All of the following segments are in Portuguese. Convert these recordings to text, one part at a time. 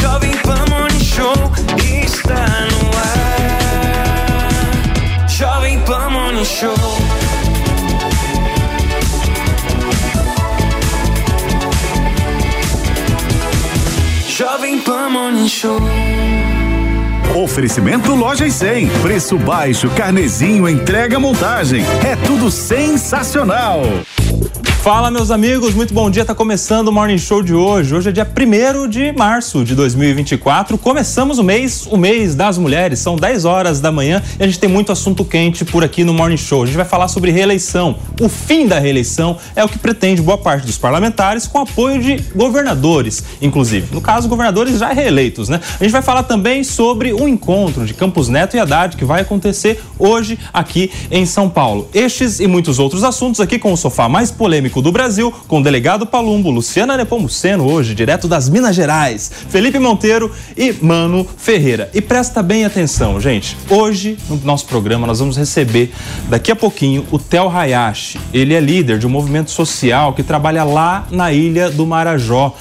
Jovem Pan Morning está no ar. Jovem Pan Morning. Jovem Pan Morning. Oferecimento Lojas 100. Preço baixo, carnezinho, entrega, montagem. É tudo sensacional. Fala, meus amigos, muito bom dia. Tá começando o Morning Show de hoje. Hoje é dia 1 de março de 2024. Começamos o mês, o mês das mulheres. São 10 horas da manhã e a gente tem muito assunto quente por aqui no Morning Show. A gente vai falar sobre reeleição. O fim da reeleição é o que pretende boa parte dos parlamentares com apoio de governadores, inclusive. No caso, governadores já reeleitos, né? A gente vai falar também sobre o encontro de Campos Neto e Haddad que vai acontecer hoje aqui em São Paulo. Estes e muitos outros assuntos aqui com o sofá mais polêmico do Brasil, com o delegado Palumbo, Luciana Nepomuceno, hoje, direto das Minas Gerais, Felipe Monteiro e Mano Ferreira. E presta bem atenção, gente. Hoje, no nosso programa, nós vamos receber, daqui a pouquinho, o Tel Hayashi. Ele é líder de um movimento social que trabalha lá na ilha do Marajó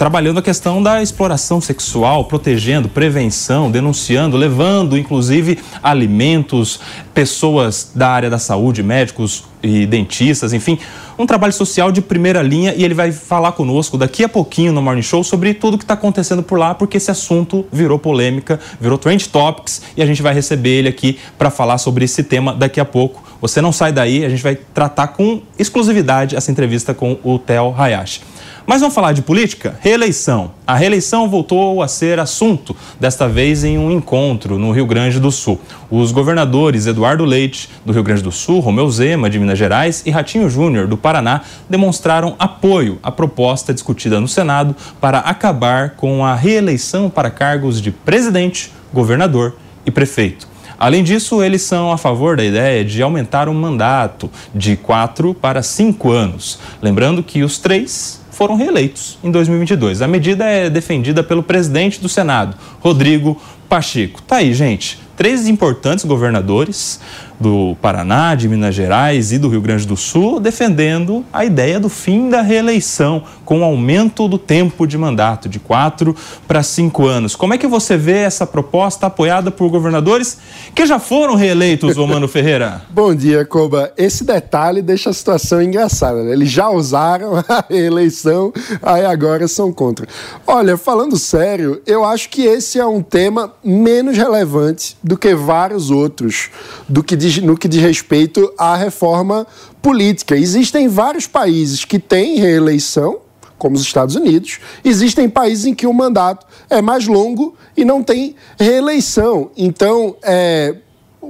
trabalhando a questão da exploração sexual, protegendo, prevenção, denunciando, levando inclusive alimentos, pessoas da área da saúde, médicos e dentistas, enfim, um trabalho social de primeira linha e ele vai falar conosco daqui a pouquinho no Morning Show sobre tudo que está acontecendo por lá, porque esse assunto virou polêmica, virou trend topics e a gente vai receber ele aqui para falar sobre esse tema daqui a pouco. Você não sai daí, a gente vai tratar com exclusividade essa entrevista com o Theo Hayashi. Mas vamos falar de política? Reeleição. A reeleição voltou a ser assunto, desta vez em um encontro no Rio Grande do Sul. Os governadores Eduardo Leite, do Rio Grande do Sul, Romeu Zema, de Minas Gerais, e Ratinho Júnior, do Paraná, demonstraram apoio à proposta discutida no Senado para acabar com a reeleição para cargos de presidente, governador e prefeito. Além disso, eles são a favor da ideia de aumentar o mandato de quatro para cinco anos. Lembrando que os três foram reeleitos em 2022. A medida é defendida pelo presidente do Senado, Rodrigo Pacheco. Tá aí, gente. Três importantes governadores do Paraná, de Minas Gerais e do Rio Grande do Sul, defendendo a ideia do fim da reeleição, com aumento do tempo de mandato, de quatro para cinco anos. Como é que você vê essa proposta apoiada por governadores que já foram reeleitos, Romano Ferreira? Bom dia, Coba. Esse detalhe deixa a situação engraçada. Né? Eles já usaram a reeleição, aí agora são contra. Olha, falando sério, eu acho que esse é um tema menos relevante do que vários outros, do que diz, no que diz respeito à reforma política. Existem vários países que têm reeleição, como os Estados Unidos, existem países em que o mandato é mais longo e não tem reeleição. Então, é,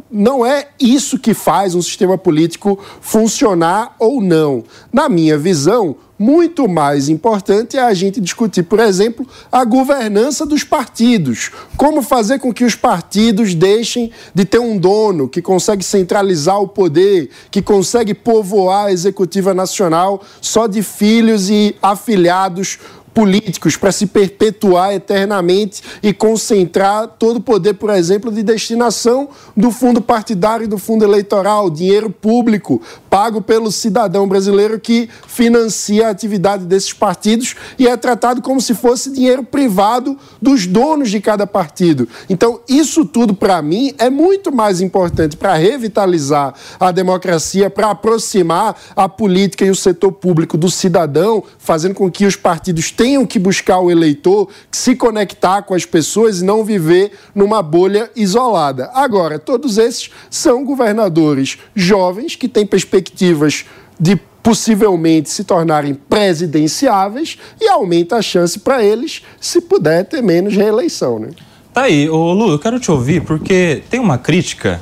não é isso que faz um sistema político funcionar ou não. Na minha visão, muito mais importante é a gente discutir, por exemplo, a governança dos partidos. Como fazer com que os partidos deixem de ter um dono que consegue centralizar o poder, que consegue povoar a executiva nacional só de filhos e afiliados políticos para se perpetuar eternamente e concentrar todo o poder, por exemplo, de destinação do fundo partidário e do fundo eleitoral, dinheiro público pago pelo cidadão brasileiro que financia a atividade desses partidos e é tratado como se fosse dinheiro privado dos donos de cada partido. Então, isso tudo, para mim, é muito mais importante para revitalizar a democracia, para aproximar a política e o setor público do cidadão, fazendo com que os partidos tenham que buscar o eleitor, se conectar com as pessoas e não viver numa bolha isolada. Agora, todos esses são governadores jovens que têm perspectiva perspectivas de possivelmente se tornarem presidenciáveis e aumenta a chance para eles se puder ter menos reeleição. Né? Tá aí, ô Lu, eu quero te ouvir porque tem uma crítica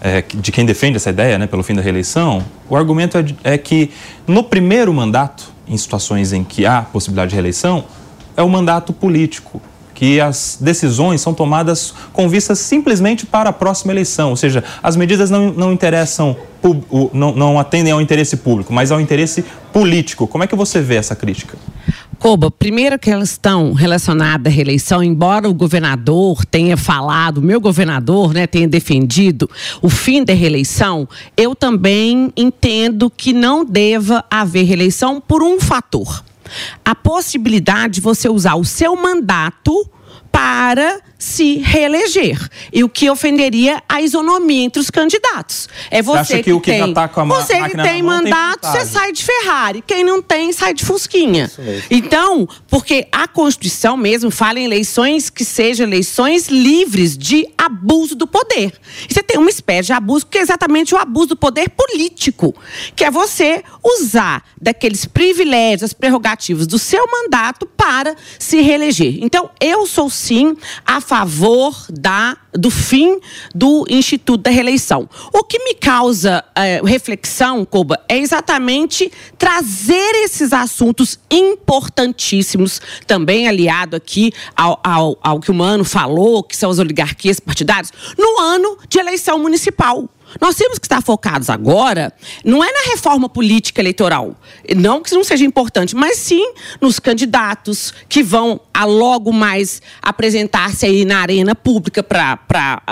é, de quem defende essa ideia, né, pelo fim da reeleição. O argumento é, é que no primeiro mandato, em situações em que há possibilidade de reeleição, é o mandato político que as decisões são tomadas com vistas simplesmente para a próxima eleição, ou seja, as medidas não, não interessam, não, não atendem ao interesse público, mas ao interesse político. Como é que você vê essa crítica? Coba, primeira questão relacionada à reeleição, embora o governador tenha falado, meu governador né, tenha defendido o fim da reeleição, eu também entendo que não deva haver reeleição por um fator. a possibilidade de você usar o seu mandato para se reeleger. E o que ofenderia a isonomia entre os candidatos. É você, você que, que, o que tem, tá com a você que tem mandato, tem você sai de Ferrari. Quem não tem, sai de Fusquinha. Então, porque a Constituição mesmo fala em eleições que sejam eleições livres de abuso do poder. E você tem uma espécie de abuso que é exatamente o abuso do poder político, que é você usar daqueles privilégios, as prerrogativas do seu mandato para se reeleger. Então, eu sou sim a favor favor da, do fim do Instituto da Reeleição. O que me causa é, reflexão, Coba, é exatamente trazer esses assuntos importantíssimos, também aliado aqui ao, ao, ao que o Mano falou, que são as oligarquias partidárias, no ano de eleição municipal. Nós temos que estar focados agora, não é na reforma política eleitoral, não que isso não seja importante, mas sim nos candidatos que vão a logo mais apresentar-se aí na arena pública para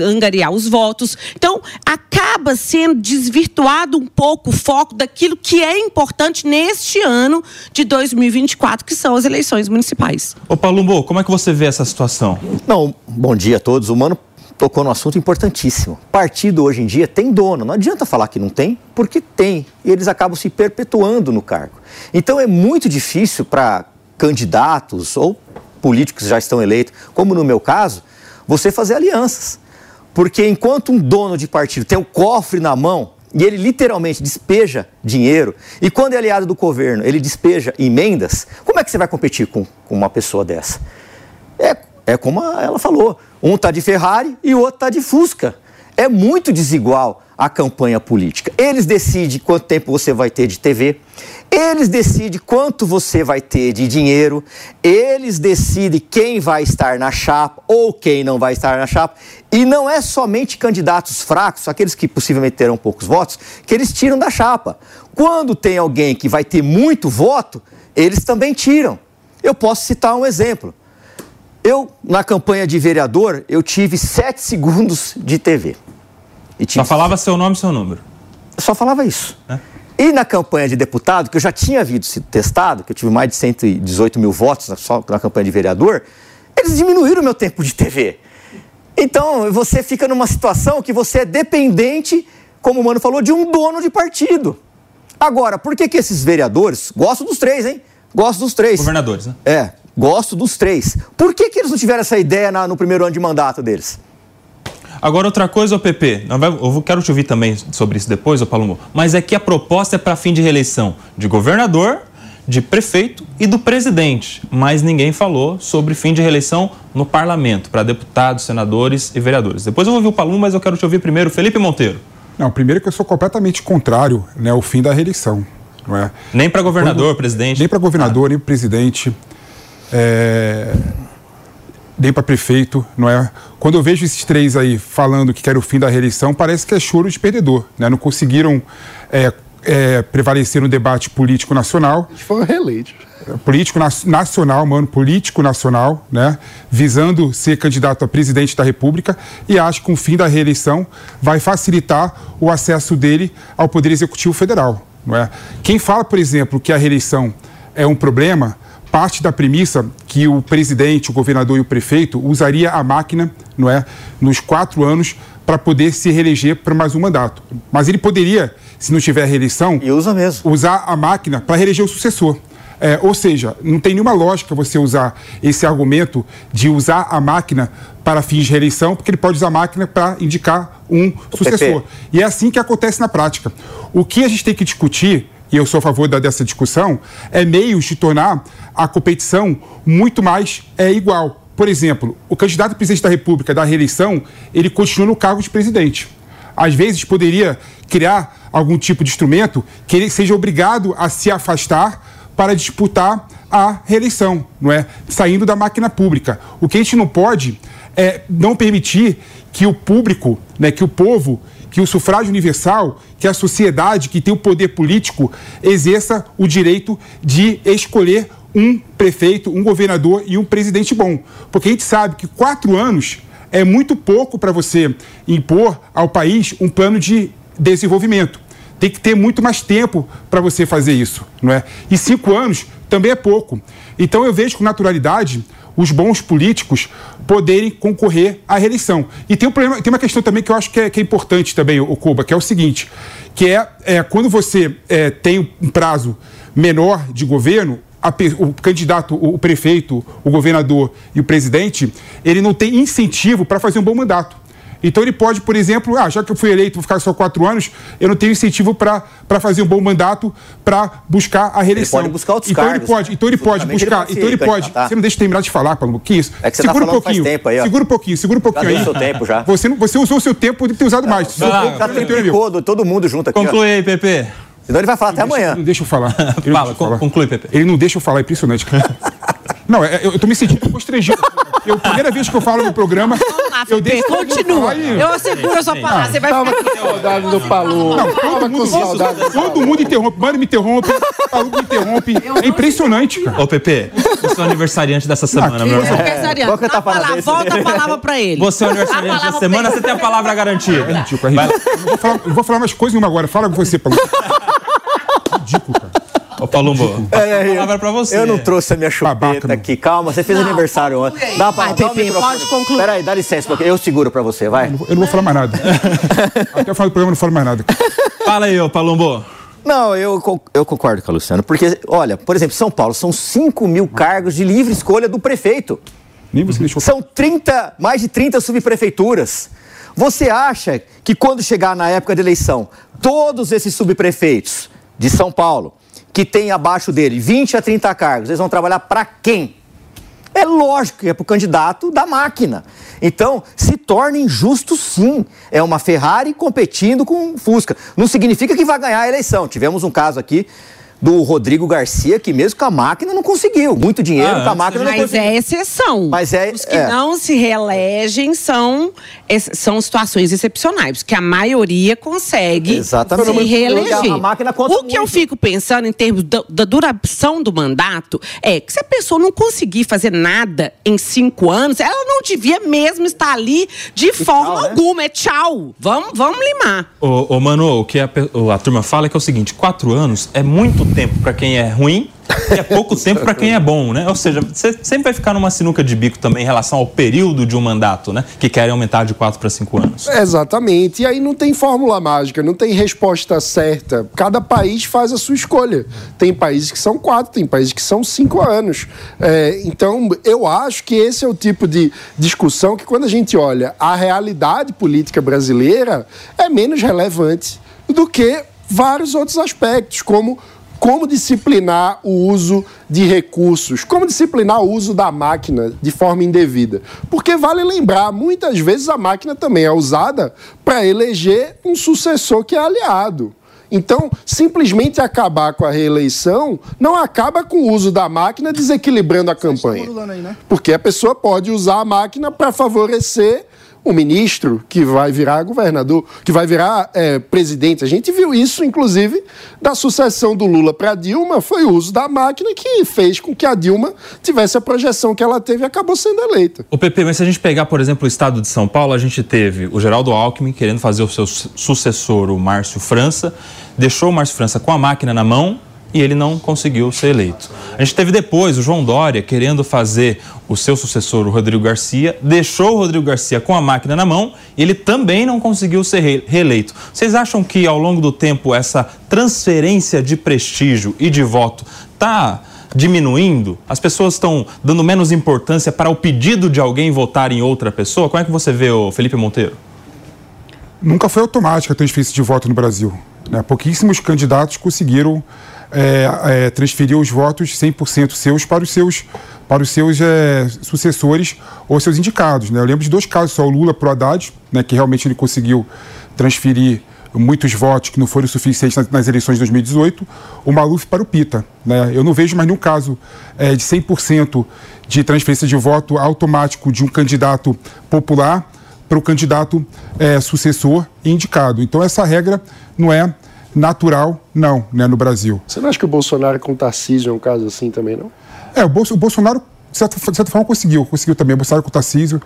angariar os votos. Então, acaba sendo desvirtuado um pouco o foco daquilo que é importante neste ano de 2024, que são as eleições municipais. Ô, Palumbo, como é que você vê essa situação? Não, bom dia a todos. O Mano tocou no assunto importantíssimo. Partido hoje em dia tem dono. Não adianta falar que não tem, porque tem. E eles acabam se perpetuando no cargo. Então é muito difícil para candidatos ou políticos que já estão eleitos, como no meu caso, você fazer alianças. Porque enquanto um dono de partido tem o cofre na mão e ele literalmente despeja dinheiro, e quando é aliado do governo ele despeja emendas, como é que você vai competir com, com uma pessoa dessa? É, é como ela falou, um está de Ferrari e o outro está de Fusca. É muito desigual a campanha política. Eles decidem quanto tempo você vai ter de TV, eles decidem quanto você vai ter de dinheiro, eles decidem quem vai estar na chapa ou quem não vai estar na chapa. E não é somente candidatos fracos, aqueles que possivelmente terão poucos votos, que eles tiram da chapa. Quando tem alguém que vai ter muito voto, eles também tiram. Eu posso citar um exemplo. Eu, na campanha de vereador, eu tive sete segundos de TV. Tive... Só falava seu nome e seu número? Só falava isso. É? E na campanha de deputado, que eu já tinha havido sido testado, que eu tive mais de 118 mil votos só na campanha de vereador, eles diminuíram o meu tempo de TV. Então, você fica numa situação que você é dependente, como o Mano falou, de um dono de partido. Agora, por que, que esses vereadores, gosto dos três, hein? Gosto dos três. Governadores, né? É, Gosto dos três. Por que, que eles não tiveram essa ideia na, no primeiro ano de mandato deles? Agora, outra coisa, o PP, eu quero te ouvir também sobre isso depois, ô Palombo, mas é que a proposta é para fim de reeleição de governador, de prefeito e do presidente, mas ninguém falou sobre fim de reeleição no parlamento, para deputados, senadores e vereadores. Depois eu vou ouvir o Palumbo, mas eu quero te ouvir primeiro, Felipe Monteiro. Não, primeiro que eu sou completamente contrário né, ao fim da reeleição. Não é? Nem para governador, Quando, presidente? Nem para governador, ah. nem para presidente é, nem para prefeito, não é? Quando eu vejo esses três aí falando que querem o fim da reeleição, parece que é choro de perdedor, né? Não conseguiram é, é, prevalecer no debate político nacional. Foi reeleito. Político na, nacional, mano, político nacional, né? Visando ser candidato a presidente da República e acho que o fim da reeleição vai facilitar o acesso dele ao Poder Executivo Federal, não é? Quem fala, por exemplo, que a reeleição é um problema parte da premissa que o presidente, o governador e o prefeito usaria a máquina, não é, nos quatro anos para poder se reeleger para mais um mandato. Mas ele poderia, se não tiver reeleição, e usa mesmo. usar a máquina para reeleger o sucessor. É, ou seja, não tem nenhuma lógica você usar esse argumento de usar a máquina para fins de reeleição, porque ele pode usar a máquina para indicar um o sucessor. PP. E é assim que acontece na prática. O que a gente tem que discutir e eu sou a favor da, dessa discussão, é meios de tornar a competição muito mais é, igual. Por exemplo, o candidato presidente da República da reeleição, ele continua no cargo de presidente. Às vezes poderia criar algum tipo de instrumento que ele seja obrigado a se afastar para disputar a reeleição, não é? Saindo da máquina pública. O que a gente não pode é não permitir que o público, né, que o povo que o sufrágio universal, que a sociedade que tem o poder político exerça o direito de escolher um prefeito, um governador e um presidente bom. Porque a gente sabe que quatro anos é muito pouco para você impor ao país um plano de desenvolvimento. tem que ter muito mais tempo para você fazer isso, não é? E cinco anos também é pouco. Então eu vejo com naturalidade os bons políticos poderem concorrer à reeleição. E tem um problema, tem uma questão também que eu acho que é, que é importante também, o Cuba, que é o seguinte, que é, é quando você é, tem um prazo menor de governo, a, o candidato, o prefeito, o governador e o presidente, ele não tem incentivo para fazer um bom mandato. Então ele pode, por exemplo, ah, já que eu fui eleito, vou ficar só quatro anos, eu não tenho incentivo para fazer um bom mandato para buscar a reeleição. Ele pode buscar outros então cargos. Ele pode, então ele pode buscar, ele então ele pode. Você não deixa eu terminar de falar, Paulo. Que isso? É que você tá segura tá um pouquinho. tempo aí, ó. Segura um pouquinho, segura um pouquinho aí. Seu tempo já. Você, você usou o seu tempo, poderia ter usado mais. Não, não, já triplicou todo mundo junto aqui. Conclui aí, Pepe. Senão ele vai falar até deixa, amanhã. Não deixa eu falar. Fala, conclui, Pepe. Ele não deixa eu falar, é impressionante. Não, é, eu, eu tô me sentindo constrangido. Eu, a primeira vez que eu falo no programa. Vamos lá, eu deixo continua. Eu asseguro a sua palavra. Você vai Tava ficar com saudade do Palu. Não, todo mundo, saudade todo mundo interrompe. Mano me interrompe. Palu me interrompe. É impressionante, cara. Ô, Pepe, você é o aniversariante dessa semana, meu irmão. Aniversariante. Qual que é a palavra? Volta a palavra pra ele. Você é o aniversariante da semana, você tem a palavra garantida. É ridículo, é ridículo. Eu vou falar, eu vou falar mais coisas nenhuma agora. Fala com você, Palu. Ridículo, cara. Ô, Palumbo, é, a palavra pra você. Eu não trouxe a minha chupeta Babaca, aqui. Calma, você fez não, aniversário ontem. Dá pra dar Pepe, pode concluir. Peraí, dá licença, porque eu seguro pra você, vai. Eu não, eu não vou falar mais nada. Até o final do programa eu não falo mais nada. Fala aí, ô Palumbo. Não, eu, eu concordo com a Luciana, porque, olha, por exemplo, São Paulo, são 5 mil cargos de livre escolha do prefeito. Nem você deixou... São 30, mais de 30 subprefeituras. Você acha que quando chegar na época da eleição, todos esses subprefeitos de São Paulo que tem abaixo dele 20 a 30 cargos, eles vão trabalhar para quem? É lógico que é para o candidato da máquina. Então, se torna injusto sim. É uma Ferrari competindo com um Fusca. Não significa que vai ganhar a eleição. Tivemos um caso aqui do Rodrigo Garcia, que mesmo com a máquina não conseguiu. Muito dinheiro ah, com a máquina não conseguiu. Mas é exceção. Mas é, Os que é. não se reelegem são, são situações excepcionais, porque a maioria consegue Exatamente. se reeleger. A máquina conta o que muito. eu fico pensando em termos da, da, duração do mandato é que se a pessoa não conseguir fazer nada em cinco anos, ela não devia mesmo estar ali de e forma tchau, né? alguma. É tchau. Vamos, vamos limar. Ô, ô Manu, o que a, a turma fala é que é o seguinte: quatro anos é muito tempo para quem é ruim e é pouco tempo para quem é bom, né? Ou seja, você sempre vai ficar numa sinuca de bico também em relação ao período de um mandato, né? Que querem aumentar de 4 para 5 anos. Exatamente. E aí não tem fórmula mágica, não tem resposta certa. Cada país faz a sua escolha. Tem países que são 4, tem países que são 5 anos. É, então, eu acho que esse é o tipo de discussão que, quando a gente olha a realidade política brasileira, é menos relevante do que vários outros aspectos, como como disciplinar o uso de recursos, como disciplinar o uso da máquina de forma indevida. Porque vale lembrar, muitas vezes a máquina também é usada para eleger um sucessor que é aliado. Então, simplesmente acabar com a reeleição não acaba com o uso da máquina desequilibrando a campanha. Né? Porque a pessoa pode usar a máquina para favorecer o ministro que vai virar governador, que vai virar é, presidente. A gente viu isso, inclusive, da sucessão do Lula para Dilma, foi o uso da máquina que fez com que a Dilma tivesse a projeção que ela teve e acabou sendo eleita. O PP, mas se a gente pegar, por exemplo, o estado de São Paulo, a gente teve o Geraldo Alckmin querendo fazer o seu sucessor, o Márcio França, deixou o Márcio França com a máquina na mão e ele não conseguiu ser eleito. A gente teve depois o João Dória querendo fazer o seu sucessor, o Rodrigo Garcia, deixou o Rodrigo Garcia com a máquina na mão e ele também não conseguiu ser reeleito. Vocês acham que ao longo do tempo essa transferência de prestígio e de voto está diminuindo? As pessoas estão dando menos importância para o pedido de alguém votar em outra pessoa? Como é que você vê o Felipe Monteiro? Nunca foi automática a transferência de voto no Brasil. Né? Pouquíssimos candidatos conseguiram é, é, transferir os votos 100% seus para os seus, para os seus é, sucessores ou seus indicados. Né? Eu lembro de dois casos, só o Lula para o Haddad, né, que realmente ele conseguiu transferir muitos votos que não foram suficientes nas, nas eleições de 2018, o Maluf para o Pita. Né? Eu não vejo mais nenhum caso é, de 100% de transferência de voto automático de um candidato popular para o candidato é, sucessor indicado. Então, essa regra não é natural, não, né, no Brasil. Você não acha que o Bolsonaro com o Tarcísio é um caso assim também, não? É, o, Bolso, o Bolsonaro de certa, de certa forma conseguiu, conseguiu também. O Bolsonaro com o Tarcísio.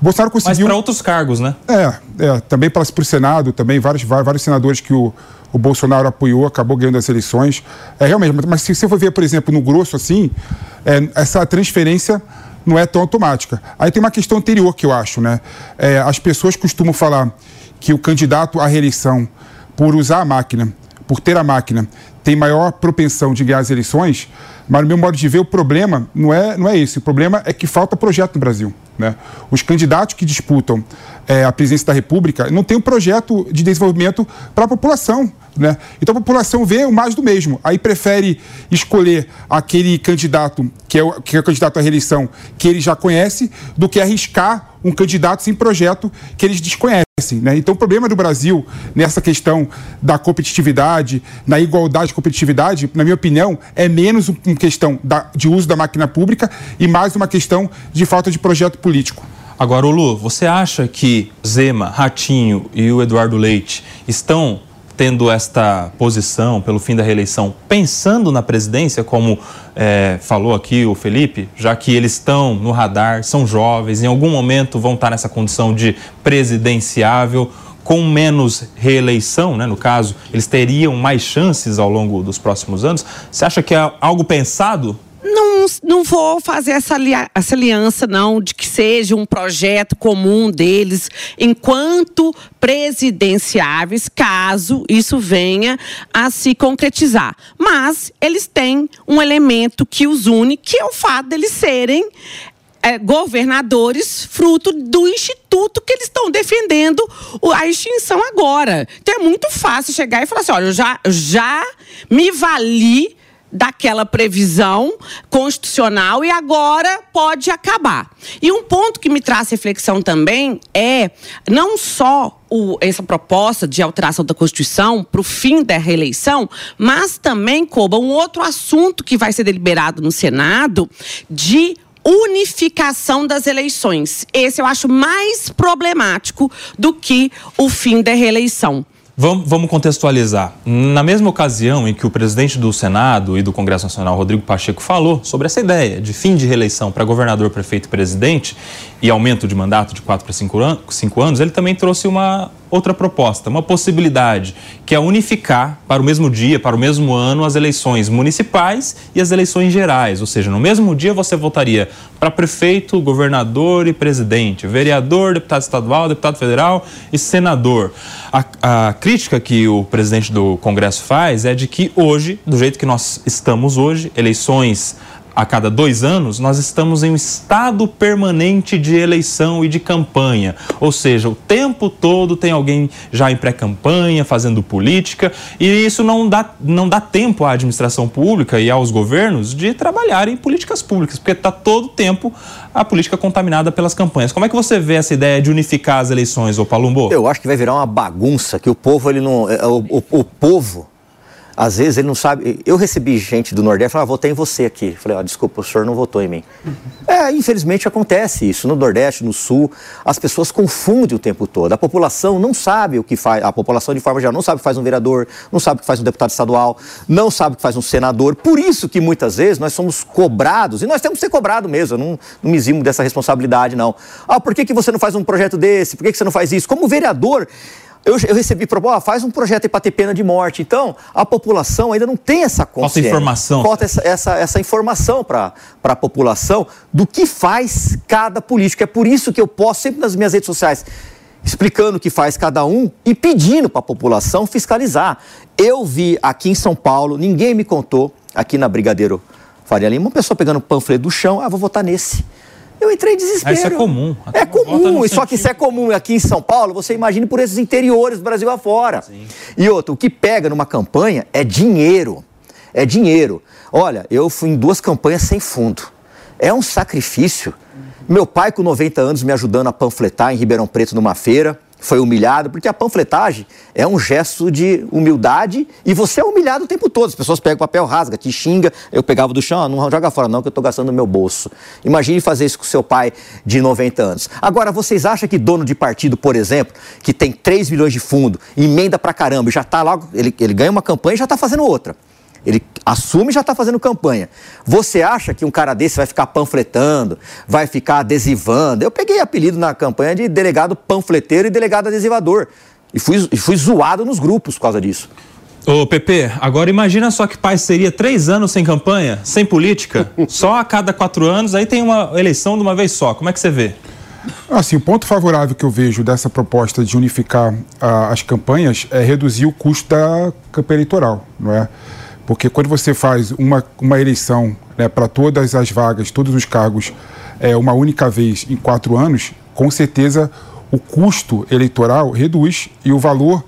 O Bolsonaro conseguiu. Mas para outros cargos, né? É, é também para o Senado, também vários, vários senadores que o, o Bolsonaro apoiou, acabou ganhando as eleições. É realmente, mas se você for ver, por exemplo, no grosso assim, é, essa transferência não é tão automática. Aí tem uma questão anterior que eu acho, né? É, as pessoas costumam falar que o candidato à reeleição, por usar a máquina, por ter a máquina, tem maior propensão de ganhar as eleições, mas no meu modo de ver, o problema não é, não é esse. O problema é que falta projeto no Brasil. Né? Os candidatos que disputam é, a presidência da República não têm um projeto de desenvolvimento para a população. Né? Então a população vê o mais do mesmo. Aí prefere escolher aquele candidato que é, o, que é o candidato à reeleição que ele já conhece do que arriscar um candidato sem projeto que eles desconhecem. Né? Então o problema do Brasil nessa questão da competitividade, na igualdade de competitividade, na minha opinião, é menos uma questão da, de uso da máquina pública e mais uma questão de falta de projeto político. Agora, Lu, você acha que Zema, Ratinho e o Eduardo Leite estão tendo esta posição pelo fim da reeleição, pensando na presidência, como é, falou aqui o Felipe, já que eles estão no radar, são jovens, em algum momento vão estar nessa condição de presidenciável, com menos reeleição, né? no caso, eles teriam mais chances ao longo dos próximos anos. Você acha que é algo pensado não, não vou fazer essa, essa aliança, não, de que seja um projeto comum deles, enquanto presidenciáveis, caso isso venha a se concretizar. Mas eles têm um elemento que os une, que é o fato deles serem é, governadores fruto do instituto que eles estão defendendo a extinção agora. Então é muito fácil chegar e falar assim: olha, eu já, já me vali daquela previsão constitucional e agora pode acabar. E um ponto que me traz reflexão também é não só o, essa proposta de alteração da Constituição para o fim da reeleição, mas também, Coba, um outro assunto que vai ser deliberado no Senado de unificação das eleições. Esse eu acho mais problemático do que o fim da reeleição. Vamos, contextualizar. Na mesma ocasião em que o presidente do Senado e do Congresso Nacional, Rodrigo Pacheco, falou sobre essa ideia de fim de reeleição para governador, prefeito e presidente e aumento de mandato de 4 para 5 anos, ele também trouxe uma outra proposta, uma possibilidade, que é unificar para o mesmo dia, para o mesmo ano, as eleições municipais e as eleições gerais. Ou seja, no mesmo dia você votaria para prefeito, governador e presidente, vereador, deputado estadual, deputado federal e senador. A, a crítica que o presidente do Congresso faz é de que hoje, do jeito que nós estamos hoje, eleições a cada dois anos, nós estamos em um estado permanente de eleição e de campanha. Ou seja, o tempo todo tem alguém já em pré-campanha, fazendo política, e isso não dá, não dá tempo à administração pública e aos governos de trabalharem políticas públicas, porque está todo o tempo a política contaminada pelas campanhas. Como é que você vê essa ideia de unificar as eleições, ô Palumbo? Eu acho que vai virar uma bagunça, que o povo, ele não. É, o, o, o povo às vezes ele não sabe. Eu recebi gente do Nordeste falava, ah, votei em você aqui. Falei, ah, desculpa, o senhor não votou em mim. Uhum. É, infelizmente acontece isso. No Nordeste, no Sul, as pessoas confundem o tempo todo. A população não sabe o que faz, a população de forma geral não sabe o que faz um vereador, não sabe o que faz um deputado estadual, não sabe o que faz um senador. Por isso que muitas vezes nós somos cobrados, e nós temos que ser cobrados mesmo, eu não, não me eximo dessa responsabilidade, não. Ah, por que, que você não faz um projeto desse? Por que, que você não faz isso? Como vereador, eu, eu recebi proposta, faz um projeto aí para ter pena de morte. Então, a população ainda não tem essa consciência. Falta informação. Falta essa, essa, essa informação para a população do que faz cada político. É por isso que eu posto sempre nas minhas redes sociais explicando o que faz cada um e pedindo para a população fiscalizar. Eu vi aqui em São Paulo, ninguém me contou, aqui na Brigadeiro Faria Lima, uma pessoa pegando o panfleto do chão, ah, vou votar nesse. Eu entrei em desespero. Isso é comum. É comum, e só que isso é comum aqui em São Paulo, você imagine por esses interiores do Brasil afora. Sim. E outro, o que pega numa campanha é dinheiro. É dinheiro. Olha, eu fui em duas campanhas sem fundo. É um sacrifício. Meu pai, com 90 anos, me ajudando a panfletar em Ribeirão Preto numa feira foi humilhado, porque a panfletagem é um gesto de humildade e você é humilhado o tempo todo. As pessoas pegam papel, rasga, te xinga. Eu pegava do chão, ah, não joga fora não, que eu estou gastando no meu bolso. Imagine fazer isso com seu pai de 90 anos. Agora, vocês acham que dono de partido, por exemplo, que tem 3 milhões de fundo, emenda pra caramba, já está logo, ele, ele ganha uma campanha e já está fazendo outra. Ele assume e já está fazendo campanha. Você acha que um cara desse vai ficar panfletando, vai ficar adesivando? Eu peguei apelido na campanha de delegado panfleteiro e delegado adesivador. E fui, e fui zoado nos grupos por causa disso. Ô, Pepe, agora imagina só que pai seria três anos sem campanha, sem política, só a cada quatro anos, aí tem uma eleição de uma vez só. Como é que você vê? Assim, o ponto favorável que eu vejo dessa proposta de unificar ah, as campanhas é reduzir o custo da campanha eleitoral, não é? Porque quando você faz uma, uma eleição né, para todas as vagas, todos os cargos, é, uma única vez em quatro anos, com certeza o custo eleitoral reduz e o valor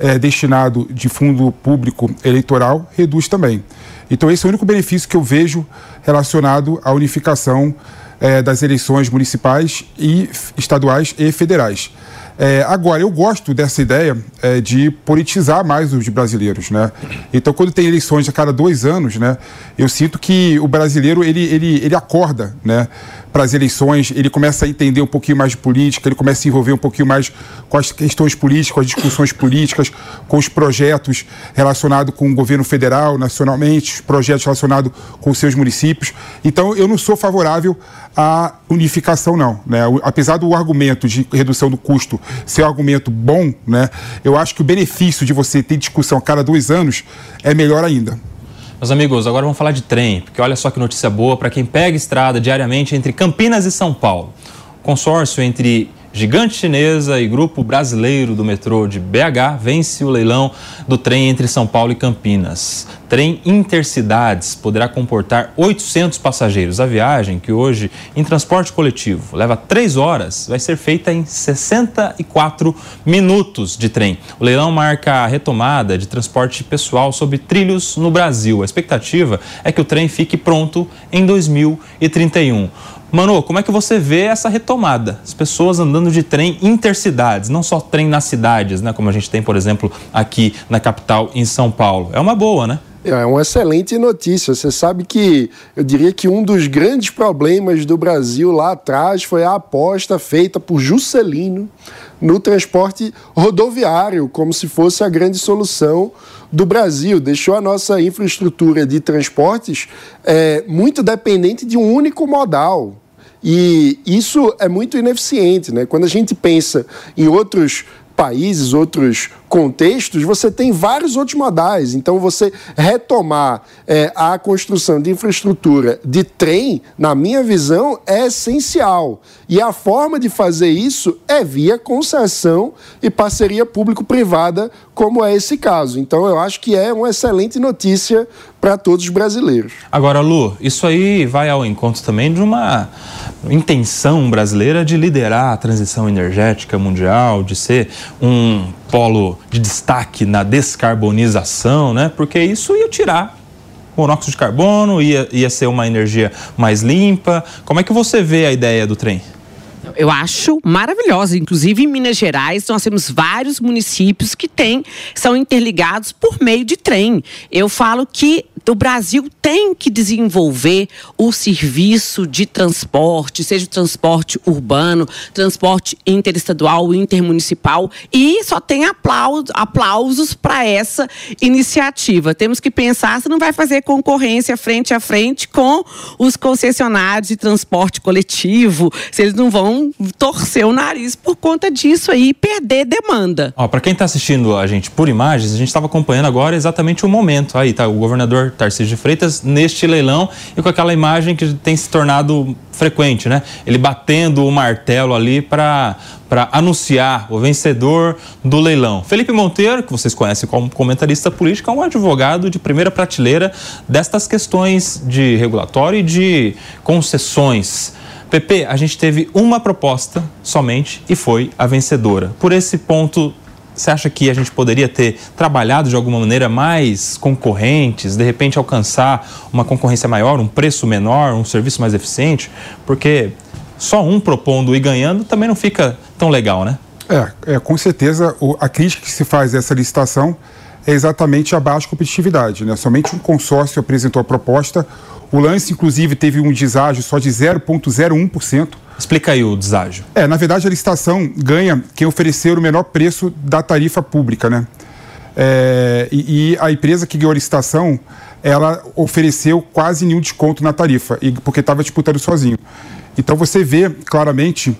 é, destinado de fundo público eleitoral reduz também. Então, esse é o único benefício que eu vejo relacionado à unificação é, das eleições municipais e estaduais e federais. É, agora, eu gosto dessa ideia é, de politizar mais os brasileiros, né? Então, quando tem eleições a cada dois anos, né, eu sinto que o brasileiro ele, ele, ele acorda, né? Para as eleições, ele começa a entender um pouquinho mais de política, ele começa a se envolver um pouquinho mais com as questões políticas, com as discussões políticas, com os projetos relacionados com o governo federal, nacionalmente, os projetos relacionados com os seus municípios. Então, eu não sou favorável à unificação, não. Né? Apesar do argumento de redução do custo ser um argumento bom, né? eu acho que o benefício de você ter discussão a cada dois anos é melhor ainda. Meus amigos, agora vamos falar de trem, porque olha só que notícia boa para quem pega estrada diariamente entre Campinas e São Paulo. Consórcio entre Gigante Chinesa e Grupo Brasileiro do Metrô de BH vence o leilão do trem entre São Paulo e Campinas. Trem Intercidades poderá comportar 800 passageiros. A viagem, que hoje em transporte coletivo leva 3 horas, vai ser feita em 64 minutos de trem. O leilão marca a retomada de transporte pessoal sobre trilhos no Brasil. A expectativa é que o trem fique pronto em 2031. Mano, como é que você vê essa retomada? As pessoas andando de trem intercidades, não só trem nas cidades, né? Como a gente tem, por exemplo, aqui na capital, em São Paulo. É uma boa, né? É uma excelente notícia. Você sabe que eu diria que um dos grandes problemas do Brasil lá atrás foi a aposta feita por Juscelino no transporte rodoviário, como se fosse a grande solução do Brasil. Deixou a nossa infraestrutura de transportes é, muito dependente de um único modal. E isso é muito ineficiente, né? Quando a gente pensa em outros países, outros contextos, você tem vários outros modais. Então, você retomar é, a construção de infraestrutura de trem, na minha visão, é essencial. E a forma de fazer isso é via concessão e parceria público-privada, como é esse caso. Então, eu acho que é uma excelente notícia para todos os brasileiros. Agora, Lu, isso aí vai ao encontro também de uma intenção brasileira de liderar a transição energética mundial, de ser um polo de destaque na descarbonização, né? Porque isso ia tirar monóxido de carbono, ia, ia ser uma energia mais limpa. Como é que você vê a ideia do trem? Eu acho maravilhosa. Inclusive, em Minas Gerais, nós temos vários municípios que têm, são interligados por meio de trem. Eu falo que o Brasil tem que desenvolver o serviço de transporte, seja o transporte urbano, transporte interestadual, intermunicipal, e só tem aplausos, aplausos para essa iniciativa. Temos que pensar se não vai fazer concorrência frente a frente com os concessionários de transporte coletivo, se eles não vão torcer o nariz por conta disso aí e perder demanda. Para quem está assistindo a gente por imagens, a gente estava acompanhando agora exatamente o momento. Aí tá o governador Tarcísio de Freitas neste leilão e com aquela imagem que tem se tornado frequente, né? Ele batendo o martelo ali para anunciar o vencedor do leilão. Felipe Monteiro, que vocês conhecem como comentarista político, é um advogado de primeira prateleira destas questões de regulatório e de concessões. PP, a gente teve uma proposta somente e foi a vencedora. Por esse ponto, você acha que a gente poderia ter trabalhado de alguma maneira mais concorrentes, de repente alcançar uma concorrência maior, um preço menor, um serviço mais eficiente? Porque só um propondo e ganhando também não fica tão legal, né? É, é com certeza a crítica que se faz dessa licitação é exatamente a baixa competitividade. Né? Somente um consórcio apresentou a proposta, o lance, inclusive, teve um deságio só de 0,01%. Explica aí o deságio. É, na verdade, a licitação ganha quem oferecer o menor preço da tarifa pública, né? É, e, e, a empresa que ganhou a licitação, ela ofereceu quase nenhum desconto na tarifa, e, porque estava disputando sozinho. Então você vê claramente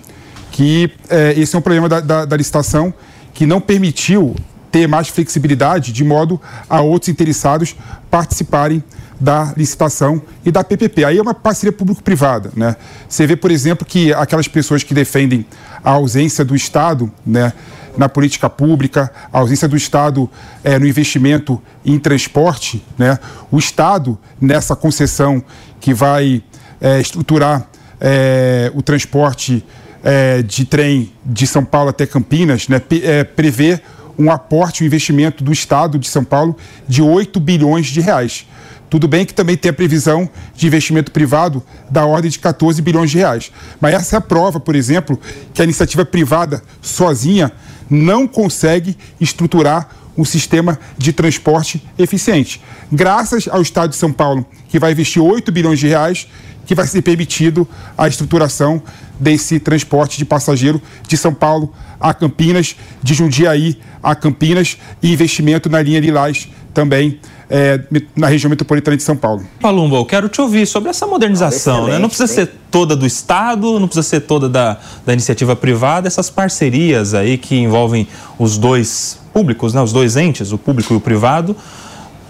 que é, esse é um problema da, da, da licitação que não permitiu ter mais flexibilidade de modo a outros interessados participarem da licitação e da PPP. Aí é uma parceria público-privada, né? Você vê, por exemplo, que aquelas pessoas que defendem a ausência do Estado, né, na política pública, a ausência do Estado é, no investimento em transporte, né? O Estado nessa concessão que vai é, estruturar é, o transporte é, de trem de São Paulo até Campinas, né, é, prevê um aporte, um investimento do Estado de São Paulo de 8 bilhões de reais. Tudo bem que também tem a previsão de investimento privado da ordem de 14 bilhões de reais. Mas essa é a prova, por exemplo, que a iniciativa privada sozinha não consegue estruturar um sistema de transporte eficiente. Graças ao Estado de São Paulo, que vai investir 8 bilhões de reais, que vai ser permitido a estruturação desse transporte de passageiro de São Paulo a Campinas, de Jundiaí a Campinas e investimento na linha Lilás também é, na região metropolitana de São Paulo. Palumbo, eu quero te ouvir sobre essa modernização. Ah, né? Não precisa ser toda do Estado, não precisa ser toda da, da iniciativa privada, essas parcerias aí que envolvem os dois públicos, né? os dois entes, o público e o privado,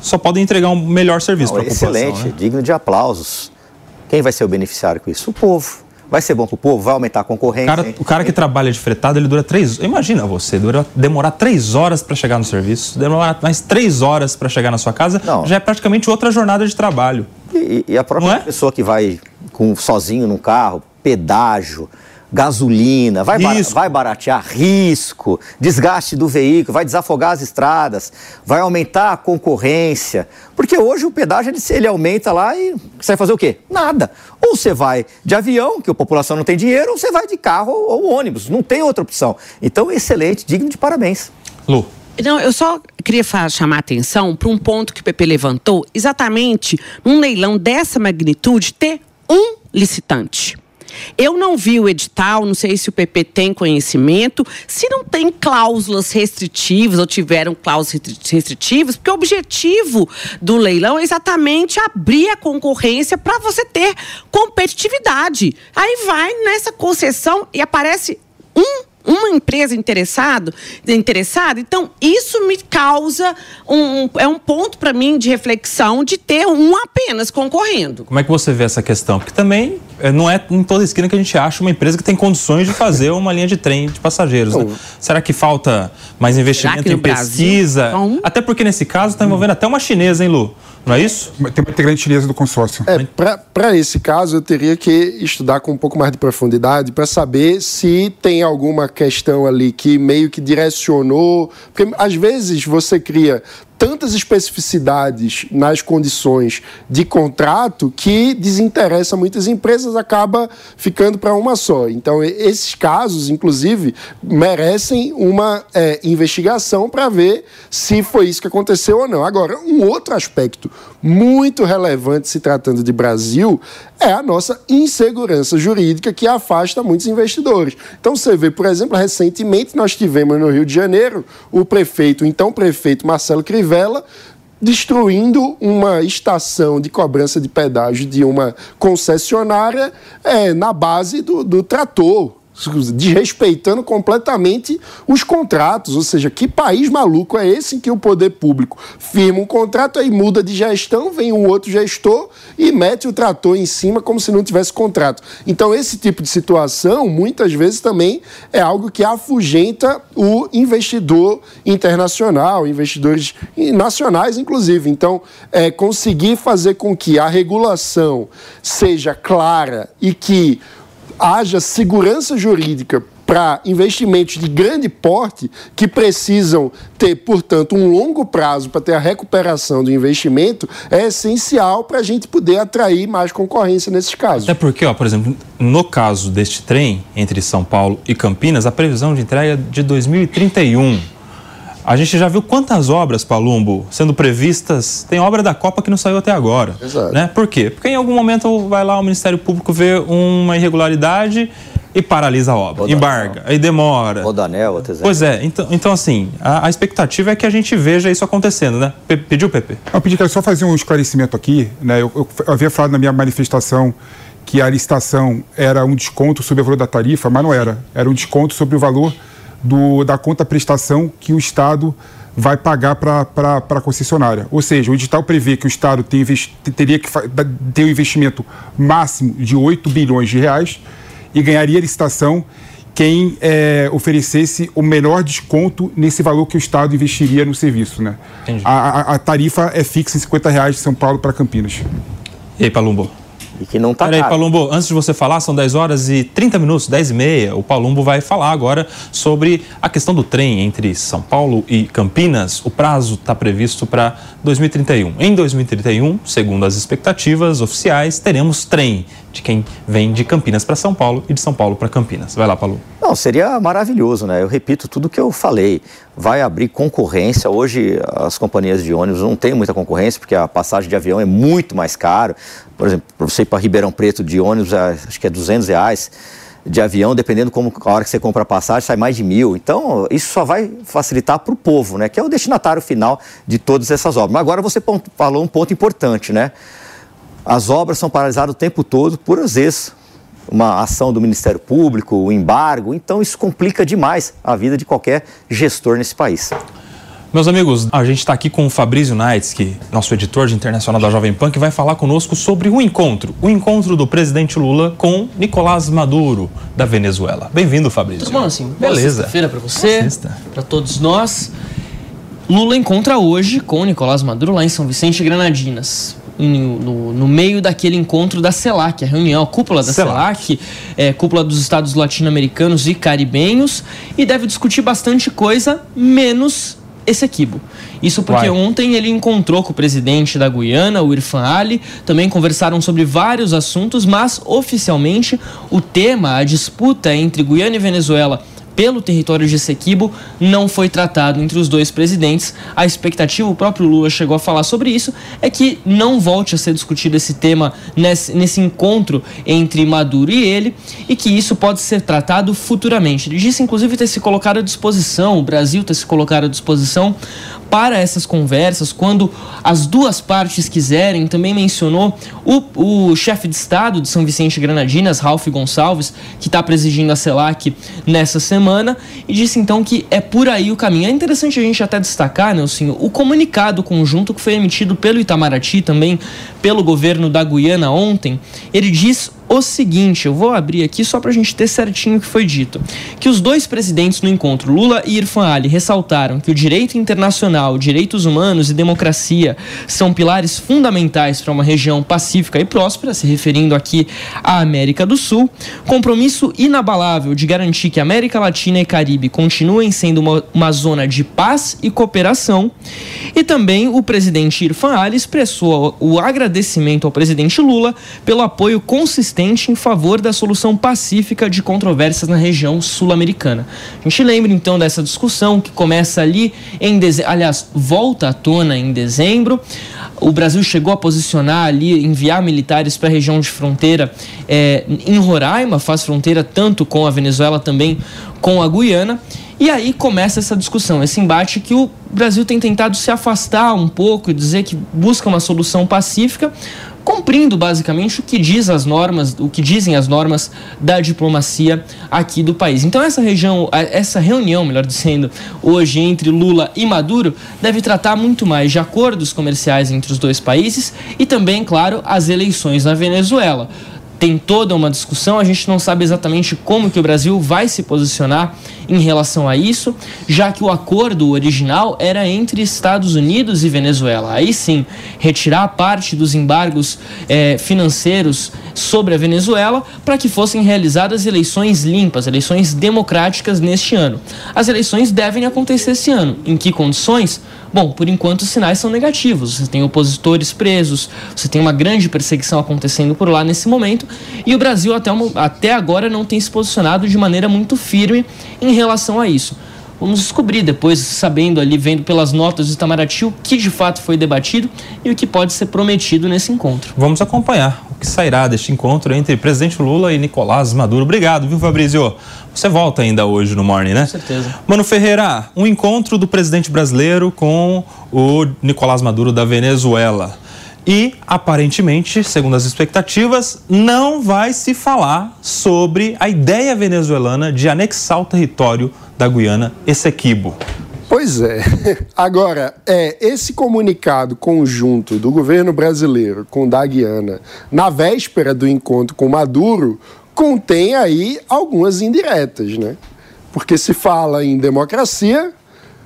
só podem entregar um melhor serviço para a população. Excelente, né? digno de aplausos. Quem vai ser o beneficiário com isso? O povo. Vai ser bom para o povo? Vai aumentar a concorrência? Cara, o cara que trabalha de fretado, ele dura três... Imagina você, dura, demorar três horas para chegar no serviço, demorar mais três horas para chegar na sua casa, Não. já é praticamente outra jornada de trabalho. E, e a própria é? pessoa que vai com, sozinho no carro, pedágio, gasolina, vai, bar vai baratear risco, desgaste do veículo, vai desafogar as estradas, vai aumentar a concorrência. Porque hoje o pedágio ele, ele aumenta lá e você vai fazer o quê? Nada. Ou você vai de avião, que a população não tem dinheiro, ou você vai de carro ou, ou ônibus. Não tem outra opção. Então, excelente, digno de parabéns. Lu. Não, eu só queria chamar a atenção para um ponto que o PP levantou, exatamente num leilão dessa magnitude, ter um licitante. Eu não vi o edital, não sei se o PP tem conhecimento, se não tem cláusulas restritivas ou tiveram cláusulas restritivas, porque o objetivo do leilão é exatamente abrir a concorrência para você ter competitividade. Aí vai nessa concessão e aparece um uma empresa interessado, interessada, então isso me causa um, é um ponto para mim de reflexão de ter um apenas concorrendo. Como é que você vê essa questão? Porque também é, não é em toda esquina que a gente acha uma empresa que tem condições de fazer uma linha de trem de passageiros. Né? Será que falta mais investimento em pesquisa? Até porque nesse caso está envolvendo até uma chinesa, hein, Lu? Não é isso? Tem uma integrante chinesa do consórcio. É, para esse caso, eu teria que estudar com um pouco mais de profundidade para saber se tem alguma questão ali que meio que direcionou. Porque às vezes você cria tantas especificidades nas condições de contrato que desinteressa muitas empresas, acaba ficando para uma só. Então, esses casos, inclusive, merecem uma é, investigação para ver se foi isso que aconteceu ou não. Agora, um outro aspecto muito relevante se tratando de Brasil é a nossa insegurança jurídica que afasta muitos investidores. Então, você vê, por exemplo, recentemente nós tivemos no Rio de Janeiro o prefeito, então prefeito Marcelo Crivella, destruindo uma estação de cobrança de pedágio de uma concessionária é, na base do, do trator desrespeitando completamente os contratos. Ou seja, que país maluco é esse em que o poder público firma um contrato, aí muda de gestão, vem um outro gestor e mete o trator em cima como se não tivesse contrato. Então, esse tipo de situação, muitas vezes, também é algo que afugenta o investidor internacional, investidores nacionais, inclusive. Então, é, conseguir fazer com que a regulação seja clara e que haja segurança jurídica para investimentos de grande porte que precisam ter, portanto, um longo prazo para ter a recuperação do investimento é essencial para a gente poder atrair mais concorrência nesses casos. Até porque, ó, por exemplo, no caso deste trem entre São Paulo e Campinas, a previsão de entrega é de 2031. A gente já viu quantas obras, Palumbo, sendo previstas. Tem obra da Copa que não saiu até agora. Exato. Né? Por quê? Porque em algum momento vai lá o Ministério Público ver uma irregularidade e paralisa a obra, Rodanel. embarga, aí demora. Rodanel, exemplo. Pois é, então, então assim, a, a expectativa é que a gente veja isso acontecendo, né? Pe- Pediu, Pepe? Eu pedi que só fazer um esclarecimento aqui. Né? Eu, eu- eu havia falado na minha manifestação que a licitação era um desconto sobre o valor da tarifa, mas não era. Era um desconto sobre o valor do, da conta prestação que o Estado vai pagar para a concessionária. Ou seja, o edital prevê que o Estado tem teria que ter um investimento máximo de 8 bilhões de reais e ganharia a licitação quem eh, oferecesse o menor desconto nesse valor que o Estado investiria no serviço. Né? A, a- a tarifa é fixa em 50 reais de São Paulo para Campinas. E aí, Palumbo? E que não está Peraí, caro. Palumbo, antes de você falar, são 10 horas e 30 minutos, 10 e meia. O Palumbo vai falar agora sobre a questão do trem entre São Paulo e Campinas. O prazo está previsto para 2031. Em 2031, segundo as expectativas oficiais, teremos trem de quem vem de Campinas para São Paulo e de São Paulo para Campinas. Vai lá, Palumbo. Não, seria maravilhoso, né? Eu repito tudo que eu falei. Vai abrir concorrência. Hoje as companhias de ônibus não têm muita concorrência porque a passagem de avião é muito mais caro. Por exemplo, para você ir para Ribeirão Preto de ônibus, é, acho que é 200 reais de avião, dependendo como a hora que você compra a passagem, sai mais de mil. Então, isso só vai facilitar para o povo, né? Que é o destinatário final de todas essas obras. Mas agora você falou um ponto importante, né? As obras são paralisadas o tempo todo por, às vezes, uma ação do Ministério Público, o embargo. Então, isso complica demais a vida de qualquer gestor nesse país. Meus amigos, a gente está aqui com o Fabrício Naitz, que nosso editor de internacional da Jovem Pan, que vai falar conosco sobre o encontro, o encontro do presidente Lula com Nicolás Maduro, da Venezuela. Bem-vindo, Fabrício. Tudo bom, assim? Boa Beleza. sexta-feira pra você, pra todos nós. Lula encontra hoje com Nicolás Maduro lá em São Vicente e Granadinas. No, no meio daquele encontro da CELAC, a reunião, a cúpula da CELAC. CELAC, é, cúpula dos estados latino-americanos e caribenhos, e deve discutir bastante coisa, menos esse equibo. Isso porque Uai. ontem ele encontrou com o presidente da Guiana, o Irfan Ali, também conversaram sobre vários assuntos, mas oficialmente o tema, a disputa entre Guiana e Venezuela pelo território de Essequibo não foi tratado entre os dois presidentes. A expectativa, o próprio Lula chegou a falar sobre isso, é que não volte a ser discutido esse tema nesse, nesse encontro entre Maduro e ele e que isso pode ser tratado futuramente. Ele disse, inclusive, ter se colocado à disposição, o Brasil ter se colocado à disposição para essas conversas, quando as duas partes quiserem. Também mencionou o, o chefe de Estado de São Vicente Granadinas, Ralph Gonçalves, que está presidindo a CELAC nessa semana, e disse então que é por aí o caminho. É interessante a gente até destacar, Nelson, o comunicado conjunto que foi emitido pelo Itamaraty, também pelo governo da Guiana ontem. Ele diz o seguinte, eu vou abrir aqui só para a gente ter certinho o que foi dito, que os dois presidentes no encontro, Lula e Irfan Ali, ressaltaram que o direito internacional, direitos humanos e democracia são pilares fundamentais para uma região pacífica e próspera, se referindo aqui à América do Sul, compromisso inabalável de garantir que a América Latina e Caribe continuem sendo uma, uma zona de paz e cooperação, e também o presidente Irfan Ali expressou o agradecimento ao presidente Lula pelo apoio consistente em favor da solução pacífica de controvérsias na região sul-americana. A gente lembra então dessa discussão que começa ali em dezembro, aliás, volta à tona em dezembro. O Brasil chegou a posicionar ali, enviar militares para a região de fronteira eh, em Roraima, faz fronteira tanto com a Venezuela também com a Guiana. E aí começa essa discussão, esse embate que o Brasil tem tentado se afastar um pouco e dizer que busca uma solução pacífica, cumprindo basicamente o que diz as normas, o que dizem as normas da diplomacia aqui do país. Então essa região, essa reunião, melhor dizendo, hoje entre Lula e Maduro deve tratar muito mais de acordos comerciais entre os dois países e também, claro, as eleições na Venezuela tem toda uma discussão, a gente não sabe exatamente como que o Brasil vai se posicionar em relação a isso, já que o acordo original era entre Estados Unidos e Venezuela. Aí sim, retirar parte dos embargos eh, financeiros sobre a Venezuela para que fossem realizadas eleições limpas, eleições democráticas neste ano. As eleições devem acontecer esse ano. Em que condições? Bom, por enquanto os sinais são negativos. Você tem opositores presos, você tem uma grande perseguição acontecendo por lá nesse momento, e o Brasil até, uma- até agora não tem se posicionado de maneira muito firme em relação a isso. Vamos descobrir depois, sabendo ali, vendo pelas notas do Itamaraty, o que de fato foi debatido e o que pode ser prometido nesse encontro. Vamos acompanhar o que sairá deste encontro entre presidente Lula e Nicolás Maduro. Obrigado, viu, Fabrício? Você volta ainda hoje no Morning, né? Com certeza. Mano Ferreira, um encontro do presidente brasileiro com o Nicolás Maduro da Venezuela. E, aparentemente, segundo as expectativas, não vai se falar sobre a ideia venezuelana de anexar o território da Guiana Essequibo. Pois é. Agora, é esse comunicado conjunto do governo brasileiro com o da Guiana, na véspera do encontro com Maduro, contém aí algumas indiretas, né? Porque se fala em democracia,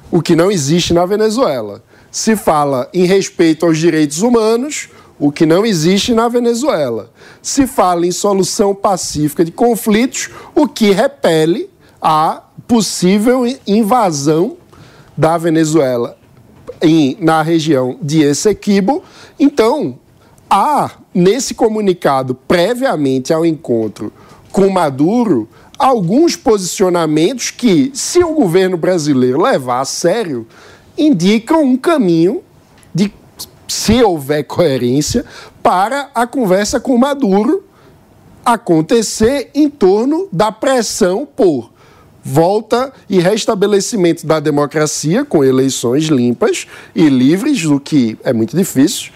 o que não existe na Venezuela se fala em respeito aos direitos humanos, o que não existe na Venezuela. Se fala em solução pacífica de conflitos, o que repele a possível invasão da Venezuela em, na região de Essequibo. Então, há nesse comunicado previamente ao encontro com Maduro alguns posicionamentos que, se o governo brasileiro levar a sério, indicam um caminho de, se houver coerência, para a conversa com Maduro acontecer em torno da pressão por volta e restabelecimento da democracia com eleições limpas e livres, o que é muito difícil,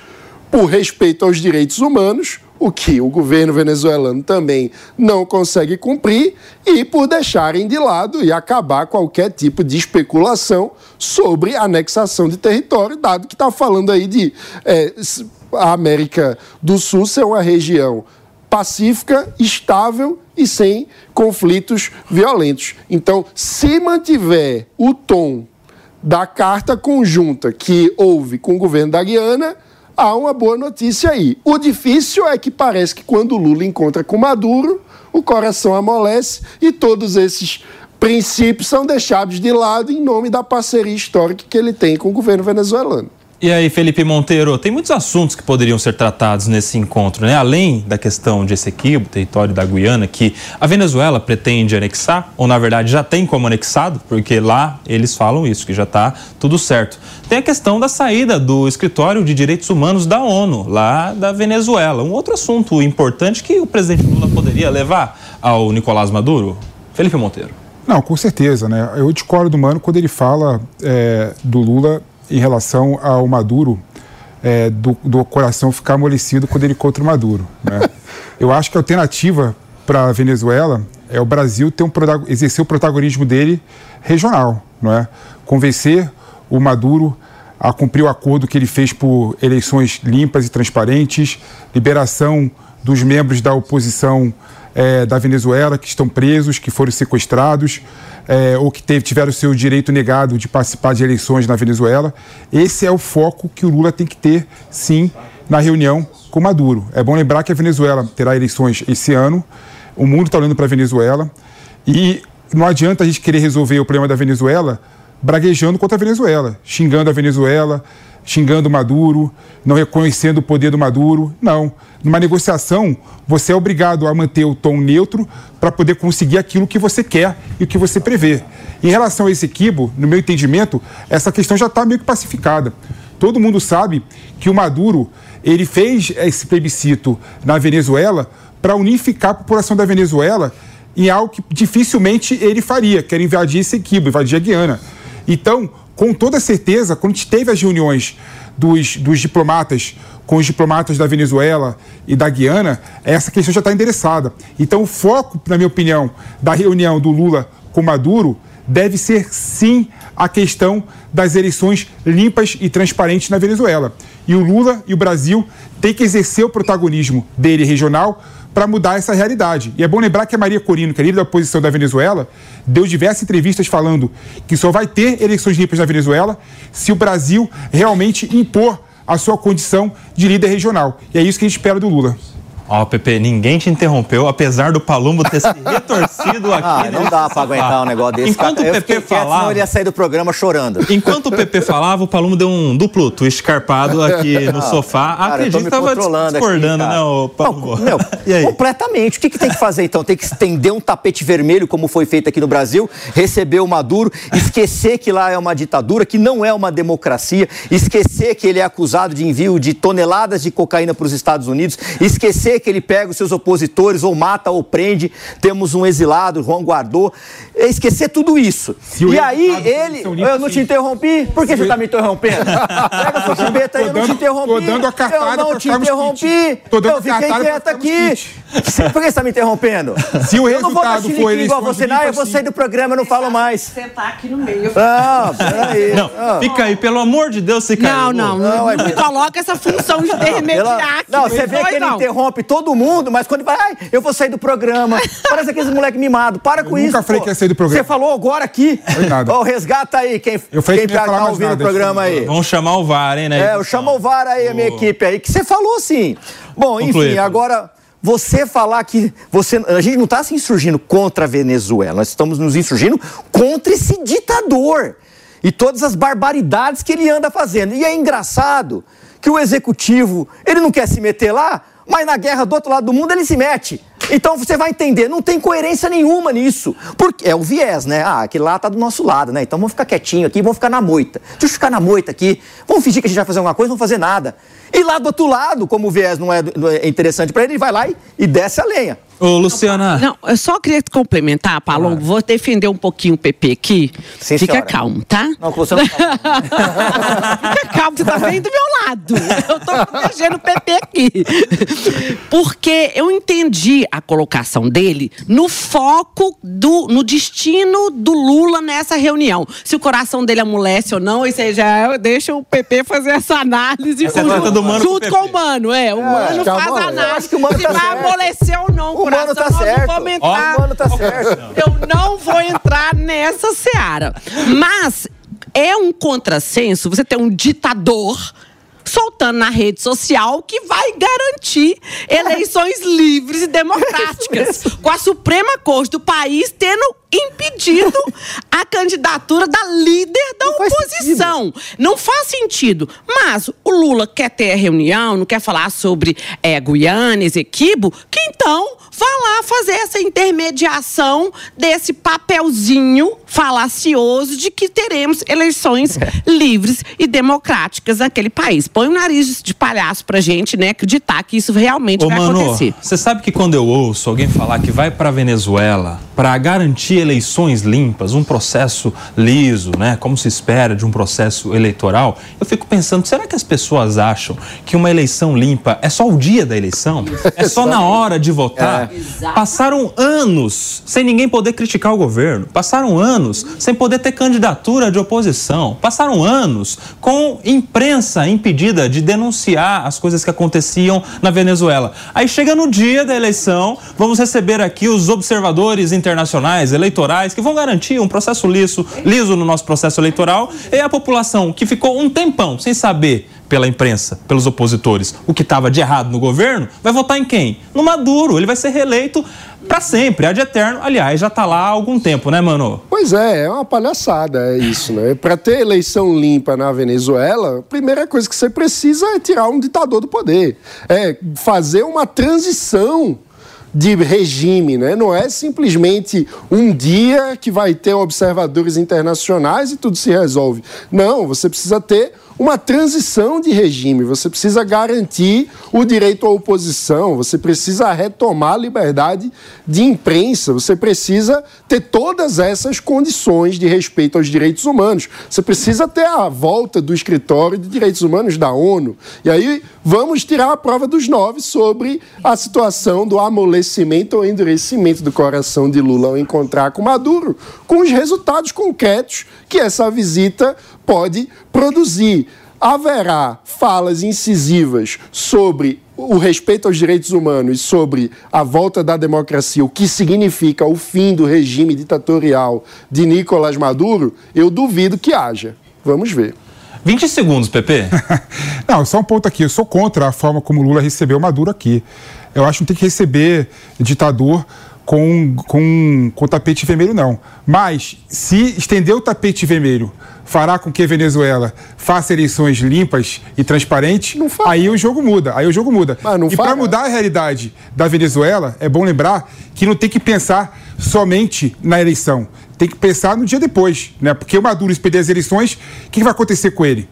por respeito aos direitos humanos, o que o governo venezuelano também não consegue cumprir, e por deixarem de lado e acabar qualquer tipo de especulação sobre anexação de território, dado que está falando aí de é, a América do Sul ser uma região pacífica, estável e sem conflitos violentos. Então, se mantiver o tom da carta conjunta que houve com o governo da Guiana, há uma boa notícia aí. O difícil é que parece que quando o Lula encontra com Maduro, o coração amolece e todos esses princípios são deixados de lado em nome da parceria histórica que ele tem com o governo venezuelano. E aí, Felipe Monteiro, tem muitos assuntos que poderiam ser tratados nesse encontro, né? Além da questão de Essequibo, território da Guiana, que a Venezuela pretende anexar, ou na verdade já tem como anexado, porque lá eles falam isso, que já está tudo certo. Tem a questão da saída do escritório de direitos humanos da ONU, lá da Venezuela. Um outro assunto importante que o presidente Lula poderia levar ao Nicolás Maduro. Felipe Monteiro. Não, com certeza, né? Eu discordo do Mano quando ele fala é, do Lula em relação ao Maduro, é, do, do, coração ficar amolecido quando ele contra o Maduro. Né? Eu acho que a alternativa para a Venezuela é o Brasil ter um, exercer o protagonismo dele regional, não é? Convencer o Maduro a cumprir o acordo que ele fez por eleições limpas e transparentes, liberação dos membros da oposição é, da Venezuela que estão presos, que foram sequestrados, é, ou que teve, tiveram o seu direito negado de participar de eleições na Venezuela. Esse é o foco que o Lula tem que ter, sim, na reunião com Maduro. É bom lembrar que a Venezuela terá eleições esse ano, o mundo está olhando para a Venezuela e não adianta a gente querer resolver o problema da Venezuela braguejando contra a Venezuela, xingando a Venezuela, xingando Maduro, não reconhecendo o poder do Maduro. Não. Numa negociação, você é obrigado a manter o tom neutro para poder conseguir aquilo que você quer e o que você prevê. Em relação a esse equibo, no meu entendimento, essa questão já está meio que pacificada. Todo mundo sabe que o Maduro ele fez esse plebiscito na Venezuela para unificar a população da Venezuela em algo que dificilmente ele faria, que era invadir esse equibo, invadir a Guiana. Então, com toda certeza, quando a gente teve as reuniões dos, dos diplomatas com os diplomatas da Venezuela e da Guiana, essa questão já está endereçada. Então, o foco, na minha opinião, da reunião do Lula com Maduro deve ser sim a questão das eleições limpas e transparentes na Venezuela. E o Lula e o Brasil têm que exercer o protagonismo dele regional para mudar essa realidade. E é bom lembrar que a Maria Corino, que é líder da oposição da Venezuela, deu diversas entrevistas falando que só vai ter eleições limpas na Venezuela se o Brasil realmente impor a sua condição de líder regional. E é isso que a gente espera do Lula. Ó, Pepe, ninguém te interrompeu, apesar do Palumbo ter se retorcido aqui. Ah, não dá pra sofá. aguentar um negócio desse. Enquanto cara. o Pepe fiquei quieto, falava, ele ia sair do programa chorando. enquanto o Pepe falava, o Palumbo deu um duplo twist carpado aqui no sofá. Cara, eu tô Acredito que tava aqui, discordando, cara. né, ô Palumbo? Não, e aí? completamente. O que, que tem que fazer então? Tem que estender um tapete vermelho, como foi feito aqui no Brasil, receber o Maduro, esquecer que lá é uma ditadura, que não é uma democracia, esquecer que ele é acusado de envio de toneladas de cocaína para os Estados Unidos, esquecer que ele pega os seus opositores ou mata ou prende. Temos um exilado, Juan Guardó. Esquecer tudo isso. Se E aí for ele. Eu não te interrompi? Por que você está me interrompendo? Pega sua chupeta aí, eu não te interrompi. tô dando a cartada Eu não te interrompi. quit. Tô dando eu fiquei quieto aqui. Por que você está me interrompendo? Se o eu não vou dar resultado for chilique igual você, não. Eu limpas, vou sim. sair do programa, eu não falo mais. Sentar aqui no meio. Não, peraí. Não, fica aí, pelo amor de Deus, se Não, não, não, Não, é não coloca essa função de intermediar. Não, você vê que ele não. interrompe todo mundo, mas quando ele vai, ai, eu vou sair do programa. Parece aqueles moleque mimado. Para com nunca isso. falei pô. que ia sair do programa. Você falou agora aqui. Foi nada. Ó, resgata aí quem, Eu falei quem que tá, falar tá ouvindo o programa assim. aí. Vamos chamar o VAR, hein, né? É, eu chamo o VAR aí, a minha equipe aí, que você falou sim. Bom, Conclui, enfim, agora você falar que você, a gente não está se insurgindo contra a Venezuela, nós estamos nos insurgindo contra esse ditador e todas as barbaridades que ele anda fazendo. E é engraçado que o executivo, ele não quer se meter lá, mas na guerra do outro lado do mundo ele se mete. Então você vai entender, não tem coerência nenhuma nisso. Porque é o viés, né? Ah, aquele lá tá do nosso lado, né? Então vamos ficar quietinho aqui, vamos ficar na moita. Deixa eu ficar na moita aqui. Vamos fingir que a gente vai fazer alguma coisa, não fazer nada. E lá do outro lado, como o viés não é, não é interessante para ele, ele vai lá e, e desce a lenha. Ô, Luciana. Não, eu só queria te complementar, Palombo. Vou defender um pouquinho o PP aqui. Sim, Fica senhora. calmo, tá? Não, que você não Fica calmo, você tá bem do meu lado. Eu tô protegendo o PP aqui. Porque eu entendi a colocação dele no foco do, no destino do Lula nessa reunião. Se o coração dele amolece ou não, isso aí já deixa o PP fazer essa análise Essa é junto, treta do Mano junto com o com o Mano. É, o Mano acho que faz a análise. Acho que o Mano se tá vai certo. amolecer ou não o O Mano tá não certo. entrar. o Mano tá certo. Eu não vou entrar nessa seara. Mas é um contrassenso você ter um ditador soltando na rede social que vai garantir eleições livres e democráticas. Com a Suprema Corte do país tendo impedido a candidatura da líder da faz oposição. Não faz sentido. Mas o Lula quer ter a reunião, não quer falar sobre é, Guiana, Esequibo, que então vá lá fazer essa intermediação desse papelzinho falacioso de que teremos eleições livres e democráticas naquele país. Põe o nariz de palhaço pra gente, né, acreditar que isso realmente Ô, vai mano, acontecer. você sabe que quando eu ouço alguém falar que vai para Venezuela para garantir eleições limpas, um processo liso, né, como se espera de um processo eleitoral, eu fico pensando, será que as pessoas acham que uma eleição limpa é só o dia da eleição? É só na hora de votar? Passaram anos sem ninguém poder criticar o governo. Passaram anos sem poder ter candidatura de oposição. Passaram anos com imprensa impedida de denunciar as coisas que aconteciam na Venezuela. Aí chega no dia da eleição, vamos receber aqui os observadores internacionais, eleitorais, que vão garantir um processo liso, liso no nosso processo eleitoral. E a população que ficou um tempão sem saber pela imprensa, pelos opositores, o que estava de errado no governo, vai votar em quem? No Maduro. Ele vai ser reeleito para sempre, ad eterno. Aliás, já está lá há algum tempo, né, mano? Pois é, é uma palhaçada, é isso, né? Para ter eleição limpa na Venezuela, a primeira coisa que você precisa é tirar um ditador do poder. É fazer uma transição de regime, né? Não é simplesmente um dia que vai ter observadores internacionais e tudo se resolve. Não, você precisa ter uma transição de regime, você precisa garantir o direito à oposição, você precisa retomar a liberdade de imprensa, você precisa ter todas essas condições de respeito aos direitos humanos. Você precisa ter a volta do escritório de direitos humanos da ONU. E aí vamos tirar a prova dos nove sobre a situação do amolecimento ou endurecimento do coração de Lula ao encontrar com Maduro, com os resultados concretos que essa visita pode produzir. Haverá falas incisivas sobre o respeito aos direitos humanos sobre a volta da democracia, o que significa o fim do regime ditatorial de Nicolás Maduro, eu duvido que haja. Vamos ver. 20 segundos, PP. Não, só um ponto aqui. Eu sou contra a forma como o Lula recebeu Maduro aqui. Eu acho que não tem que receber ditador com, com, com tapete vermelho, não. Mas, se estender o tapete vermelho fará com que a Venezuela faça eleições limpas e transparentes, aí o jogo muda. Aí o jogo muda. e para mudar a realidade da Venezuela, é bom lembrar que não tem que pensar somente na eleição. Tem que pensar no dia depois, né? Porque o Maduro, se perder as eleições, o que vai acontecer com ele?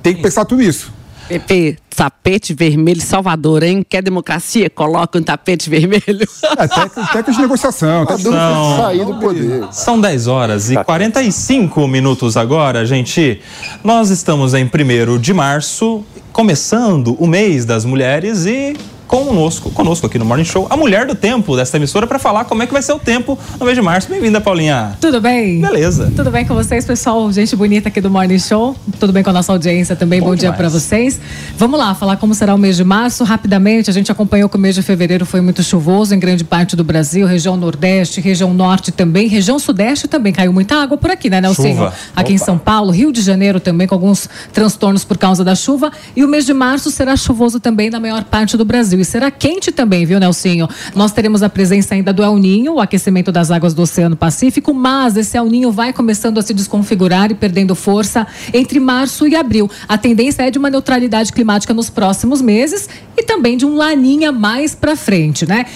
Tem que pensar tudo isso. PP, tapete vermelho Salvador, hein? Quer democracia? Coloca um tapete vermelho. É, técnicas de negociação. Tá São, sair do poder. São 10 horas e 45 minutos agora, gente. Nós estamos em 1 de março, começando o mês das mulheres e conosco, conosco aqui no Morning Show, a mulher do tempo desta emissora para falar como é que vai ser o tempo no mês de março. Bem-vinda, Paulinha. Tudo bem? Beleza. Tudo bem com vocês, pessoal? Gente bonita aqui do Morning Show. Tudo bem com a nossa audiência também? Bom, Bom dia para vocês. Vamos lá, falar como será o mês de março. Rapidamente, a gente acompanhou que o mês de fevereiro foi muito chuvoso em grande parte do Brasil, região Nordeste, região Norte também, região Sudeste também caiu muita água por aqui, né? Chuva. Aqui em Opa. São Paulo, Rio de Janeiro também com alguns transtornos por causa da chuva. E o mês de março será chuvoso também na maior parte do Brasil. E será quente também, viu, Nelsinho? Nós teremos a presença ainda do El Ninho, o aquecimento das águas do Oceano Pacífico, mas esse El Ninho vai começando a se desconfigurar e perdendo força entre março e abril. A tendência é de uma neutralidade climática nos próximos meses e também de um laninha mais para frente, né?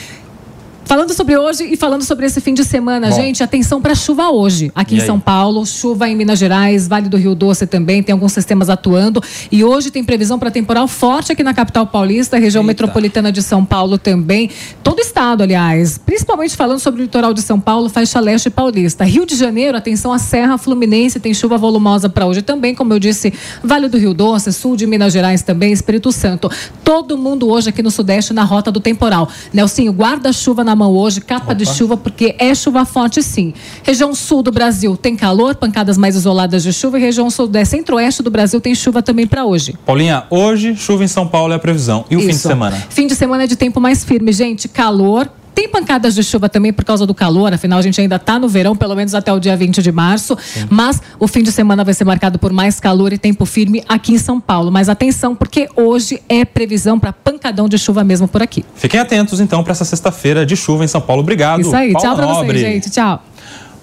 Falando sobre hoje e falando sobre esse fim de semana, Bom. gente, atenção para chuva hoje. Aqui E em aí? São Paulo, chuva em Minas Gerais, Vale do Rio Doce também, tem alguns sistemas atuando. E hoje tem previsão para temporal forte aqui na capital paulista, região Eita. metropolitana de São Paulo também. Todo o estado, aliás. Principalmente falando sobre o litoral de São Paulo, faixa leste paulista. Rio de Janeiro, atenção à Serra Fluminense, tem chuva volumosa para hoje também, como eu disse, Vale do Rio Doce, sul de Minas Gerais também, Espírito Santo. Todo mundo hoje aqui no Sudeste na rota do temporal. Nelsinho, guarda-chuva na mão hoje, capa de chuva, porque é chuva forte sim. Região sul do Brasil tem calor, pancadas mais isoladas de chuva, e região sudeste, centro-oeste do Brasil tem chuva também para hoje. Paulinha, hoje chuva em São Paulo é a previsão. E o fim de Isso. semana? Fim de semana é de tempo mais firme, gente. Calor. Tem pancadas de chuva também por causa do calor, afinal a gente ainda está no verão, pelo menos até o dia 20 de março. Mas o fim de semana vai ser marcado por mais calor e tempo firme aqui em São Paulo. Mas atenção, porque hoje é previsão para pancadão de chuva mesmo por aqui. Fiquem atentos então para essa sexta-feira de chuva em São Paulo. Obrigado. Isso aí, Paula tchau Nobre. vocês, gente. Tchau.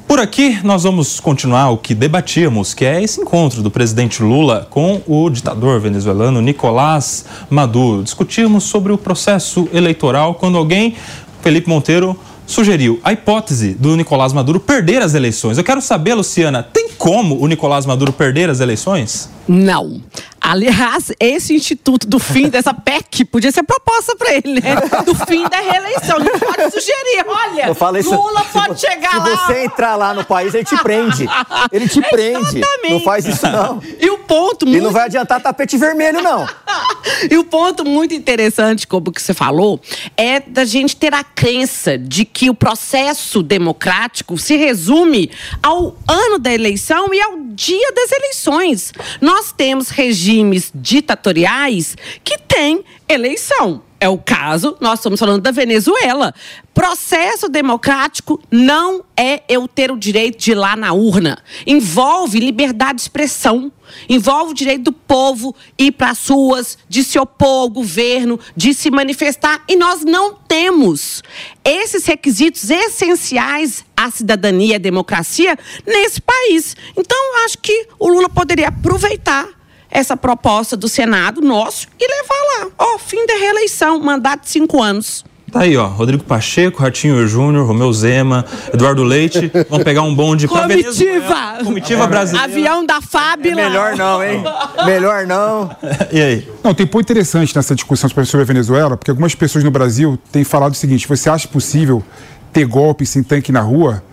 Por aqui, nós vamos continuar o que debatíamos, que é esse encontro do presidente Lula com o ditador venezuelano Nicolás Maduro. Discutimos sobre o processo eleitoral quando alguém, Felipe Monteiro, sugeriu a hipótese do Nicolás Maduro perder as eleições. Eu quero saber, Luciana, tem como o Nicolás Maduro perder as eleições? Não. Aliás, esse instituto do fim dessa PEC podia ser proposta para ele, né? Do fim da reeleição. Não pode sugerir. Olha, isso. Lula se pode vo- chegar se lá. você entrar lá no país, ele te prende. Ele te prende. Exatamente. Não faz isso, não. E o ponto E muito não vai adiantar tapete vermelho, não. E o ponto muito interessante, como que você falou, é da gente ter a crença de que o processo democrático se resume ao ano da eleição e ao dia das eleições. Nós temos regimes ditatoriais que têm eleição. É o caso, nós estamos falando da Venezuela. Processo democrático não é eu ter o direito de ir lá na urna. Envolve liberdade de expressão. Envolve o direito do povo ir para as ruas, de se opor ao governo, de se manifestar. E nós não temos esses requisitos essenciais à cidadania e à democracia nesse país. Então, acho que o Lula poderia aproveitar essa proposta do Senado nosso e levar lá. Ó, fim da reeleição, mandato de cinco anos. Tá aí, ó. Rodrigo Pacheco, Ratinho Júnior, Romeu Zema, Eduardo Leite. Vão pegar um bonde pra Comitiva! Venezuela. Comitiva brasileira. Avião da Fábio. Melhor não, hein? Melhor não. E aí? Não, tem ponto interessante nessa discussão sobre a Venezuela, porque algumas pessoas no Brasil têm falado o seguinte: você acha possível ter golpe sem tanque na rua?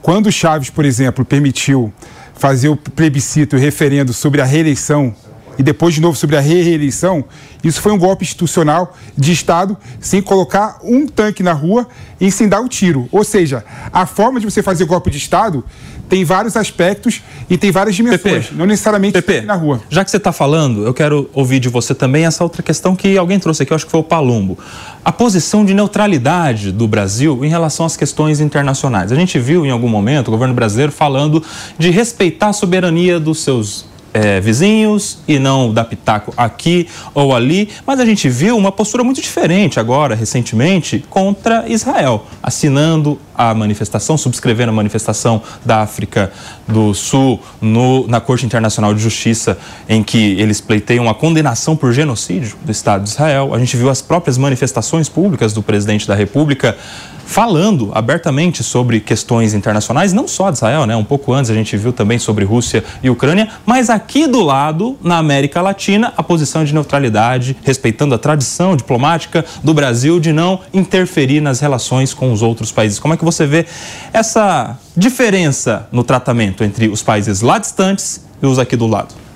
Quando o Chaves, por exemplo, permitiu fazer o plebiscito o referendo sobre a reeleição e depois de novo sobre a reeleição, isso foi um golpe institucional de Estado sem colocar um tanque na rua e sem dar o tiro. Ou seja, a forma de você fazer golpe de Estado tem vários aspectos e tem várias dimensões, Pepe, não necessariamente Pepe, na rua. já que você está falando, eu quero ouvir de você também essa outra questão que alguém trouxe aqui, eu acho que foi o Palumbo. A posição de neutralidade do Brasil em relação às questões internacionais. A gente viu em algum momento o governo brasileiro falando de respeitar a soberania dos seus é, vizinhos e não dar pitaco aqui ou ali, mas a gente viu uma postura muito diferente agora, recentemente, contra Israel, assinando a manifestação, subscrevendo a manifestação da África do Sul no, na Corte Internacional de Justiça, em que eles pleiteiam a condenação por genocídio do Estado de Israel. A gente viu as próprias manifestações públicas do presidente da República falando abertamente sobre questões internacionais, não só de Israel, né? Um pouco antes a gente viu também sobre Rússia e Ucrânia, mas aqui do lado, na América Latina, a posição de neutralidade, respeitando a tradição diplomática do Brasil de não interferir nas relações com os outros países. Como é que você vê essa diferença no tratamento entre os países lá distantes e os aqui do lado?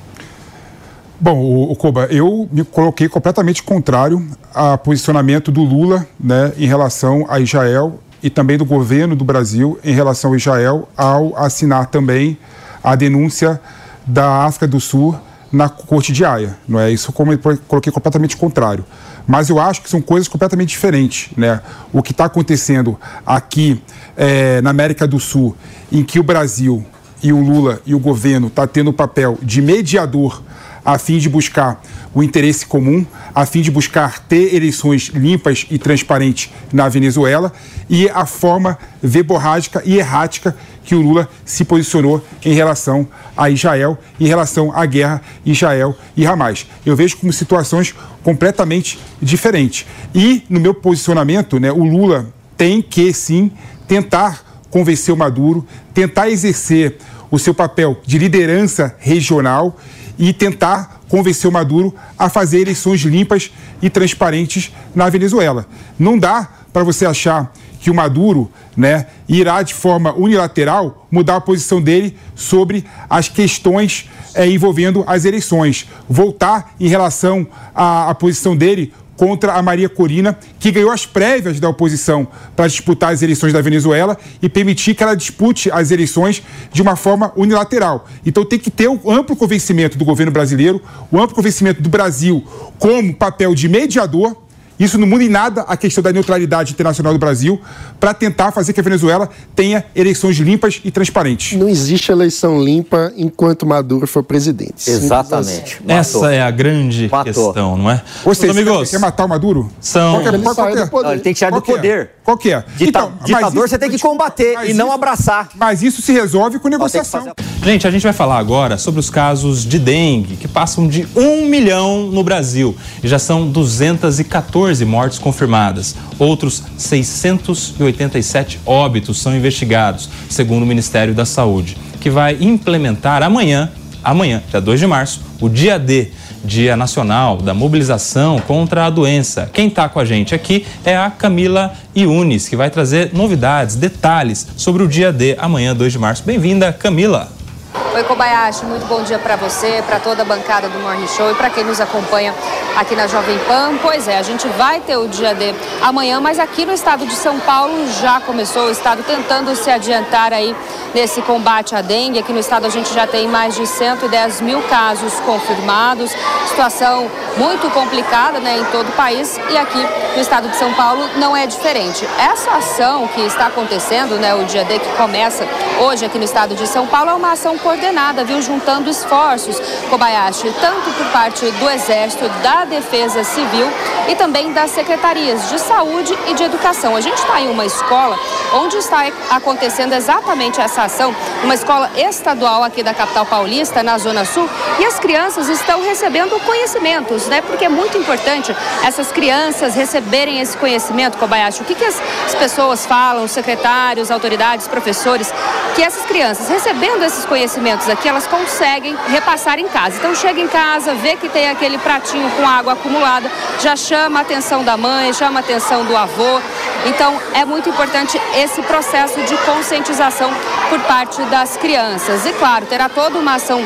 Bom, o, o eu me coloquei completamente contrário ao posicionamento do Lula né, em relação a Israel e também do governo do Brasil em relação a Israel ao assinar também a denúncia da África do Sul na Corte de Haia, não é? Isso como eu coloquei completamente contrário. Mas eu acho que são coisas completamente diferentes, né? O que está acontecendo aqui é, na América do Sul, em que o Brasil e o Lula e o governo está tendo o papel de mediador a fim de buscar o interesse comum, a fim de buscar ter eleições limpas e transparentes na Venezuela e a forma verborrágica e errática que o Lula se posicionou em relação a Israel, em relação à guerra Israel e Hamas. Eu vejo como situações completamente diferentes. E, no meu posicionamento, né, o Lula tem que, sim, tentar convencer o Maduro, tentar exercer o seu papel de liderança regional e tentar convencer o Maduro a fazer eleições limpas e transparentes na Venezuela. Não dá para você achar que o Maduro né, irá de forma unilateral mudar a posição dele sobre as questões é, envolvendo as eleições. Voltar em relação à, à posição dele contra a Maria Corina, que ganhou as prévias da oposição para disputar as eleições da Venezuela e permitir que ela dispute as eleições de uma forma unilateral. Então tem que ter um amplo convencimento do governo brasileiro, o um amplo convencimento do Brasil como papel de mediador isso não muda em nada a questão da neutralidade internacional do Brasil para tentar fazer que a Venezuela tenha eleições limpas e transparentes. Não existe eleição limpa enquanto Maduro for presidente. Exatamente. Essa é a grande Matou. questão, não é? Ou seja, amigos, quer matar o Maduro? São... Qual que é, qual, qual é? Não, ele tem que tirar do é? poder. Qual que é? Dita então, ditador você tem que combater e não abraçar. Mas isso se resolve com negociação. Gente, a gente vai falar agora sobre os casos de dengue, que passam de um milhão no Brasil. E já são 214 mortes confirmadas. Outros 687 óbitos são investigados, segundo o Ministério da Saúde, que vai implementar amanhã, amanhã, dia 2 de março, o dia D Dia Nacional da Mobilização contra a Doença. Quem está com a gente aqui é a Camila Iunes, que vai trazer novidades, detalhes sobre o dia D, amanhã, 2 de março. Bem-vinda, Camila. Oi, Kobayashi, muito bom dia para você, para toda a bancada do Morning Show e para quem nos acompanha aqui na Jovem Pan. Pois é, a gente vai ter o dia D amanhã, mas aqui no estado de São Paulo já começou o estado tentando se adiantar aí nesse combate à dengue. Aqui no estado a gente já tem mais de 110 mil casos confirmados, situação muito complicada né, em todo o país e aqui no estado de São Paulo não é diferente. Essa ação que está acontecendo, né, o dia D que começa hoje aqui no estado de São Paulo, é uma ação coordenada, viu, juntando esforços, Kobayashi, tanto por parte do Exército, da Defesa Civil e também das secretarias de Saúde e de Educação. A gente está em uma escola onde está acontecendo exatamente essa ação, uma escola estadual aqui da capital paulista, na Zona Sul, e as crianças estão recebendo conhecimentos, né? Porque é muito importante essas crianças receberem esse conhecimento, Kobayashi. O que, que as, as pessoas falam, secretários, autoridades, professores, que essas crianças recebendo esses conhecimentos aqui, elas conseguem repassar em casa. Então chega em casa, vê que tem aquele pratinho com água acumulada, já chama a atenção da mãe, chama a atenção do avô. Então é muito importante esse processo de conscientização por parte das crianças. E claro, terá toda uma ação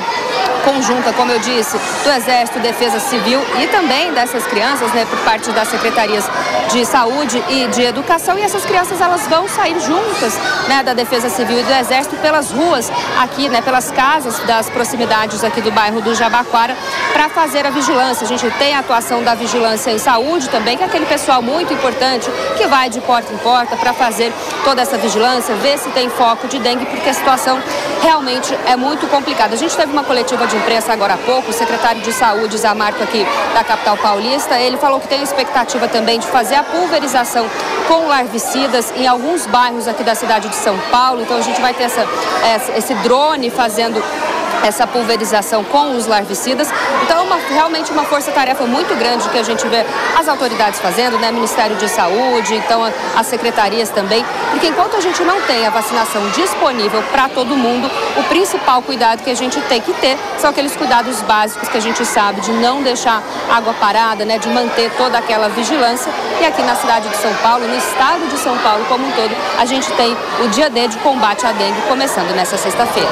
conjunta, como eu disse, do Exército, Defesa Civil e também dessas crianças, né, por parte das secretarias de saúde e de educação. E essas crianças elas vão sair juntas, né, da Defesa Civil e do Exército pelas ruas aqui, né, pelas casas das proximidades aqui do bairro do Jabaquara para fazer a vigilância. A gente tem a atuação da vigilância em saúde também, que é aquele pessoal muito importante que vai de porta em porta para fazer toda essa vigilância, ver se tem foco de dengue, porque a situação realmente é muito complicada. A gente teve uma coletiva de de imprensa agora há pouco, o secretário de Saúde, Zé Marco, aqui da capital paulista, ele falou que tem expectativa também de fazer a pulverização com larvicidas em alguns bairros aqui da cidade de São Paulo. Então a gente vai ter essa, esse drone fazendo essa pulverização com os larvicidas. Então, uma, realmente uma força-tarefa muito grande que a gente vê as autoridades fazendo, né? Ministério de Saúde, então as secretarias também, porque enquanto a gente não tem a vacinação disponível para todo mundo, o principal cuidado que a gente tem que ter são aqueles cuidados básicos que a gente sabe de não deixar água parada, né? De manter toda aquela vigilância. E aqui na cidade de São Paulo, no estado de São Paulo como um todo, a gente tem o dia D de combate à dengue começando nessa sexta-feira.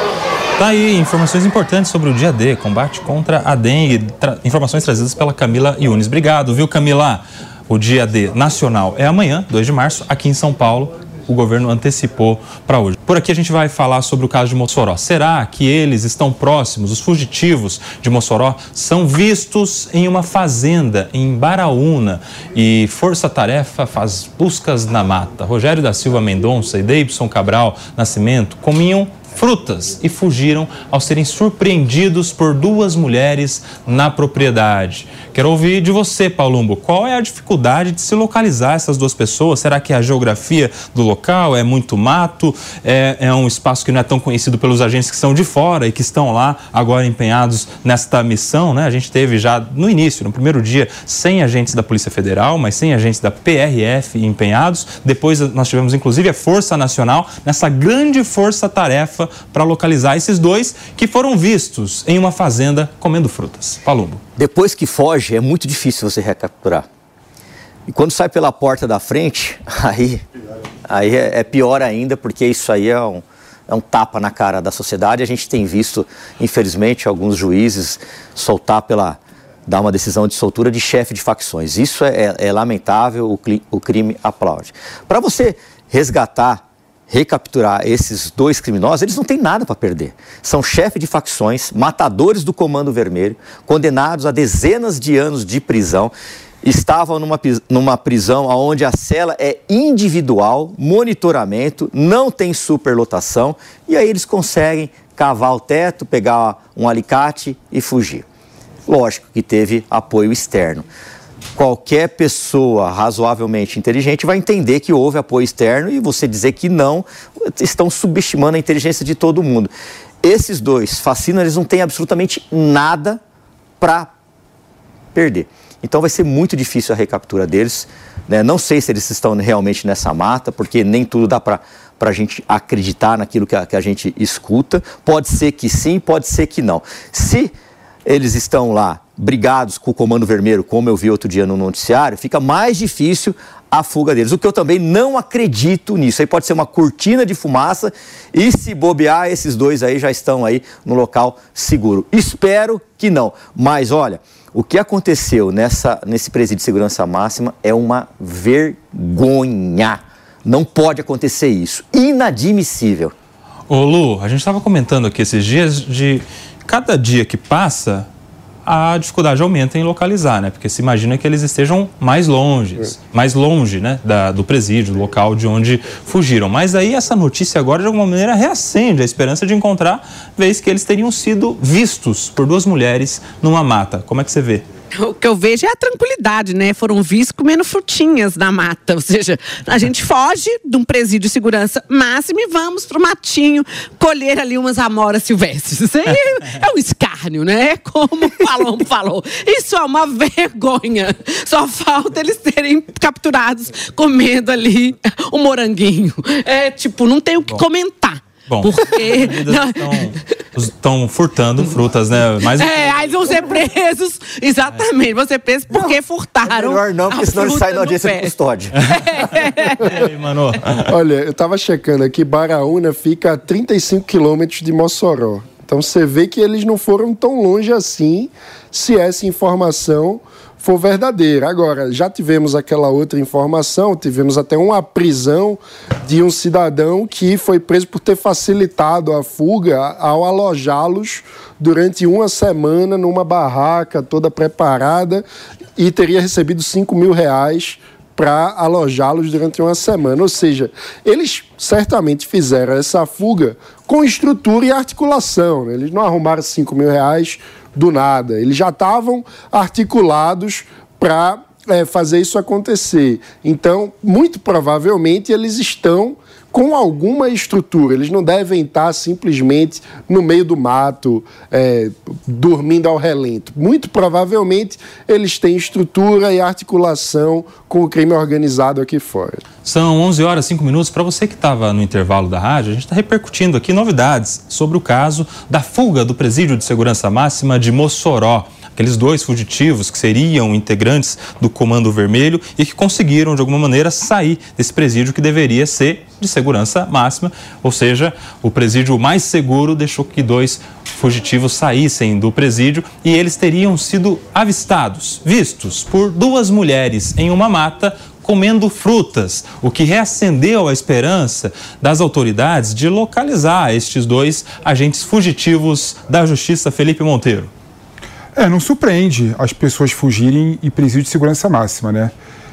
Tá aí, informações importantes sobre o dia D, combate contra a dengue. Tra informações trazidas pela Camila Yunes. Obrigado, viu, Camila? O dia D nacional é amanhã, 2 de março, aqui em São Paulo. O governo antecipou para hoje. Por aqui a gente vai falar sobre o caso de Mossoró. Será que eles estão próximos, os fugitivos de Mossoró, são vistos em uma fazenda em Baraúna e Força Tarefa faz buscas na mata? Rogério da Silva Mendonça e Deibson Cabral Nascimento comiam frutas e fugiram ao serem surpreendidos por duas mulheres na propriedade. Quero ouvir de você, Paulumbo, qual é a dificuldade de se localizar essas duas pessoas? Será que a geografia do local é muito mato? É, é um espaço que não é tão conhecido pelos agentes que são de fora e que estão lá agora empenhados nesta missão, né? A gente teve já no início, no primeiro dia, 100 agentes da Polícia Federal, mas 100 agentes da PRF empenhados. Depois nós tivemos inclusive a Força Nacional nessa grande força-tarefa para localizar esses dois que foram vistos em uma fazenda comendo frutas. Palumbo. Depois que foge, é muito difícil você recapturar. E quando sai pela porta da frente, aí, aí é, é pior ainda, porque isso aí é um, é um tapa na cara da sociedade. A gente tem visto, infelizmente, alguns juízes soltar pela. dar uma decisão de soltura de chefe de facções. Isso é, é, é lamentável, o, o crime aplaude. Para você resgatar recapturar esses dois criminosos, eles não têm nada para perder. São chefes de facções, matadores do Comando Vermelho, condenados a dezenas de anos de prisão. Estavam numa, numa prisão onde a cela é individual, monitoramento, não tem superlotação, e aí eles conseguem cavar o teto, pegar um alicate e fugir. Lógico que teve apoio externo qualquer pessoa razoavelmente inteligente vai entender que houve apoio externo e você dizer que não, estão subestimando a inteligência de todo mundo. Esses dois fascinas, eles não têm absolutamente nada para perder. Então vai ser muito difícil a recaptura deles. Né? Não sei se eles estão realmente nessa mata, porque nem tudo dá para para a gente acreditar naquilo que a, que a gente escuta. Pode ser que sim, pode ser que não. Se eles estão lá brigados com o Comando Vermelho, como eu vi outro dia no noticiário, fica mais difícil a fuga deles. O que eu também não acredito nisso. Aí pode ser uma cortina de fumaça e se bobear, esses dois aí já estão aí no local seguro. Espero que não. Mas olha, o que aconteceu nessa, nesse presídio de segurança máxima é uma vergonha. Não pode acontecer isso. Inadmissível. Ô Lu, a gente estava comentando aqui esses dias de cada dia que passa, a dificuldade aumenta em localizar, né? Porque se imagina que eles estejam mais longe, é. mais longe, né? Da, do presídio, do local de onde fugiram. Mas aí essa notícia agora, de alguma maneira, reacende a esperança de encontrar, vez que eles teriam sido vistos por duas mulheres numa mata. Como é que você vê? O que eu vejo é a tranquilidade, né? Foram vistos comendo frutinhas na mata. Ou seja, a gente foge de um presídio de segurança máxima e vamos pro matinho colher ali umas amoras silvestres. Isso aí é um escárnio, né? É como o Palombo falou. Isso é uma vergonha. Só falta eles serem capturados comendo ali o moranguinho. É tipo, não tem o que comentar. Bom, porque estão furtando frutas, né? Mas... É, aí vão ser presos, exatamente, é. vão ser presos porque furtaram. É melhor não, porque senão eles saem da audiência de custódia. É. Aí, mano. Olha, eu tava checando aqui, Baraúna fica a 35 quilômetros de Mossoró. Então você vê que eles não foram tão longe assim, se essa informação for verdadeira. Agora, já tivemos aquela outra informação, tivemos até uma prisão de um cidadão que foi preso por ter facilitado a fuga ao alojá-los durante uma semana numa barraca toda preparada e teria recebido 5 mil reais para alojá-los durante uma semana. Ou seja, eles certamente fizeram essa fuga com estrutura e articulação. Né? Eles não arrumaram 5 mil reais do nada. Eles já estavam articulados para é, fazer isso acontecer. Então, muito provavelmente, eles estão com alguma estrutura. Eles não devem estar simplesmente no meio do mato, é, dormindo ao relento. Muito provavelmente eles têm estrutura e articulação com o crime organizado aqui fora. São 11 horas 5 minutos. Para você que estava no intervalo da rádio, a gente está repercutindo aqui novidades sobre o caso da fuga do presídio de segurança máxima de Mossoró aqueles dois fugitivos que seriam integrantes do Comando Vermelho e que conseguiram, de alguma maneira, sair desse presídio que deveria ser de segurança máxima, ou seja, o presídio mais seguro deixou que dois fugitivos saíssem do presídio e eles teriam sido avistados, vistos por duas mulheres em uma mata comendo frutas, o que reacendeu a esperança das autoridades de localizar estes dois agentes fugitivos da Justiça, Felipe Monteiro. É, não surpreende as pessoas fugirem e presídio de segurança máxima, né?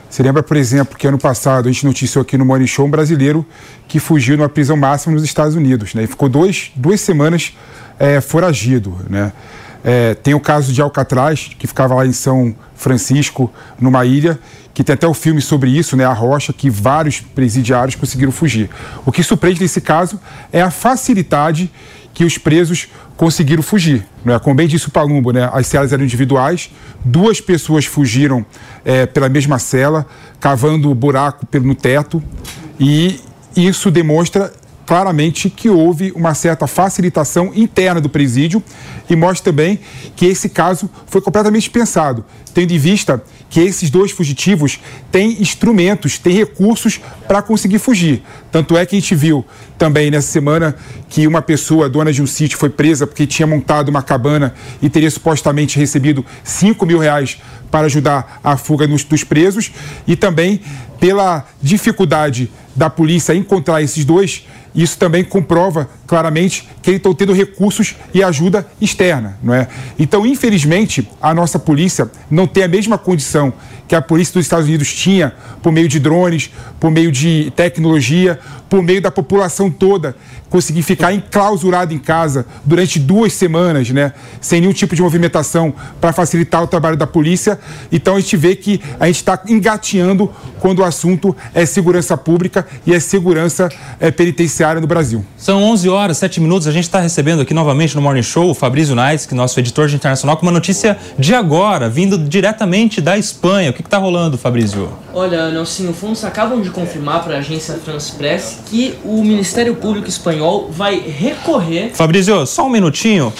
Você lembra, por exemplo, que ano passado a gente noticiou aqui no Morning Show um brasileiro que fugiu numa prisão máxima nos Estados Unidos, né? E ficou dois, duas semanas é, foragido, né? É, tem o caso de Alcatraz, que ficava lá em São Francisco, numa ilha, que tem até o filme sobre isso, né? A Rocha, que vários presidiários conseguiram fugir. O que surpreende nesse caso é a facilidade que os presos conseguiram fugir. Né? Como bem disse o Palumbo, né? as celas eram individuais, duas pessoas fugiram é, pela mesma cela, cavando buraco no teto, e isso demonstra claramente que houve uma certa facilitação interna do presídio e mostra também que esse caso foi completamente pensado, tendo em vista que esses dois fugitivos têm instrumentos, têm recursos para conseguir fugir. Tanto é que a gente viu também nessa semana que uma pessoa, dona de um sítio, foi presa porque tinha montado uma cabana e teria supostamente recebido 5 mil reais para ajudar a fuga dos, dos presos e também pela dificuldade da polícia encontrar esses dois isso também comprova claramente que eles estão tendo recursos e ajuda externa, não é? Então, infelizmente, a nossa polícia não tem a mesma condição que a polícia dos Estados Unidos tinha por meio de drones, por meio de tecnologia, por meio da população toda conseguir ficar enclausurado em casa durante duas semanas, né, sem nenhum tipo de movimentação para facilitar o trabalho da polícia. Então a gente vê que a gente está engateando quando o assunto é segurança pública e é segurança é, penitenciária no Brasil. São 11 horas, 7 minutos. A gente está recebendo aqui novamente no Morning Show o Fabrício Naes, que é nosso editor de internacional, com uma notícia de agora, vindo diretamente da Espanha. O que está rolando, Fabrício? Olha, Nelsinho, fundos acabam de confirmar para a agência France Press que o Ministério Público Espanhol vai recorrer. Fabrício, só um minutinho.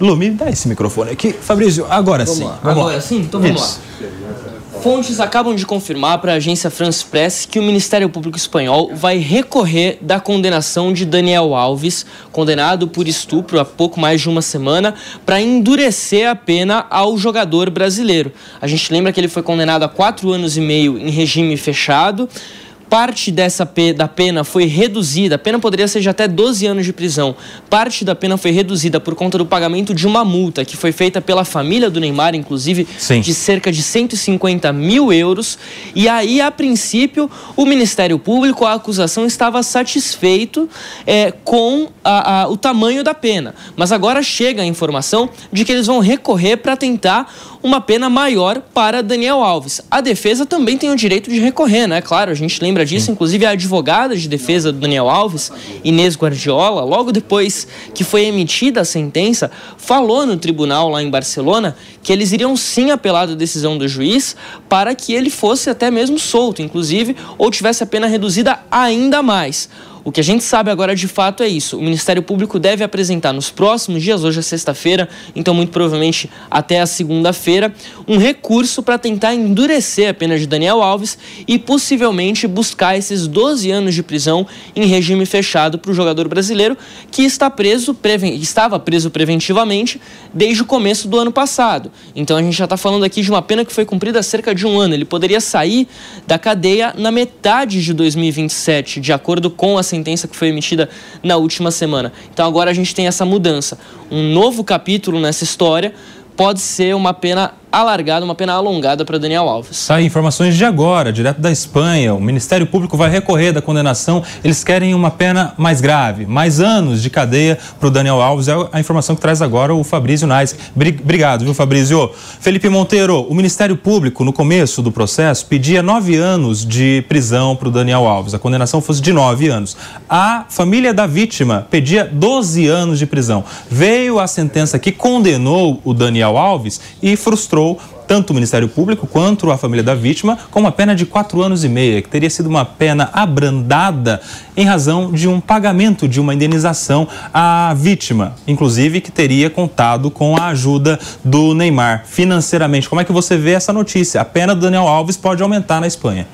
Lu, me dá esse microfone aqui. Fabrício, agora vamos sim. Lá. Vamos agora lá. sim? Então vamos Isso. lá. Fontes acabam de confirmar para a agência France Press que o Ministério Público Espanhol vai recorrer da condenação de Daniel Alves, condenado por estupro há pouco mais de uma semana, para endurecer a pena ao jogador brasileiro. A gente lembra que ele foi condenado a quatro anos e meio em regime fechado parte dessa da pena foi reduzida, a pena poderia ser de até 12 anos de prisão. Parte da pena foi reduzida por conta do pagamento de uma multa que foi feita pela família do Neymar, inclusive, Sim. de cerca de 150 mil euros. E aí, a princípio, o Ministério Público, a acusação estava satisfeito é, com a, a, o tamanho da pena. Mas agora chega a informação de que eles vão recorrer para tentar uma pena maior para Daniel Alves. A defesa também tem o direito de recorrer, né? Claro, a gente lembra disso. Inclusive, a advogada de defesa do Daniel Alves, Inês Guardiola, logo depois que foi emitida a sentença, falou no tribunal lá em Barcelona que eles iriam sim apelar da decisão do juiz para que ele fosse até mesmo solto, inclusive, ou tivesse a pena reduzida ainda mais. O que a gente sabe agora de fato é isso. O Ministério Público deve apresentar nos próximos dias, hoje é sexta-feira, então muito provavelmente até a segunda-feira, um recurso para tentar endurecer a pena de Daniel Alves e possivelmente buscar esses 12 anos de prisão em regime fechado para o jogador brasileiro que está preso, estava preso preventivamente desde o começo do ano passado. Então a gente já está falando aqui de uma pena que foi cumprida há cerca de um ano. Ele poderia sair da cadeia na metade de 2027, de acordo com a sentença que foi emitida na última semana. Então agora a gente tem essa mudança. Um novo capítulo nessa história pode ser uma pena alargada, uma pena alongada para Daniel Alves. Sai informações de agora, direto da Espanha. O Ministério Público vai recorrer da condenação. Eles querem uma pena mais grave, mais anos de cadeia para o Daniel Alves. É a informação que traz agora o Fabrício Nais. Obrigado, viu, Fabrício? Felipe Monteiro, o Ministério Público, no começo do processo, pedia nove anos de prisão para o Daniel Alves. A condenação fosse de nove anos. A família da vítima pedia 12 anos de prisão. Veio a sentença que condenou o Daniel Alves e frustrou tanto o Ministério Público quanto a família da vítima com uma pena de quatro anos e meio, que teria sido uma pena abrandada em razão de um pagamento de uma indenização à vítima, inclusive que teria contado com a ajuda do Neymar financeiramente. Como é que você vê essa notícia? A pena do Daniel Alves pode aumentar na Espanha.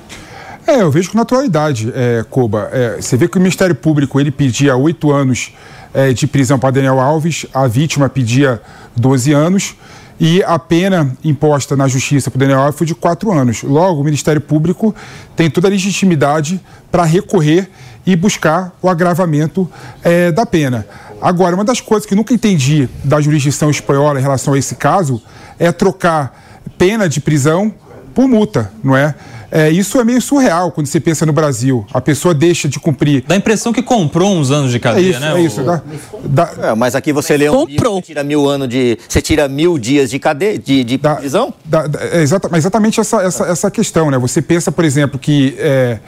É, eu vejo com naturalidade, é, Koba. É, você vê que o Ministério Público ele pedia oito anos é, de prisão para Daniel Alves, a vítima pedia 12 anos e a pena imposta na justiça para o Daniel Alves foi de quatro anos. Logo, o Ministério Público tem toda a legitimidade para recorrer e buscar o agravamento é, da pena. Agora, uma das coisas que nunca entendi da jurisdição espanhola em relação a esse caso é trocar pena de prisão por multa, não é? É, isso é meio surreal quando você pensa no Brasil. A pessoa deixa de cumprir. Dá a impressão que comprou uns anos de cadeia, é isso, né? É isso, dá, dá... É, mas aqui você lê um. Livro, você tira mil anos de. Você tira mil dias de cadeia, de, de dá, prisão? Dá, é exata, exatamente essa, essa, essa questão, né? Você pensa, por exemplo, que. É,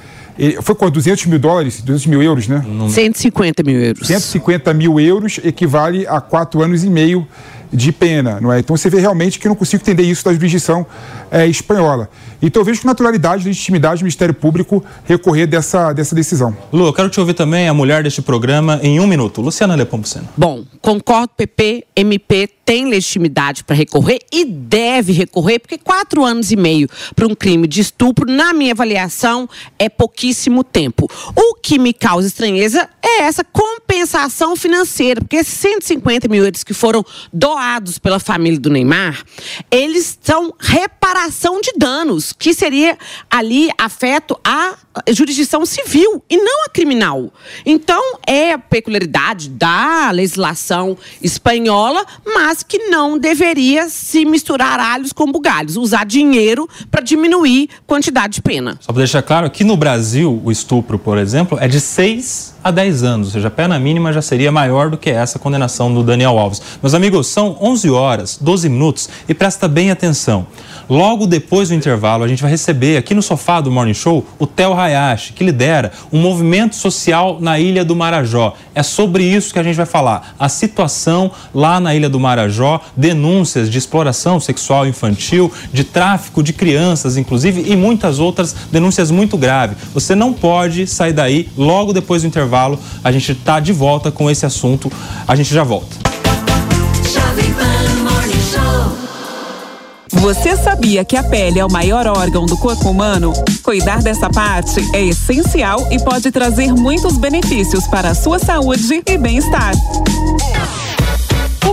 foi com 200 mil dólares, 200 mil euros, né? 150 mil euros. 150 mil euros equivale a quatro anos e meio de pena, não é? Então você vê realmente que eu não consigo entender isso da jurisdição é, espanhola. Então eu vejo com naturalidade legitimidade o Ministério Público recorrer dessa, dessa decisão. Lu, eu quero te ouvir também a mulher deste programa em um minuto. Luciana Lepomuceno. Bom, concordo, PP, MP tem legitimidade para recorrer e deve recorrer, porque quatro anos e meio para um crime de estupro, na minha avaliação, é pouquíssimo tempo. O que me causa estranheza é essa compensação financeira, porque esses 150 mil euros que foram doados pela família do Neymar, eles são reparação de danos, que seria ali afeto à jurisdição civil e não a criminal. Então, é peculiaridade da legislação espanhola, mas que não deveria se misturar alhos com bugalhos, usar dinheiro para diminuir quantidade de pena. Só para deixar claro, aqui no Brasil, o estupro, por exemplo, é de 6 a 10 anos, ou seja, a pena mínima já seria maior do que essa condenação do Daniel Alves. Meus amigos, são 11 horas, 12 minutos e presta bem atenção. Logo depois do intervalo, a gente vai receber aqui no sofá do Morning Show o Theo Hayashi, que lidera um movimento social na Ilha do Marajó. É sobre isso que a gente vai falar. A situação lá na Ilha do Marajó, denúncias de exploração sexual infantil, de tráfico de crianças, inclusive, e muitas outras denúncias muito graves. Você não pode sair daí logo depois do intervalo. A gente está de volta com esse assunto. A gente já volta. Você sabia que a pele é o maior órgão do corpo humano? Cuidar dessa parte é essencial e pode trazer muitos benefícios para a sua saúde e bem-estar.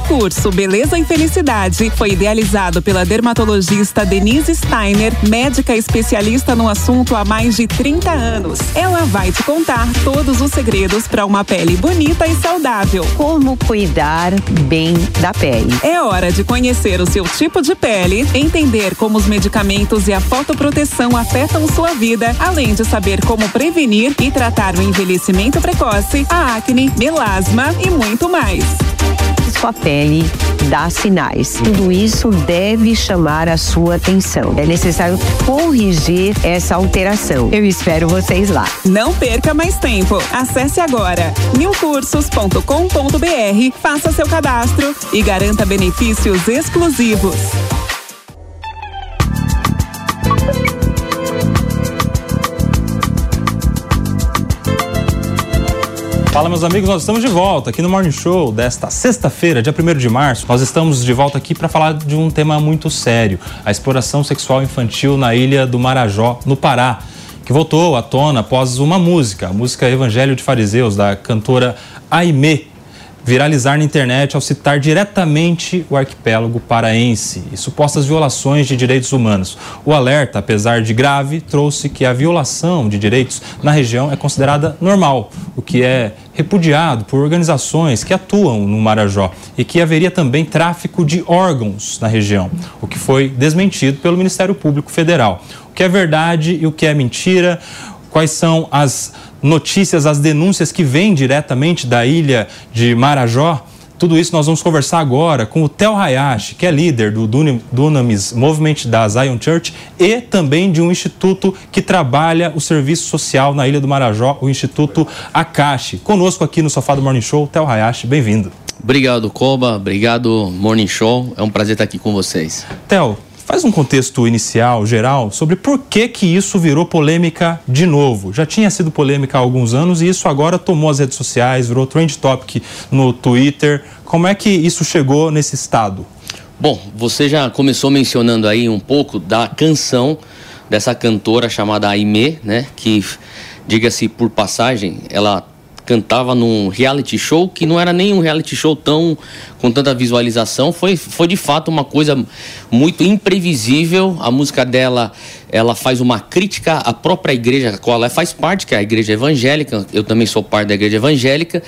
O curso Beleza e Felicidade foi idealizado pela dermatologista Denise Steiner, médica especialista no assunto há mais de 30 anos. Ela vai te contar todos os segredos para uma pele bonita e saudável. Como cuidar bem da pele. É hora de conhecer o seu tipo de pele, entender como os medicamentos e a fotoproteção afetam sua vida, além de saber como prevenir e tratar o envelhecimento precoce, a acne, melasma e muito mais sua pele dá sinais. Tudo isso deve chamar a sua atenção. É necessário corrigir essa alteração. Eu espero vocês lá. Não perca mais tempo. Acesse agora milcursos.com.br, faça seu cadastro e garanta benefícios exclusivos. Fala, meus amigos, nós estamos de volta aqui no Morning Show desta sexta-feira, dia 1 de março. Nós estamos de volta aqui para falar de um tema muito sério: a exploração sexual infantil na ilha do Marajó, no Pará, que voltou à tona após uma música, a música Evangelho de Fariseus, da cantora Aimee viralizar na internet ao citar diretamente o arquipélago paraense e supostas violações de direitos humanos. O alerta, apesar de grave, trouxe que a violação de direitos na região é considerada normal, o que é repudiado por organizações que atuam no Marajó e que haveria também tráfico de órgãos na região, o que foi desmentido pelo Ministério Público Federal. O que é verdade e o que é mentira, quais são as notícias, as denúncias que vêm diretamente da ilha de Marajó. Tudo isso nós vamos conversar agora com o Tel Hayashi, que é líder do Dunamis Movement da Zion Church e também de um instituto que trabalha o serviço social na Ilha do Marajó, o Instituto Akashi. Conosco aqui no Sofá do Morning Show, Tel Hayashi, bem-vindo. Obrigado, Koba. Obrigado, Morning Show. É um prazer estar aqui com vocês. Tel, Faz um contexto inicial, geral, sobre por que, que isso virou polêmica de novo. Já tinha sido polêmica há alguns anos e isso agora tomou as redes sociais, virou trend topic no Twitter. Como é que isso chegou nesse estado? Bom, você já começou mencionando aí um pouco da canção dessa cantora chamada Aimee, né? Que, diga-se por passagem, ela cantava num reality show que não era nem um reality show tão com tanta visualização, foi, foi de fato uma coisa muito imprevisível. A música dela, ela faz uma crítica à própria igreja, a qual ela faz parte, que é a igreja evangélica. Eu também sou parte da igreja evangélica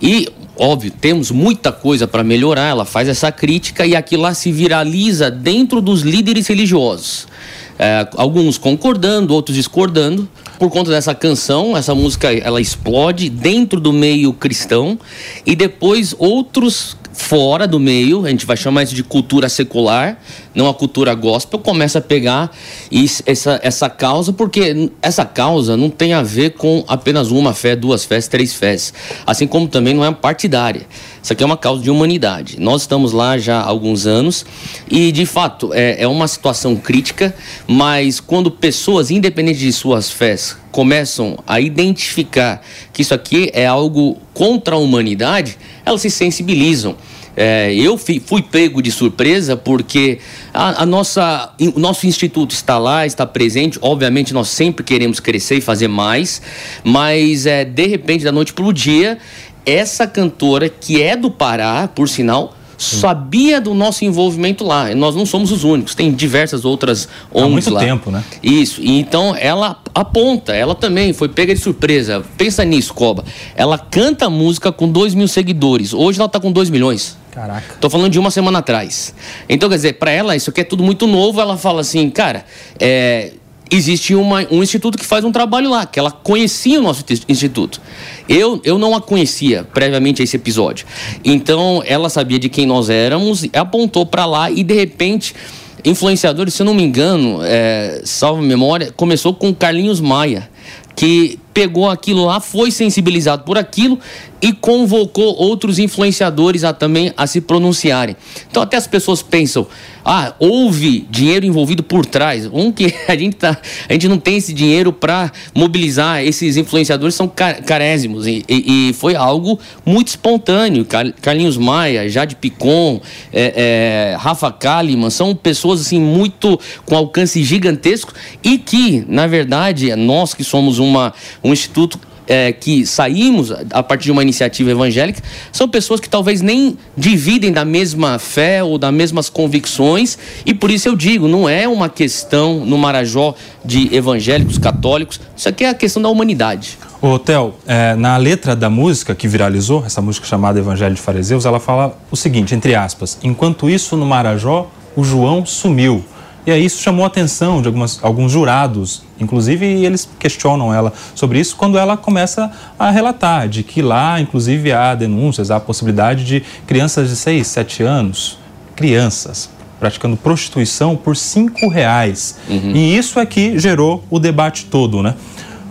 e óbvio, temos muita coisa para melhorar. Ela faz essa crítica e aquilo lá se viraliza dentro dos líderes religiosos. É, alguns concordando, outros discordando. Por conta dessa canção, essa música ela explode dentro do meio cristão e depois outros fora do meio, a gente vai chamar isso de cultura secular, não a cultura gospel, começa a pegar isso, essa, essa causa, porque essa causa não tem a ver com apenas uma fé, duas fés, três fés, assim como também não é partidária. Isso aqui é uma causa de humanidade. Nós estamos lá já há alguns anos e, de fato, é, é uma situação crítica, mas quando pessoas, independente de suas fés, começam a identificar que isso aqui é algo contra a humanidade, elas se sensibilizam. É, eu fui, fui, pego de surpresa porque a, a, nossa, o nosso instituto está lá, está presente. Obviamente, nós sempre queremos crescer e fazer mais, mas é, de repente, da noite para o dia, essa cantora, que é do Pará, por sinal, sabia do nosso envolvimento lá. Nós não somos os únicos, tem diversas outras ONGs Há muito lá. tempo, né? Isso. E então ela aponta, ela também foi pega de surpresa. Pensa nisso, Coba. Ela canta música com 2 mil seguidores. Hoje ela está com 2 milhões. Caraca. Tô falando de uma semana atrás. Então, quer dizer, para ela isso aqui é tudo muito novo. Ela fala assim, cara, é existe uma, um instituto que faz um trabalho lá, que ela conhecia o nosso instituto. Eu, eu não a conhecia previamente a esse episódio. Então, ela sabia de quem nós éramos, apontou para lá e, de repente, influenciadores, se eu não me engano, é, salvo memória, começou com Carlinhos Maia, que pegou aquilo lá, foi sensibilizado por aquilo e convocou outros influenciadores a também a se pronunciarem. Então até as pessoas pensam, ah, houve dinheiro envolvido por trás. Um que a gente tá, a gente não tem esse dinheiro para mobilizar esses influenciadores são carésimos e, e, e, foi algo muito espontâneo. Carlinhos Maia, Jade Picon, é, é, Rafa Kalimann são pessoas assim muito com alcance gigantesco e que na verdade nós que somos uma um instituto é, que saímos a partir de uma iniciativa evangélica são pessoas que talvez nem dividem da mesma fé ou das mesmas convicções e por isso eu digo, não é uma questão no Marajó de evangélicos, católicos, isso aqui é a questão da humanidade. Ô, Theo, é, na letra da música que viralizou, essa música chamada Evangelho de Fariseus, ela fala o seguinte, entre aspas, enquanto isso no Marajó, o João sumiu. E aí isso chamou a atenção de algumas, alguns jurados, inclusive eles questionam ela sobre isso quando ela começa a relatar de que lá, inclusive, há denúncias, há a possibilidade de crianças de 6, 7 anos, crianças, praticando prostituição por cinco reais. Uhum. E isso é que gerou o debate todo, né?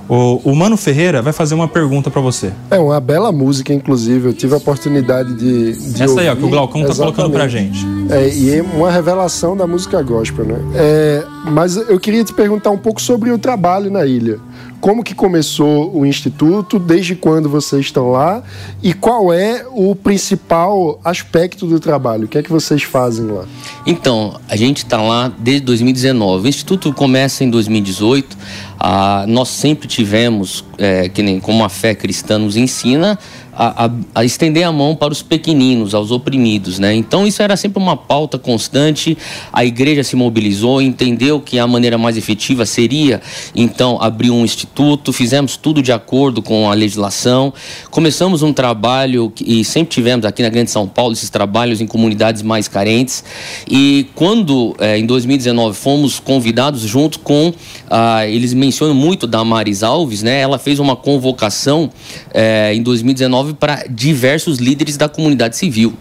O, o, Mano Ferreira vai fazer uma pergunta para você. É uma bela música, inclusive. Eu tive a oportunidade de. de Essa ouvir. aí, ó, que o Glaucão tá colocando pra gente. É, e é uma revelação da música gospel, né? É, mas eu queria te perguntar um pouco sobre o trabalho na ilha. Como que começou o Instituto? Desde quando vocês estão lá? E qual é o principal aspecto do trabalho? O que é que vocês fazem lá? Então, a gente está lá desde 2019. O Instituto começa em 2018. Ah, nós sempre tivemos, é, que nem como a fé cristã nos ensina, a, a, estender a mão para os pequeninos, aos oprimidos, né? Então isso era sempre uma pauta constante. A igreja se mobilizou, entendeu que a maneira mais efetiva seria então abrir um instituto. Fizemos tudo de acordo com a legislação. Começamos um trabalho e sempre tivemos aqui na Grande São Paulo esses trabalhos em comunidades mais carentes. E quando eh, em 2019 fomos convidados junto com, ah, eles mencionam muito da Maris Alves, né? Ela fez uma convocação eh, em 2019 para diversos líderes da comunidade civil.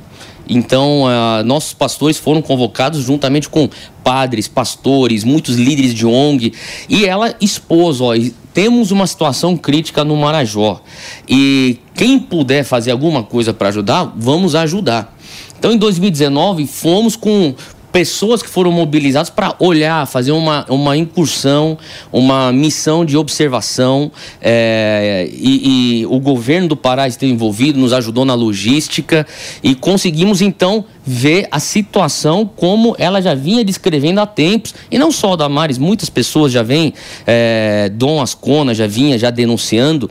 Então, uh, nossos pastores foram convocados juntamente com padres, pastores, muitos líderes de ONG, e ela expôs, ó, temos uma situação crítica no Marajó. E quem puder fazer alguma coisa para ajudar, vamos ajudar. Então, em 2019, fomos com pessoas que foram mobilizadas para olhar, fazer uma, uma incursão, uma missão de observação. É, e, e, o governo do Pará esteve envolvido, nos ajudou na logística e conseguimos então ver a situação como ela já vinha descrevendo há tempos. E não só da Maris, muitas pessoas já vêm, é, Dom Ascona já vinha já denunciando.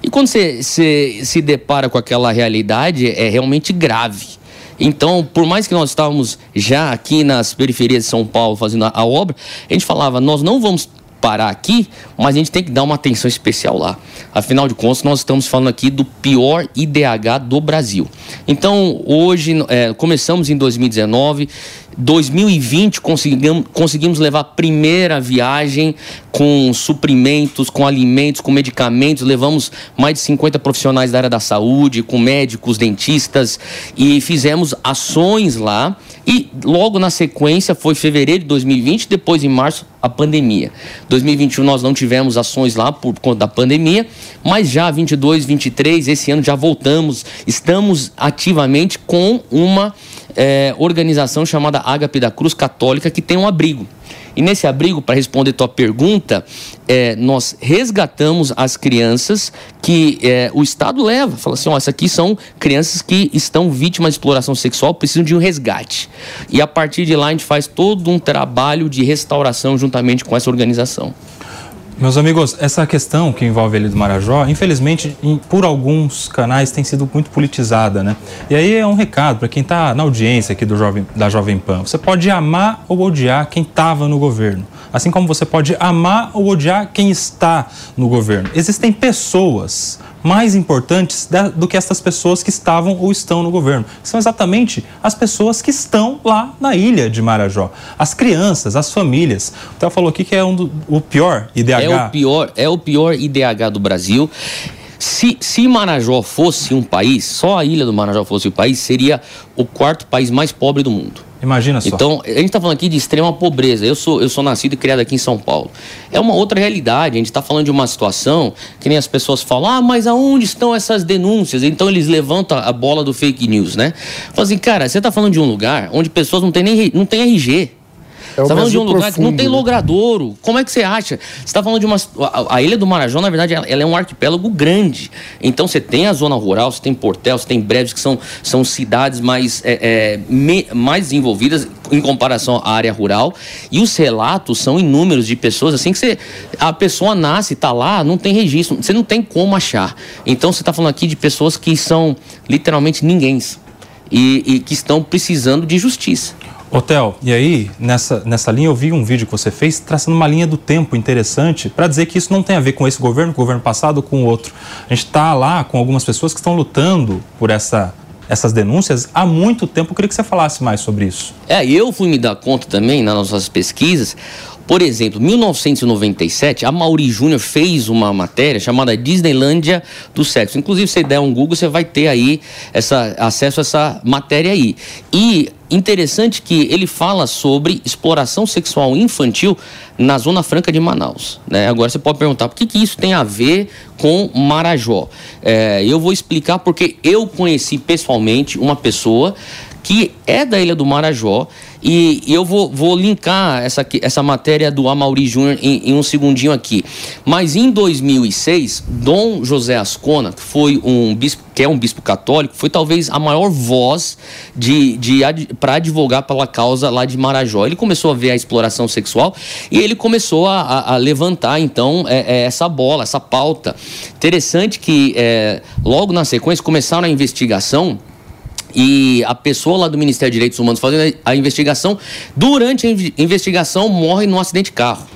E quando você se depara com aquela realidade, é realmente grave. Então, por mais que nós estávamos já aqui nas periferias de São Paulo fazendo a, a obra, a gente falava, nós não vamos parar aqui, mas a gente tem que dar uma atenção especial lá. Afinal de contas, nós estamos falando aqui do pior IDH do Brasil. Então, hoje, é, começamos em 2019, 2020 conseguimos, conseguimos levar a primeira viagem com suprimentos, com alimentos, com medicamentos. Levamos mais de 50 profissionais da área da saúde, com médicos, dentistas e fizemos ações lá. E logo na sequência foi fevereiro de 2020, depois em março a pandemia. 2021 nós não tivemos ações lá por conta da pandemia, mas já 22, 23 esse ano já voltamos, estamos ativamente com uma é, organização chamada Ágape da Cruz Católica que tem um abrigo. E nesse abrigo, para responder tua pergunta, é, nós resgatamos as crianças que é, o Estado leva. Fala assim: ó, essas aqui são crianças que estão vítimas de exploração sexual, precisam de um resgate. E a partir de lá a gente faz todo um trabalho de restauração juntamente com essa organização. Meus amigos, essa questão que envolve ele do Marajó, infelizmente, por alguns canais tem sido muito politizada, né? E aí é um recado para quem está na audiência aqui do Jovem, da Jovem Pan. Você pode amar ou odiar quem estava no governo, assim como você pode amar ou odiar quem está no governo. Existem pessoas mais importantes do que essas pessoas que estavam ou estão no governo. São exatamente as pessoas que estão lá na ilha de Marajó. As crianças, as famílias. O Theo falou aqui que é um do, o pior IDH. É o pior, é o pior IDH do Brasil. Se, se Marajó fosse um país, só a ilha do Marajó fosse o país, seria o quarto país mais pobre do mundo. Imagina só. Então, a gente está falando aqui de extrema pobreza. Eu sou, eu sou nascido e criado aqui em São Paulo. É uma outra realidade. A gente está falando de uma situação que nem as pessoas falam, ah, mas aonde estão essas denúncias? Então eles levantam a bola do fake news, né? Falam assim, cara, você está falando de um lugar onde pessoas não têm nem não têm RG. É você tá falando de um lugar profundo, que não tem logradouro. Como é que você acha? Você está falando de uma. A, a, Ilha do Marajó, na verdade, ela, ela, é um arquipélago grande. Então você tem a zona rural, você tem Portel, você tem Breves, que são, são cidades mais, é, é, me, mais desenvolvidas em comparação à área rural. E os relatos são inúmeros de pessoas assim que você. A pessoa nasce, está lá, não tem registro, você não tem como achar. Então você está falando aqui de pessoas que são literalmente ninguém. E, e que estão precisando de justiça. Hotel, e aí, nessa, nessa linha, eu vi um vídeo que você fez traçando uma linha do tempo interessante para dizer que isso não tem a ver com esse governo, com o governo passado ou com o outro. A gente está lá com algumas pessoas que estão lutando por essa, essas denúncias há muito tempo. Eu queria que você falasse mais sobre isso. É, eu fui me dar conta também nas nossas pesquisas. Por exemplo, 1997, a Mauri Júnior fez uma matéria chamada Disneylândia do Sexo. Inclusive, se você der um Google, você vai ter aí essa, acesso a essa matéria aí. E interessante que ele fala sobre exploração sexual infantil na Zona Franca de Manaus. Né? Agora você pode perguntar por que, que isso tem a ver com Marajó. É, eu vou explicar porque eu conheci pessoalmente uma pessoa que é da Ilha do Marajó E, eu vou, vou linkar essa, essa matéria do Amaury Júnior em, em um segundinho aqui. Mas em 2006, Dom José Ascona, que foi um bispo, que é um bispo católico, foi talvez a maior voz de, de, para advogar pela causa lá de Marajó. Ele começou a ver a exploração sexual e ele começou a, a- a levantar, então, é, é, essa bola, essa pauta. Interessante que é, logo na sequência começaram a investigação e a pessoa lá do Ministério de Direitos Humanos fazendo a investigação, durante a inve- investigação morre num acidente de carro.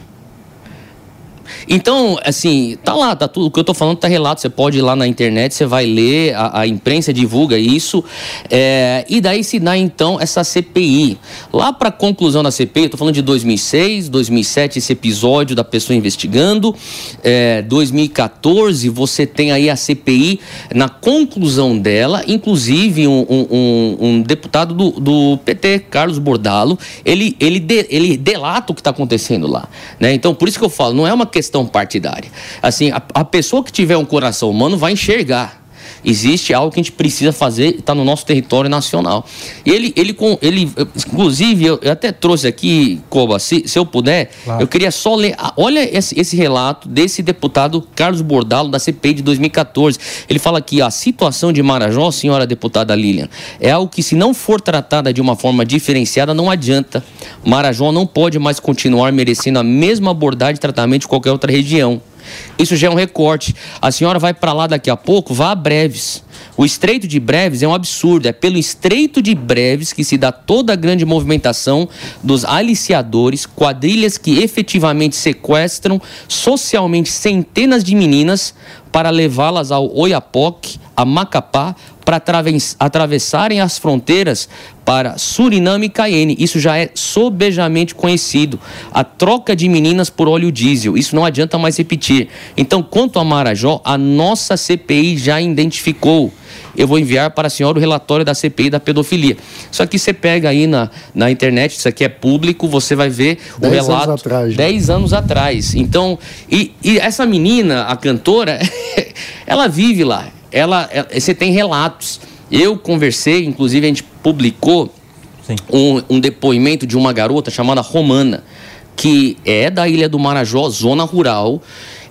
Então, assim, tá lá, tá tudo. O que eu tô falando tá relato. Você pode ir lá na internet, você vai ler, a, a imprensa divulga isso. é, e daí se dá então essa CPI. Lá pra conclusão da CPI, eu tô falando de 2006, 2007, esse episódio da pessoa investigando. É, 2014, você tem aí a CPI na conclusão dela, inclusive um, um- um- deputado do, do PT, Carlos Bordalo, ele, ele, de- ele delata o que está acontecendo lá. Né? Então, por isso que eu falo, não é uma questão partidária. Assim, a, a pessoa que tiver um coração humano vai enxergar. Existe algo que a gente precisa fazer, está no nosso território nacional. E ele, ele, ele inclusive, eu, até trouxe aqui, Coba, se, se eu puder, Claro. eu queria só ler. ah, Olha esse, esse relato desse deputado Carlos Bordalo, da CPI de 2014. Ele fala que a situação de Marajó, senhora deputada Lilian, é algo que, se não for tratada de uma forma diferenciada, não adianta. Marajó não pode mais continuar merecendo a mesma abordagem de tratamento de qualquer outra região. Isso já é um recorte. A senhora vai para lá daqui a pouco, vá a Breves. O Estreito de Breves é um absurdo. É pelo Estreito de Breves que se dá toda a grande movimentação dos aliciadores, quadrilhas que efetivamente sequestram socialmente centenas de meninas para levá-las ao Oiapoque, a Macapá, para atraves- atravessarem as fronteiras para Suriname e Cayenne. Isso já é sobejamente conhecido. A troca de meninas por óleo diesel. Isso não adianta mais repetir. Então, quanto a Marajó, a nossa CPI já identificou. Eu vou enviar para a senhora o relatório da CPI da pedofilia. Só que você pega aí na, na internet, isso aqui é público, você vai ver o Dez anos relato. atrás, né? 10 anos atrás. Então, e, e essa menina, a cantora, ela vive lá. Ela, ela- você tem relatos. Eu conversei, inclusive a gente publicou um, um depoimento de uma garota chamada Romana, que é da Ilha do Marajó, zona rural.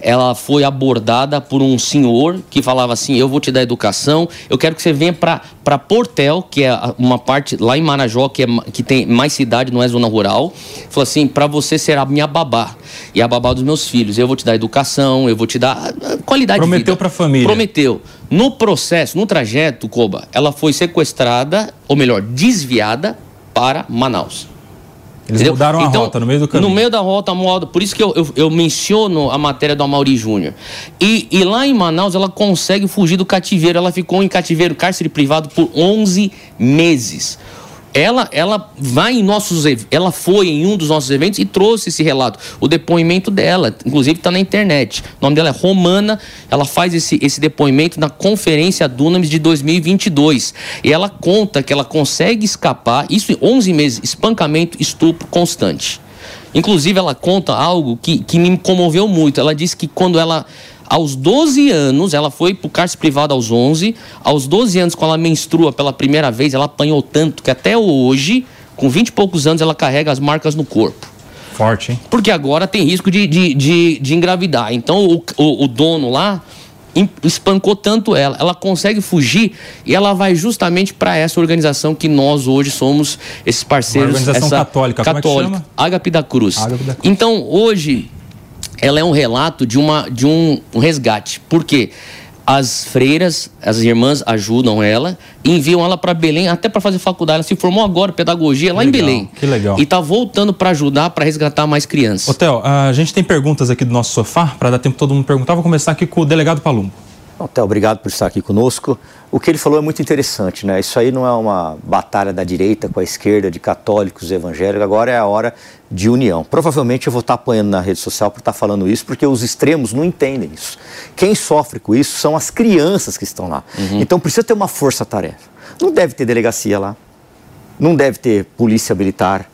Ela foi abordada por um senhor que falava assim: Eu vou te dar educação, eu quero que você venha para Portel, que é a- uma parte lá em Marajó, que, é, que tem mais cidade, não é zona rural. Falou assim: Para você ser a minha babá e a babá dos meus filhos. Eu vou te dar educação, eu vou te dar ah, qualidade de vida. Prometeu pra família. Prometeu. No processo, no trajeto, Koba, ela foi sequestrada, ou melhor, desviada para Manaus. Eles Entendeu? mudaram a Então, rota no meio do caminho. No meio da rota. Por isso que eu, eu, eu menciono a matéria do Amaury Júnior. E, e lá em Manaus, ela consegue fugir do cativeiro. Ela ficou em cativeiro, cárcere privado, por 11 meses. Ela, ela vai em nossos ela foi em um dos nossos eventos e trouxe esse relato, o depoimento dela, inclusive está na internet. O nome dela é Romana, ela faz esse, esse depoimento na conferência Dunamis de 2022. E ela conta que ela consegue escapar, isso em 11 meses, espancamento, estupro constante. Inclusive, ela conta algo que, que me comoveu muito. Ela disse que quando ela, aos 12 anos, ela foi pro cárcere privado aos 11. Aos 12 anos, quando ela menstrua pela primeira vez, ela apanhou tanto que até hoje, com 20 e poucos anos, ela carrega as marcas no corpo. Forte, hein? Porque agora tem risco de, de, de, de engravidar. Então o, o, o dono lá espancou tanto ela. Ela consegue fugir e ela vai justamente para essa organização que nós hoje somos esses parceiros. Uma organização essa católica, como é que católica, chama? Ágape da Cruz. Ágape da Cruz. Então hoje ela é um relato de, uma, de um, um resgate. Por quê? As freiras, as irmãs ajudam ela enviam ela para Belém até para fazer faculdade. Ela se formou agora, pedagogia, lá em Legal, Belém. que legal. E tá voltando para ajudar, para resgatar mais crianças. Theo, a gente tem perguntas aqui do nosso sofá, para dar tempo todo mundo perguntar. Vou começar aqui com o delegado Palumbo. Theo, obrigado por estar aqui conosco. O que ele falou é muito interessante, né? Isso aí não é uma batalha da direita com a esquerda, de católicos e evangélicos, agora é a hora de união. Provavelmente eu vou estar apanhando na rede social por estar falando isso, porque os extremos não entendem isso. Quem sofre com isso são as crianças que estão lá. Então precisa ter uma força-tarefa. Não deve ter delegacia lá, não deve ter polícia militar,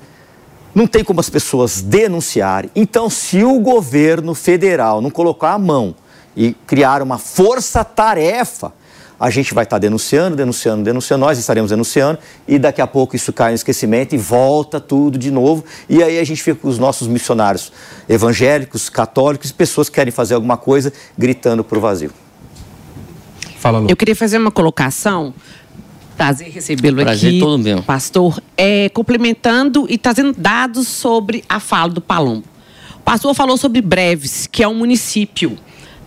não tem como as pessoas denunciarem. Então, se o governo federal não colocar a mão e criar uma força-tarefa, a gente vai estar denunciando, denunciando, denunciando, nós estaremos denunciando e daqui a pouco isso cai no esquecimento e volta tudo de novo. E aí a gente fica com os nossos missionários evangélicos, católicos, pessoas que querem fazer alguma coisa gritando para o vazio. Fala, Lu. Eu queria fazer uma colocação prazer recebê-lo aqui. Prazer todo meu. Pastor, é, complementando e trazendo dados sobre a fala do Palombo. O pastor falou sobre Breves, que é um município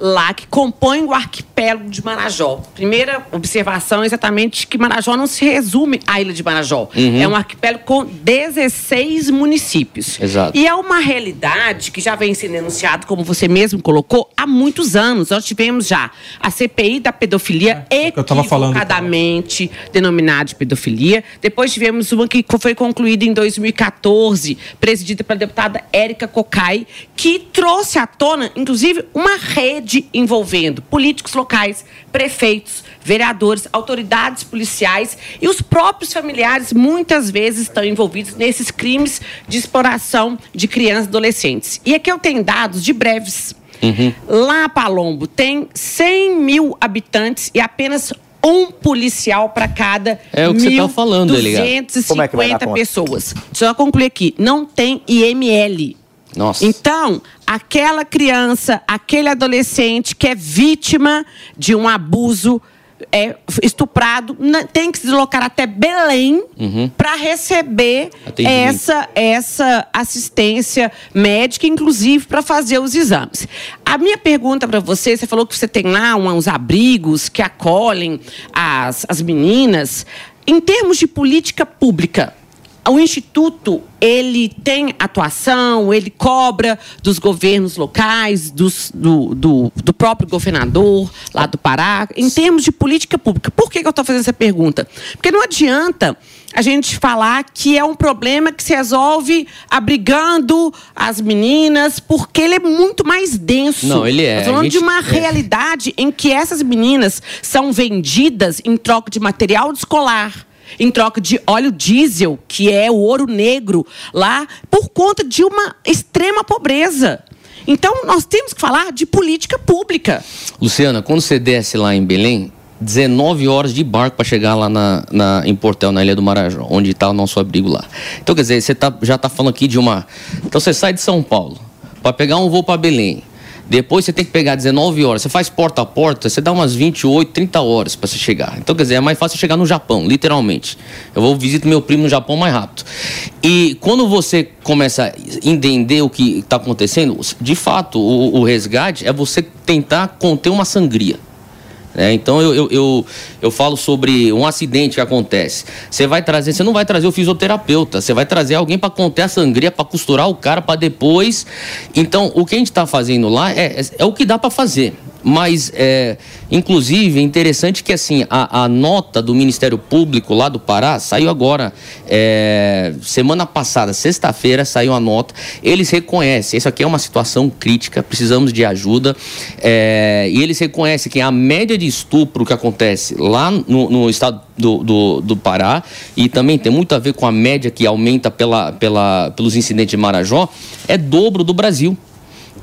lá que compõe o arquipélago de Marajó. Primeira observação é exatamente que Marajó não se resume à ilha de Marajó. Uhum. É um arquipélago com 16 municípios. Exato. E é uma realidade que já vem sendo denunciada, como você mesmo colocou, há muitos anos. Nós tivemos já a CPI da pedofilia É, eu tava falando. equivocadamente denominada de pedofilia. Depois tivemos uma que foi concluída em 2014, presidida pela deputada Érica Cocai, que trouxe à tona, inclusive, uma rede envolvendo políticos locais, prefeitos, vereadores, autoridades policiais e os próprios familiares muitas vezes estão envolvidos nesses crimes de exploração de crianças e adolescentes. E aqui eu tenho dados de breves. Uhum. Lá, Palombo, tem 100 mil habitantes e apenas um policial para cada É o que você tá falando, Eliga. 250 Como é pessoas. Deixa eu concluir aqui. Não tem IML. Nossa. Então, aquela criança, aquele adolescente que é vítima de um abuso é estuprado, tem que se deslocar até Belém Uhum. para receber essa, essa assistência médica, inclusive para fazer os exames. A minha pergunta para você, você falou que você tem lá uns abrigos que acolhem as, as meninas. Em termos de política pública, o instituto ele tem atuação, ele cobra dos governos locais, dos- do, do, do próprio governador lá do Pará, em termos de política pública. Por que, que eu estou fazendo essa pergunta? Porque não adianta a gente falar que é um problema que se resolve abrigando as meninas, porque ele é muito mais denso. Não, ele é. Nós falando gente- de uma é. realidade em que essas meninas são vendidas em troca de material escolar. Em troca de óleo diesel, que é o ouro negro lá, por conta de uma extrema pobreza. Então, nós temos que falar de política pública. Luciana, quando você desce lá em Belém, 19 horas de barco para chegar lá na, na- em Portel, na Ilha do Marajó, onde está o nosso abrigo lá. Então, quer dizer, você tá, já tá falando aqui de uma. Então, você sai de São Paulo para pegar um voo para Belém. Depois você tem que pegar 19 horas. Você faz porta a porta, você dá umas 28, 30 horas para você chegar. Então, quer dizer, é mais fácil chegar no Japão, literalmente. Eu vou visitar meu primo no Japão mais rápido. E quando você começa a entender o que está acontecendo, de fato, o, o resgate é você tentar conter uma sangria. Né? então eu, eu, eu, eu falo sobre um acidente que acontece. Você vai trazer, você não vai trazer o fisioterapeuta, você vai trazer alguém para conter a sangria, para costurar o cara, para depois. Então o que a gente está fazendo lá é, é, é o que dá para fazer. Mas, é, inclusive, é interessante que assim a, a nota do Ministério Público lá do Pará saiu agora, é, semana passada, sexta-feira, saiu a nota. Eles reconhecem, isso aqui é uma situação crítica, precisamos de ajuda. é, e eles reconhecem que a média de estupro que acontece lá no, no estado do, do, do Pará, e também tem muito a ver com a média que aumenta pela, pela, pelos incidentes de Marajó, é dobro do Brasil.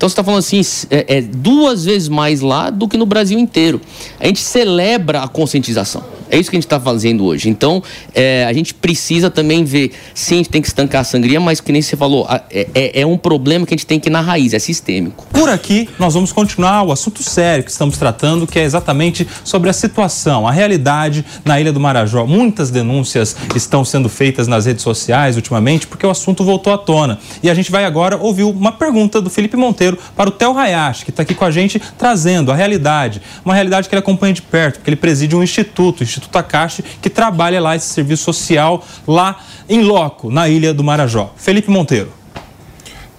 Então você está falando assim, é, é duas vezes mais lá do que no Brasil inteiro. A gente celebra a conscientização. É isso que a gente está fazendo hoje. Então, é, a gente precisa também ver, sim, a gente tem que estancar a sangria, mas que nem você falou, é, é- é um problema que a gente tem que ir na raiz, é sistêmico. Por aqui, nós vamos continuar o assunto sério que estamos tratando, que é exatamente sobre a situação, a realidade na Ilha do Marajó. Muitas denúncias estão sendo feitas nas redes sociais ultimamente, porque o assunto voltou à tona. E a gente vai agora ouvir uma pergunta do Felipe Monteiro para o Theo Hayashi, que está aqui com a gente trazendo a realidade. Uma realidade que ele acompanha de perto, porque ele preside um instituto, o Instituto Akashi, que trabalha lá esse serviço social lá em loco, na Ilha do Marajó. Felipe Monteiro.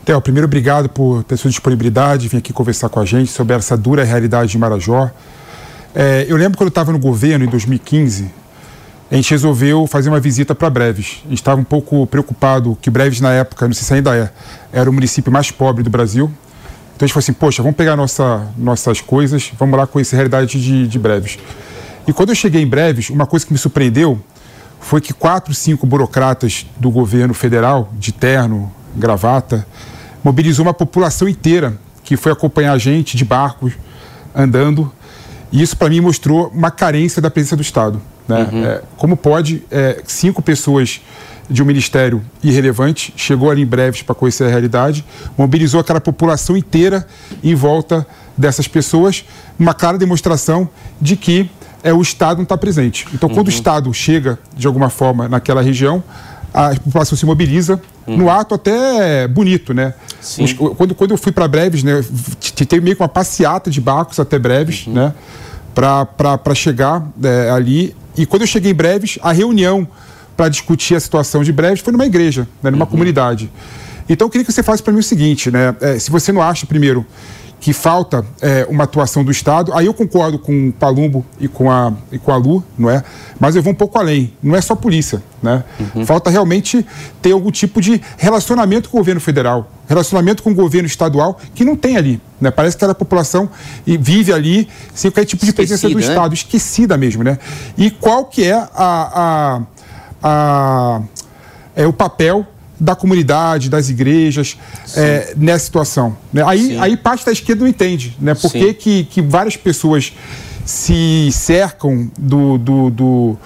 Theo, primeiro obrigado por ter sua disponibilidade, vir aqui conversar com a gente sobre essa dura realidade de Marajó. É, eu lembro quando eu estava no governo, em 2015, a gente resolveu fazer uma visita para Breves. A gente estava um pouco preocupado que Breves, na época, não sei se ainda é, era o município mais pobre do Brasil. Então a gente falou assim, poxa, vamos pegar nossa, nossas coisas, vamos lá conhecer a realidade de, de Breves. E quando eu cheguei em Breves, uma coisa que me surpreendeu foi que quatro, cinco burocratas do governo federal, de terno, gravata, mobilizou uma população inteira que foi acompanhar a gente de barcos, andando. E isso, para mim, mostrou uma carência da presença do Estado. Né? É, como pode é, cinco pessoas de um ministério irrelevante chegou ali em breves para conhecer a realidade, mobilizou aquela população inteira em volta dessas pessoas, uma clara demonstração de que é, o Estado não está presente. Então, quando o Estado chega, de alguma forma, naquela região, a população se mobiliza, no ato até bonito, né? Os- quando, quando eu fui para Breves, né, teve meio que uma passeata de barcos até Breves, né? Para chegar é, ali. E quando eu cheguei em Breves, a reunião para discutir a situação de Breves foi numa igreja, né, numa comunidade. Então eu queria que você faça para mim o seguinte, né? é, se você não acha, primeiro, que falta é, uma atuação do Estado, aí eu concordo com o Palumbo e com a, e com a Lu, não é? Mas eu vou um pouco além. Não é só polícia, né? Falta realmente ter algum tipo de relacionamento com o governo federal, relacionamento com o governo estadual, que não tem ali. Né? Parece que aquela população e vive ali sem qualquer tipo de presença do né? Estado, esquecida mesmo, né? E qual que é a, a, a- é o papel da comunidade, das igrejas é, nessa situação. né? Aí, Sim. aí parte da esquerda não entende, né? Por Sim. que, que, várias pessoas se cercam do, do- do-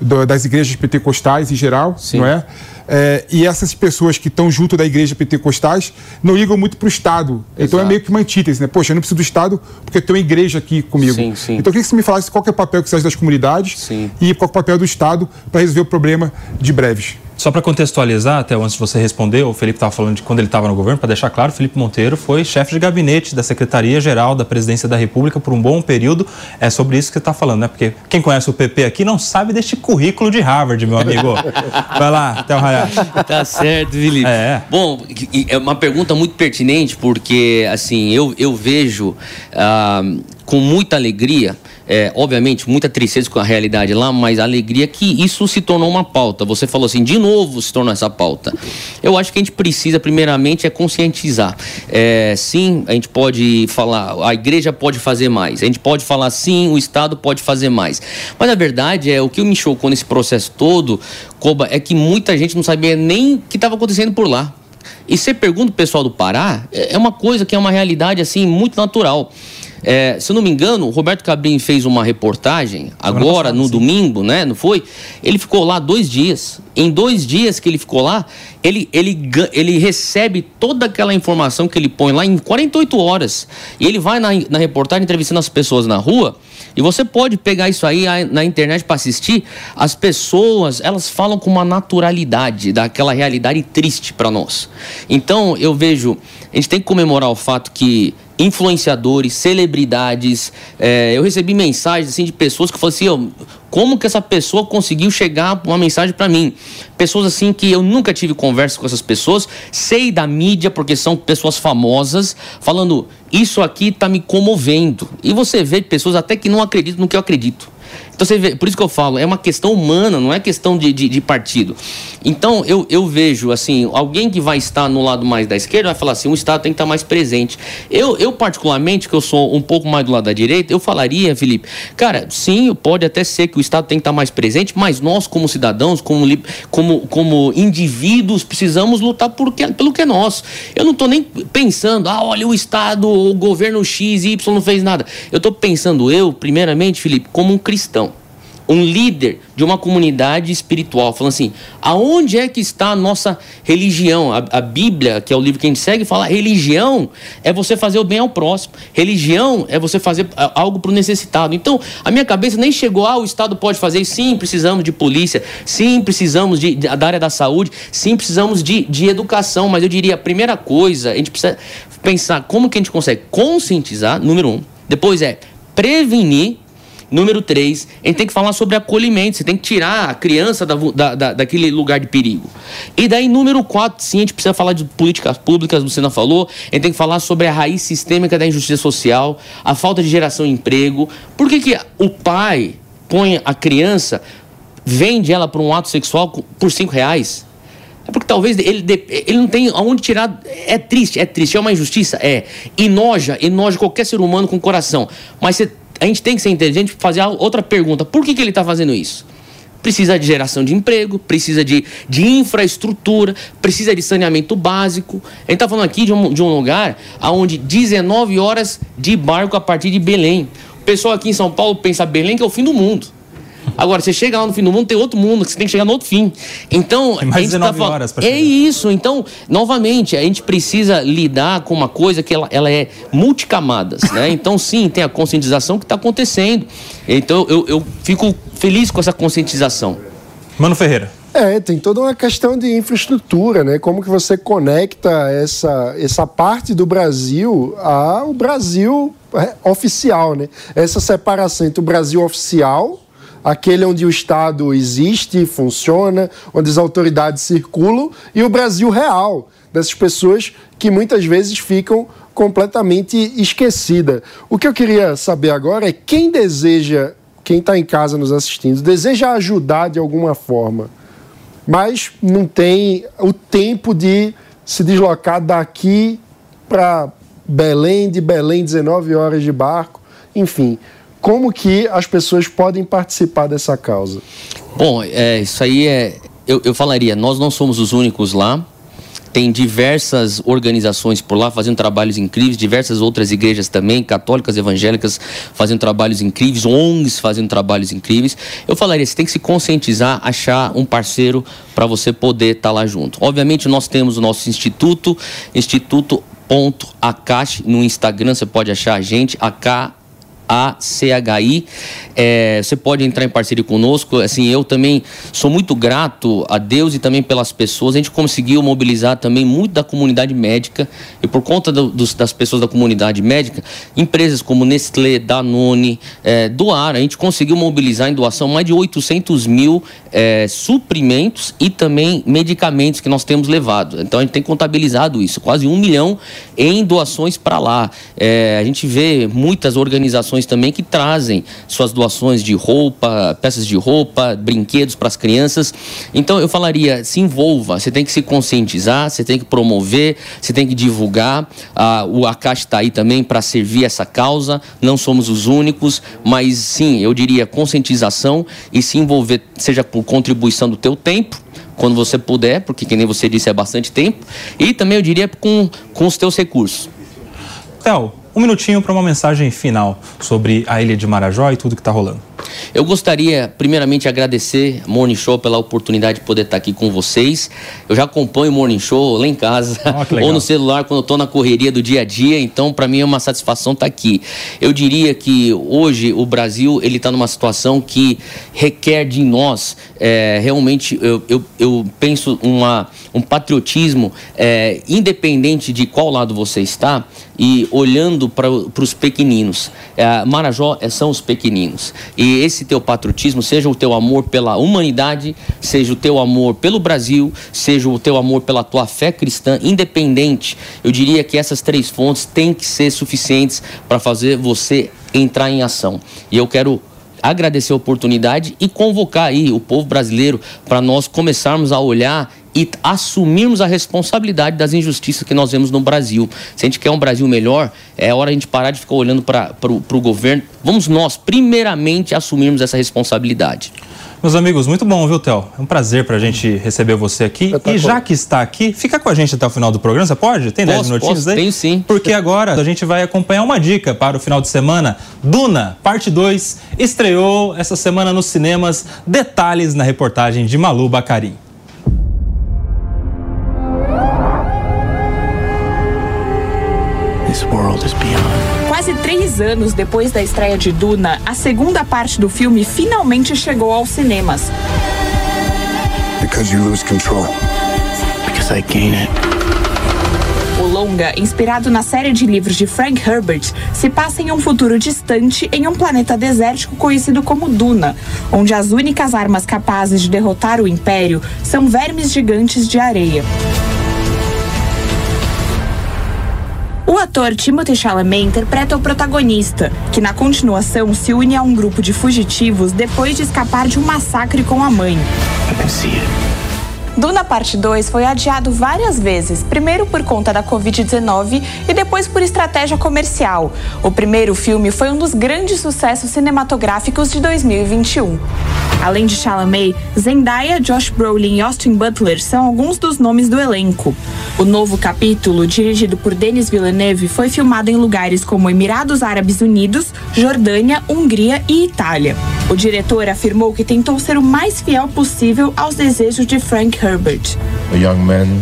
do- das igrejas pentecostais em geral, não é? É, e essas pessoas que estão junto da igreja pentecostais não ligam muito para o Estado. Então é Exato. meio que uma antítese, né? Poxa, eu não preciso do Estado porque tem uma igreja aqui comigo. Sim, sim. Então eu queria que você me falasse qual é o papel que você acha das comunidades e qual é o papel do Estado para resolver o problema de breves. Só para contextualizar, até antes de você responder, o Felipe estava falando de quando ele estava no governo, para deixar claro, Felipe Monteiro foi chefe de gabinete da Secretaria-Geral da Presidência da República por um bom período. É sobre isso que você está falando, né? Porque quem conhece o PP aqui não sabe deste currículo de Harvard, meu amigo. Vai lá, Théo Hayashi. Tá certo, Felipe. É. Bom, é uma pergunta muito pertinente, porque, assim, eu, eu vejo ah, com muita alegria, é, obviamente, muita tristeza com a realidade lá, mas alegria que isso se tornou uma pauta. Você falou assim, de novo se tornou essa pauta. Eu acho que a gente precisa, primeiramente, é conscientizar. É, sim, a gente pode falar, a igreja pode fazer mais. A gente pode falar, sim, o Estado pode fazer mais. Mas a verdade é, o que me chocou nesse processo todo, Koba, é que muita gente não sabia nem o que estava acontecendo por lá. E você pergunta o pessoal do Pará, é é uma coisa que é uma realidade assim muito natural. É, se eu não me engano, o Roberto Cabrini fez uma reportagem agora, no domingo, né? Não foi? Ele ficou lá dois dias. Em dois dias que ele ficou lá, ele, ele, ele recebe toda aquela informação que ele põe lá em 48 horas. E ele vai na, na reportagem entrevistando as pessoas na rua. E você pode pegar isso aí aí na internet para assistir. As pessoas, elas falam com uma naturalidade daquela realidade triste para nós. Então, eu vejo, a gente tem que comemorar o fato que influenciadores, celebridades, é, eu recebi mensagens assim de pessoas que falam assim, "Ô, como que essa pessoa conseguiu chegar uma mensagem para mim? Pessoas assim que eu nunca tive conversa com essas pessoas, sei da mídia porque são pessoas famosas, falando isso aqui tá me comovendo. E você vê pessoas até que não acreditam no que eu acredito. Então você vê, por isso que eu falo, é uma questão humana, não é questão de, de, de partido. Então eu, eu vejo assim, alguém que vai estar no lado mais da esquerda vai falar assim, o Estado tem que estar mais presente. Eu, eu particularmente, que eu sou um pouco mais do lado da direita, eu falaria, Felipe, cara, sim, pode até ser que o Estado tem que estar mais presente, mas nós como cidadãos, como, como, como indivíduos, precisamos lutar por que, pelo que é nosso. Eu não estou nem pensando, ah, olha, o Estado, o governo X, Y não fez nada. Eu estou pensando, eu, primeiramente, Felipe, como um cristão um líder de uma comunidade espiritual, falando assim: aonde é que está a nossa religião? A, a Bíblia, que é o livro que a gente segue, fala: religião é você fazer o bem ao próximo, religião é você fazer algo para o necessitado. Então, a minha cabeça nem chegou: ah, o Estado pode fazer, sim, precisamos de polícia, sim, precisamos de, de- da área da saúde, sim, precisamos de, de educação, mas eu diria: a primeira coisa, a gente precisa pensar como que a gente consegue conscientizar, número um, depois é prevenir. Número três, a gente tem que falar sobre acolhimento. Você tem que tirar a criança da, da- da- daquele lugar de perigo. E daí, número quatro, sim, a gente precisa falar de políticas públicas, você não falou. A gente tem que falar sobre a raiz sistêmica da injustiça social, a falta de geração de emprego. Por que, que o pai põe a criança, vende ela para um ato sexual por cinco reais? É porque talvez ele, ele não tem aonde tirar. É triste, é triste, é uma injustiça? É. Enoja, enoja qualquer ser humano com coração. Mas você- a gente tem que ser inteligente e fazer outra pergunta. Por que, que ele está fazendo isso? Precisa de geração de emprego, precisa de, de infraestrutura, precisa de saneamento básico. A gente está falando aqui de um, de um lugar onde 19 horas de barco a partir de Belém. pessoal aqui em São Paulo pensa Belém que é o fim do mundo. Agora, você chega lá no fim do mundo, tem outro mundo, que você tem que chegar no outro fim. Então, Tem mais a gente 19 fal- horas pra É isso. Então, novamente, a gente precisa lidar com uma coisa que ela, ela é multicamadas, né? Então, sim, tem a conscientização que está acontecendo. Então, eu, eu fico feliz com essa conscientização. Mano Ferreira. É, tem toda uma questão de infraestrutura, né? Como que você conecta essa, essa parte do Brasil ao Brasil é, oficial, né? Essa separação entre o Brasil oficial, aquele onde o Estado existe, funciona, onde as autoridades circulam, e o Brasil real, dessas pessoas que muitas vezes ficam completamente esquecidas. O que eu queria saber agora é quem deseja, quem está em casa nos assistindo, deseja ajudar de alguma forma mas não tem o tempo de se deslocar daqui para Belém, de Belém 19 horas de barco, enfim. Como que as pessoas podem participar dessa causa? Bom, é, isso aí é. Eu, eu falaria, nós não somos os únicos lá. Tem diversas organizações por lá fazendo trabalhos incríveis, diversas outras igrejas também, católicas, evangélicas, fazendo trabalhos incríveis, ONGs fazendo trabalhos incríveis. Eu falaria, você tem que se conscientizar, achar um parceiro para você poder estar lá junto. Obviamente, nós temos o nosso instituto, instituto.acache, no Instagram você pode achar a gente, AK ACHI. É, você pode entrar em parceria conosco. Assim, eu também sou muito grato a Deus e também pelas pessoas. A gente conseguiu mobilizar também muito da comunidade médica e por conta do- dos- das pessoas da comunidade médica, empresas como Nestlé, Danone, é, doaram. A gente conseguiu mobilizar em doação mais de 800 mil é, suprimentos e também medicamentos que nós temos levado. Então a gente tem contabilizado isso, quase um milhão em doações para lá. É, a gente vê muitas organizações também que trazem suas doações de roupa, peças de roupa, brinquedos para as crianças. Então eu falaria, se envolva, você tem que se conscientizar, você tem que promover, você tem que divulgar. Ah, o Akash está aí também para servir essa causa, não somos os únicos, mas sim, eu diria conscientização e se envolver, seja por contribuição do teu tempo, quando você puder, porque que nem você disse é bastante tempo, e também eu diria com, com os teus recursos. Theo, um minutinho para uma mensagem final sobre a ilha de Marajó e tudo que está rolando. Eu gostaria, primeiramente, agradecer Morning Show pela oportunidade de poder estar aqui com vocês. Eu já acompanho o Morning Show lá em casa legal. ou no celular quando estou na correria do dia a dia, então para mim é uma satisfação estar aqui. Eu diria que hoje o Brasil ele está numa situação que requer de nós é, realmente, eu, eu, eu penso, uma, um patriotismo é, independente de qual lado você está e olhando para os pequeninos. É, Marajó é, são os pequeninos. E esse teu patriotismo, seja o teu amor pela humanidade, seja o teu amor pelo Brasil, seja o teu amor pela tua fé cristã, independente, eu diria que essas três fontes têm que ser suficientes para fazer você entrar em ação. E eu quero agradecer a oportunidade e convocar aí o povo brasileiro para nós começarmos a olhar e assumirmos a responsabilidade das injustiças que nós vemos no Brasil. Se a gente quer um Brasil melhor, é hora a gente parar de ficar olhando para o governo. Vamos nós, primeiramente, assumirmos essa responsabilidade. Meus amigos, muito bom, viu, Theo? É um prazer pra gente receber você aqui. E já que está aqui, fica com a gente até o final do programa. Você pode? Tem 10 Posso, minutinhos posso, aí? tenho sim. Porque agora a gente vai acompanhar uma dica para o final de semana. Duna, parte 2, estreou essa semana nos cinemas. Detalhes na reportagem de Malu Bacarim. This world is beyond. Quase três anos depois da estreia de Duna, a segunda parte do filme finalmente chegou aos cinemas. Because you lose control. Because I gain it. O longa, inspirado na série de livros de Frank Herbert, se passa em um futuro distante em um planeta desértico conhecido como Duna, onde as únicas armas capazes de derrotar o Império são vermes gigantes de areia. O ator Timothée Chalamet interpreta o protagonista, que na continuação se une a um grupo de fugitivos depois de escapar de um massacre com a mãe. I. Duna Parte 2 foi adiado várias vezes, primeiro por conta da Covid-19 e depois por estratégia comercial. O primeiro filme foi um dos grandes sucessos cinematográficos de 2021. Além de Chalamet, Zendaya, Josh Brolin e Austin Butler são alguns dos nomes do elenco. O novo capítulo, dirigido por Denis Villeneuve, foi filmado em lugares como Emirados Árabes Unidos, Jordânia, Hungria e Itália. O diretor afirmou que tentou ser o mais fiel possível aos desejos de Frank Herbert. A young man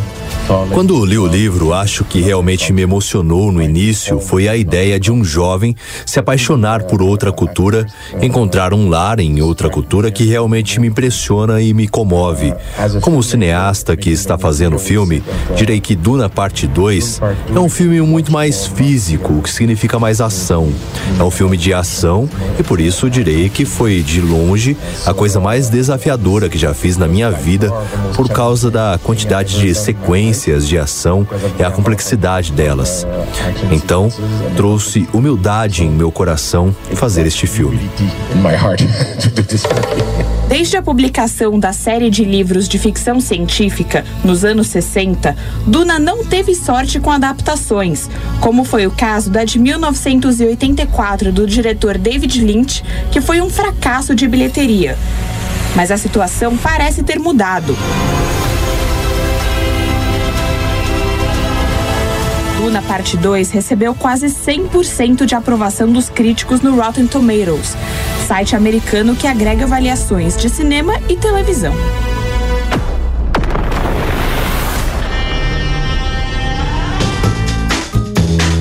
quando li o livro, acho que realmente me emocionou no início foi a ideia de um jovem se apaixonar por outra cultura, encontrar um lar em outra cultura que realmente me impressiona e me comove. Como cineasta que está fazendo o filme, direi que Duna Parte 2 é um filme muito mais físico, o que significa mais ação. É um filme de ação e por isso direi que foi de longe a coisa mais desafiadora que já fiz na minha vida por causa da quantidade de sequências de ação e a complexidade delas. Então, trouxe humildade em meu coração fazer este filme. Desde a publicação da série de livros de ficção científica nos anos 60, Duna não teve sorte com adaptações, como foi o caso da de 1984 do diretor David Lynch, que foi um fracasso de bilheteria. Mas a situação parece ter mudado. Duna Parte 2 recebeu quase 100% de aprovação dos críticos no Rotten Tomatoes, site americano que agrega avaliações de cinema e televisão.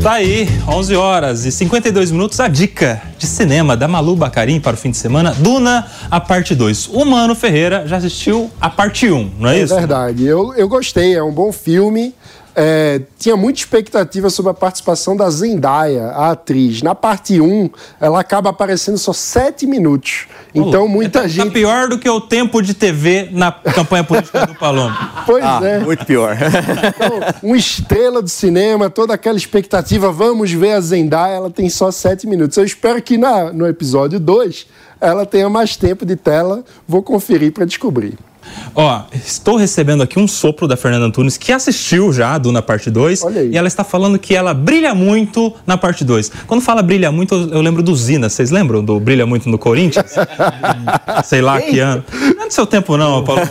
Tá aí, 11 horas e 52 minutos, a dica de cinema da Malu Bacarim para o fim de semana, Duna, a parte 2. O Mano Ferreira já assistiu a parte 1, um, não é, é isso? É verdade, eu, eu gostei, é um bom filme. É, tinha muita expectativa sobre a participação da Zendaya, a atriz. Na parte 1, ela acaba aparecendo só 7 minutos. Então, muita tá, gente. Tá pior do que o tempo de TV na campanha política do Palombo. Pois ah, é. Muito pior. Então, uma estrela do cinema, toda aquela expectativa, vamos ver a Zendaya, ela tem só 7 minutos. Eu espero que na, no episódio 2 ela tenha mais tempo de tela. Vou conferir para descobrir. Ó, estou recebendo aqui um sopro da Fernanda Antunes, que assistiu já a Duna Parte 2. E ela está falando que ela brilha muito na parte 2. Quando fala brilha muito, eu lembro do Zina. Vocês lembram do Brilha Muito no Corinthians? Sei lá que ano. Não é do seu tempo, não, Paulo.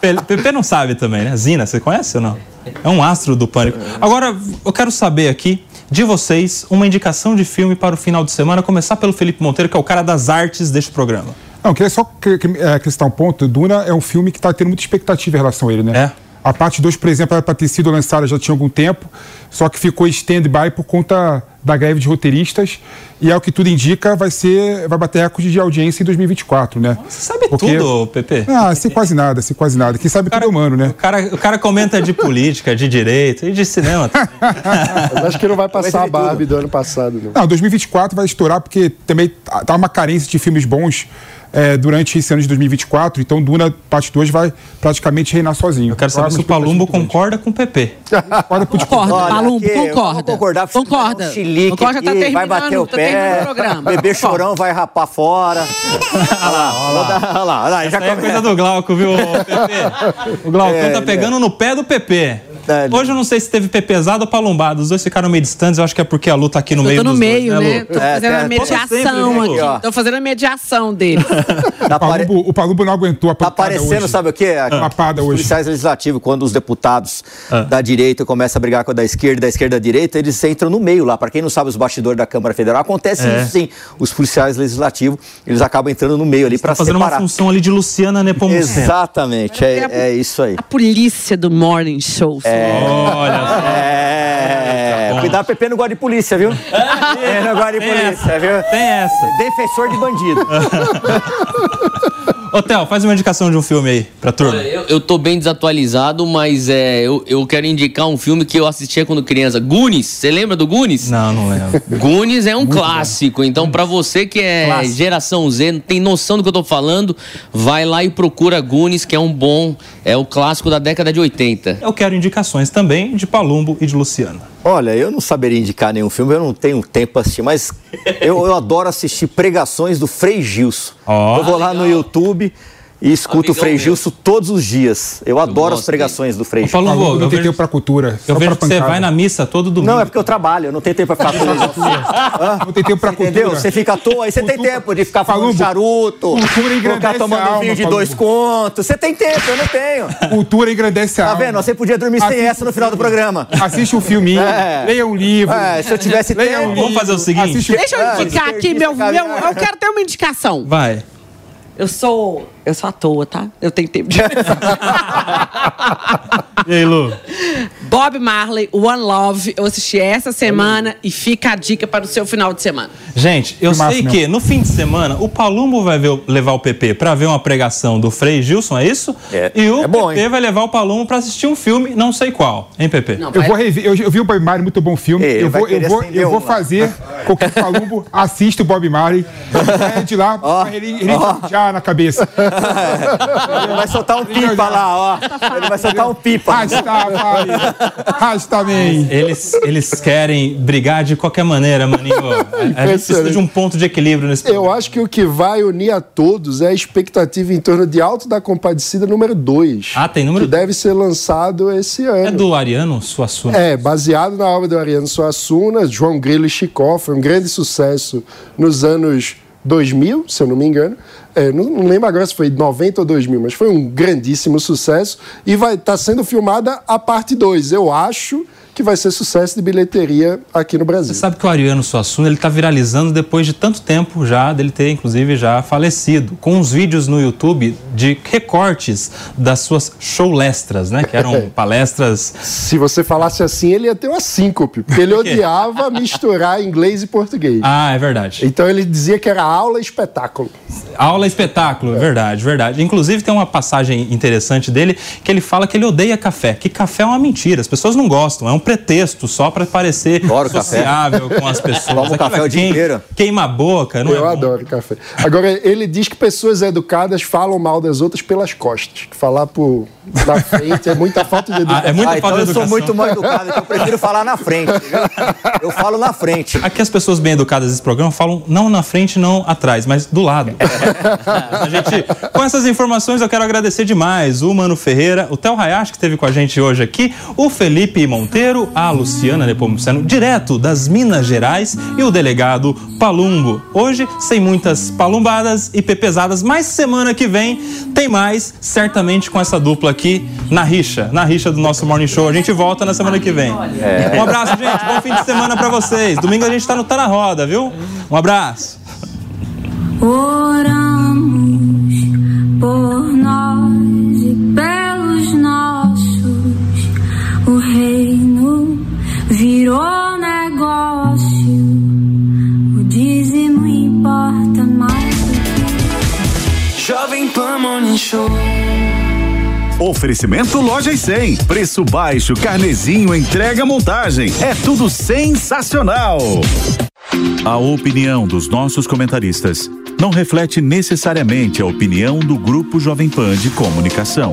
Pepe não sabe também, né? Zina, você conhece ou não? É um astro do pânico. Agora, eu quero saber aqui de vocês uma indicação de filme para o final de semana. Começar pelo Felipe Monteiro, que é o cara das artes deste programa. Não, queria só acrescentar um ponto. Duna é um filme que está tendo muita expectativa em relação a ele, né? É. A parte 2, por exemplo, era para ter sido lançada já tinha algum tempo, só que ficou stand-by por conta da greve de roteiristas. E é o que tudo indica, vai ser. vai bater recorde de audiência em 2024, né? Você sabe Porque... tudo, Pepe? Ah, sei quase nada, sei quase nada. Quem sabe o cara, tudo é humano, né? O cara, o cara comenta de política, de direito e de cinema. Mas acho que não vai passar a Barbie do ano passado, não. Não, 2024 vai estourar, porque também tá uma carência de filmes bons é, durante esse ano de 2024. Então, Duna Parte 2 vai praticamente reinar sozinho. Eu quero saber se o Palumbo concorda com o PP. Concorda com Concorda, Olha, Palumbo, concorda. concordar, concorda. Um chilique concorda, tá aqui, terminando, vai bater o tá pé, o programa. bebê chorão vai rapar fora. olha lá, olha lá. Olha lá, olha lá já é coisa do Glauco, viu, PP? O Glaucão é, tá pegando é. no pé do PP. Hoje eu não sei se teve pé pesado ou palombado. Os dois ficaram meio distantes. Eu acho que é porque a Lu tá aqui no eu meio. Eu tô no meio, dois, né? Tô fazendo é, a mediação aqui. Tô fazendo a mediação dele. o, Palumbo, o Palumbo não aguentou a Tá parecendo, hoje. sabe o quê? A papada Os hoje. policiais legislativos, quando os deputados Ah. da direita começam a brigar com a da esquerda, da esquerda da direita, eles entram no meio lá. Para quem não sabe, os bastidores da Câmara Federal, acontece É. isso sim. Os policiais legislativos, eles acabam entrando no meio ali para Tá fazendo separar. uma função ali de Luciana Nepomuceno. Exatamente, é, é isso aí. A polícia do Morning Show. Olha É, cuidado, Pepe não gosta de polícia, viu? É, não gosta de polícia, essa, viu? Tem essa. Defensor de bandido. Ô, Theo, faz uma indicação de um filme aí pra turma. Olha, eu, eu tô bem desatualizado, mas é, eu, eu quero indicar um filme que eu assistia quando criança. Goonies, você lembra do Goonies? Não, não lembro. Goonies é um clássico, então pra você que é Clássico. geração Z, não tem noção do que eu tô falando, vai lá e procura Goonies, que é um bom, é o clássico da década de 80. Eu quero indicações também de Palumbo e de Luciana. Olha, eu não saberia indicar nenhum filme, eu não tenho tempo pra assistir, mas eu, eu adoro assistir pregações do Frei Gilson. Ó. eu vou lá no YouTube, e escuto o Frei Gilson todos os dias. Eu adoro as pregações do Frei Gilson. Paulo, eu não tem vejo- tempo pra cultura. Eu vejo que você vai na missa todo domingo. Não, é porque eu trabalho, eu não tenho tempo pra ficar com Não tem tempo pra Entendeu? cultura. Você fica à toa, aí você tem tempo de ficar falando Palumbo, charuto, cultura engrandece ficar a tomando alma, vinho de Palumbo. dois contos. Você tem tempo, eu não tenho. Cultura engrandece a Tá alma. vendo? Você podia dormir sem Assiste essa no final do programa. Assiste um filminho, É. leia um livro. É, se eu tivesse leia tempo. um Vamos fazer o seguinte. Assiste um- Deixa eu indicar aqui meu, meu. Eu quero ter uma indicação. Vai. Eu sou. Eu sou à toa, tá? Eu tenho tempo de. E aí, Lu? Bob Marley, One Love. Eu assisti essa semana e fica a dica para o seu final de semana. Gente, eu sei que no fim de semana o Palumbo vai ver levar o PP pra ver uma pregação do Frei Gilson, é isso? É. E o É bom, PP hein? vai levar o Palumbo pra assistir um filme, não sei qual, hein, PP? Não, Eu vai- vou rever, eu, eu vi o Bob Marley, muito bom filme. Ei, eu vou, eu vou, eu vou fazer com que o Palumbo assista o Bob Marley. É de lá, pra ele, ele já na cabeça. Ele vai soltar um pipa lá, ó. Ele vai soltar um pipa. Rasta. Eles, eles querem brigar de qualquer maneira, maninho. A- gente precisa de um ponto de equilíbrio nesse Eu acho que o que vai unir a todos é a expectativa em torno de Alto da Compadecida número 2. Ah, tem número- Que deve ser lançado esse ano. É do Ariano Suassuna? É, baseado na obra do Ariano Suassuna, João Grilo e Chicó, foi um grande sucesso nos anos 2000, se eu não me engano. É, não, não lembro agora se foi 90 ou 2000, mas foi um grandíssimo sucesso e vai estar sendo filmada a parte 2. Eu acho que vai ser sucesso de bilheteria aqui no Brasil. Você sabe que o Ariano Suassuna ele tá viralizando depois de tanto tempo já dele ter inclusive já falecido, com uns vídeos no YouTube de recortes das suas showlestras, né, que eram palestras. Se você falasse assim, ele ia ter uma síncope, porque ele odiava misturar inglês e português. Ah, é verdade. Então ele dizia que era aula e espetáculo. Aula espetáculo, é verdade, verdade. Inclusive tem uma passagem interessante dele que ele fala que ele odeia café, que café é uma mentira, as pessoas não gostam, é um pretexto só para parecer Adoro café. sociável com as pessoas. Aquilo café o dia inteiro. Queima a boca, não Eu é? bom? adoro café. Agora, ele diz que pessoas educadas falam mal das outras pelas costas. Falar por na frente é muita falta de educação. Ah, é muita Ah, então falta de eu sou educação. muito mal educado, então eu prefiro falar na frente. Eu falo na frente. Aqui as pessoas bem educadas desse programa falam não na frente, não atrás, mas do lado. a gente, com essas informações, eu quero agradecer demais o Mano Ferreira, o Theo Hayashi, que esteve com a gente hoje aqui, o Felipe Monteiro, a Luciana Nepomuceno, direto das Minas Gerais, e o delegado Palumbo. Hoje, sem muitas palumbadas e pepesadas, mas semana que vem tem mais, certamente com essa dupla aqui na rixa, na rixa do nosso Morning Show. A gente volta na semana que vem. Um abraço, gente. Bom fim de semana pra vocês. Domingo a gente tá no Tá na Roda, viu? Um abraço. Oramos por nós virou negócio. O dízimo importa mais do Jovem Pan Morning Show. Oferecimento Loja e 100. Preço baixo, carnezinho, entrega, montagem. É tudo sensacional. A opinião dos nossos comentaristas não reflete necessariamente a opinião do Grupo Jovem Pan de Comunicação.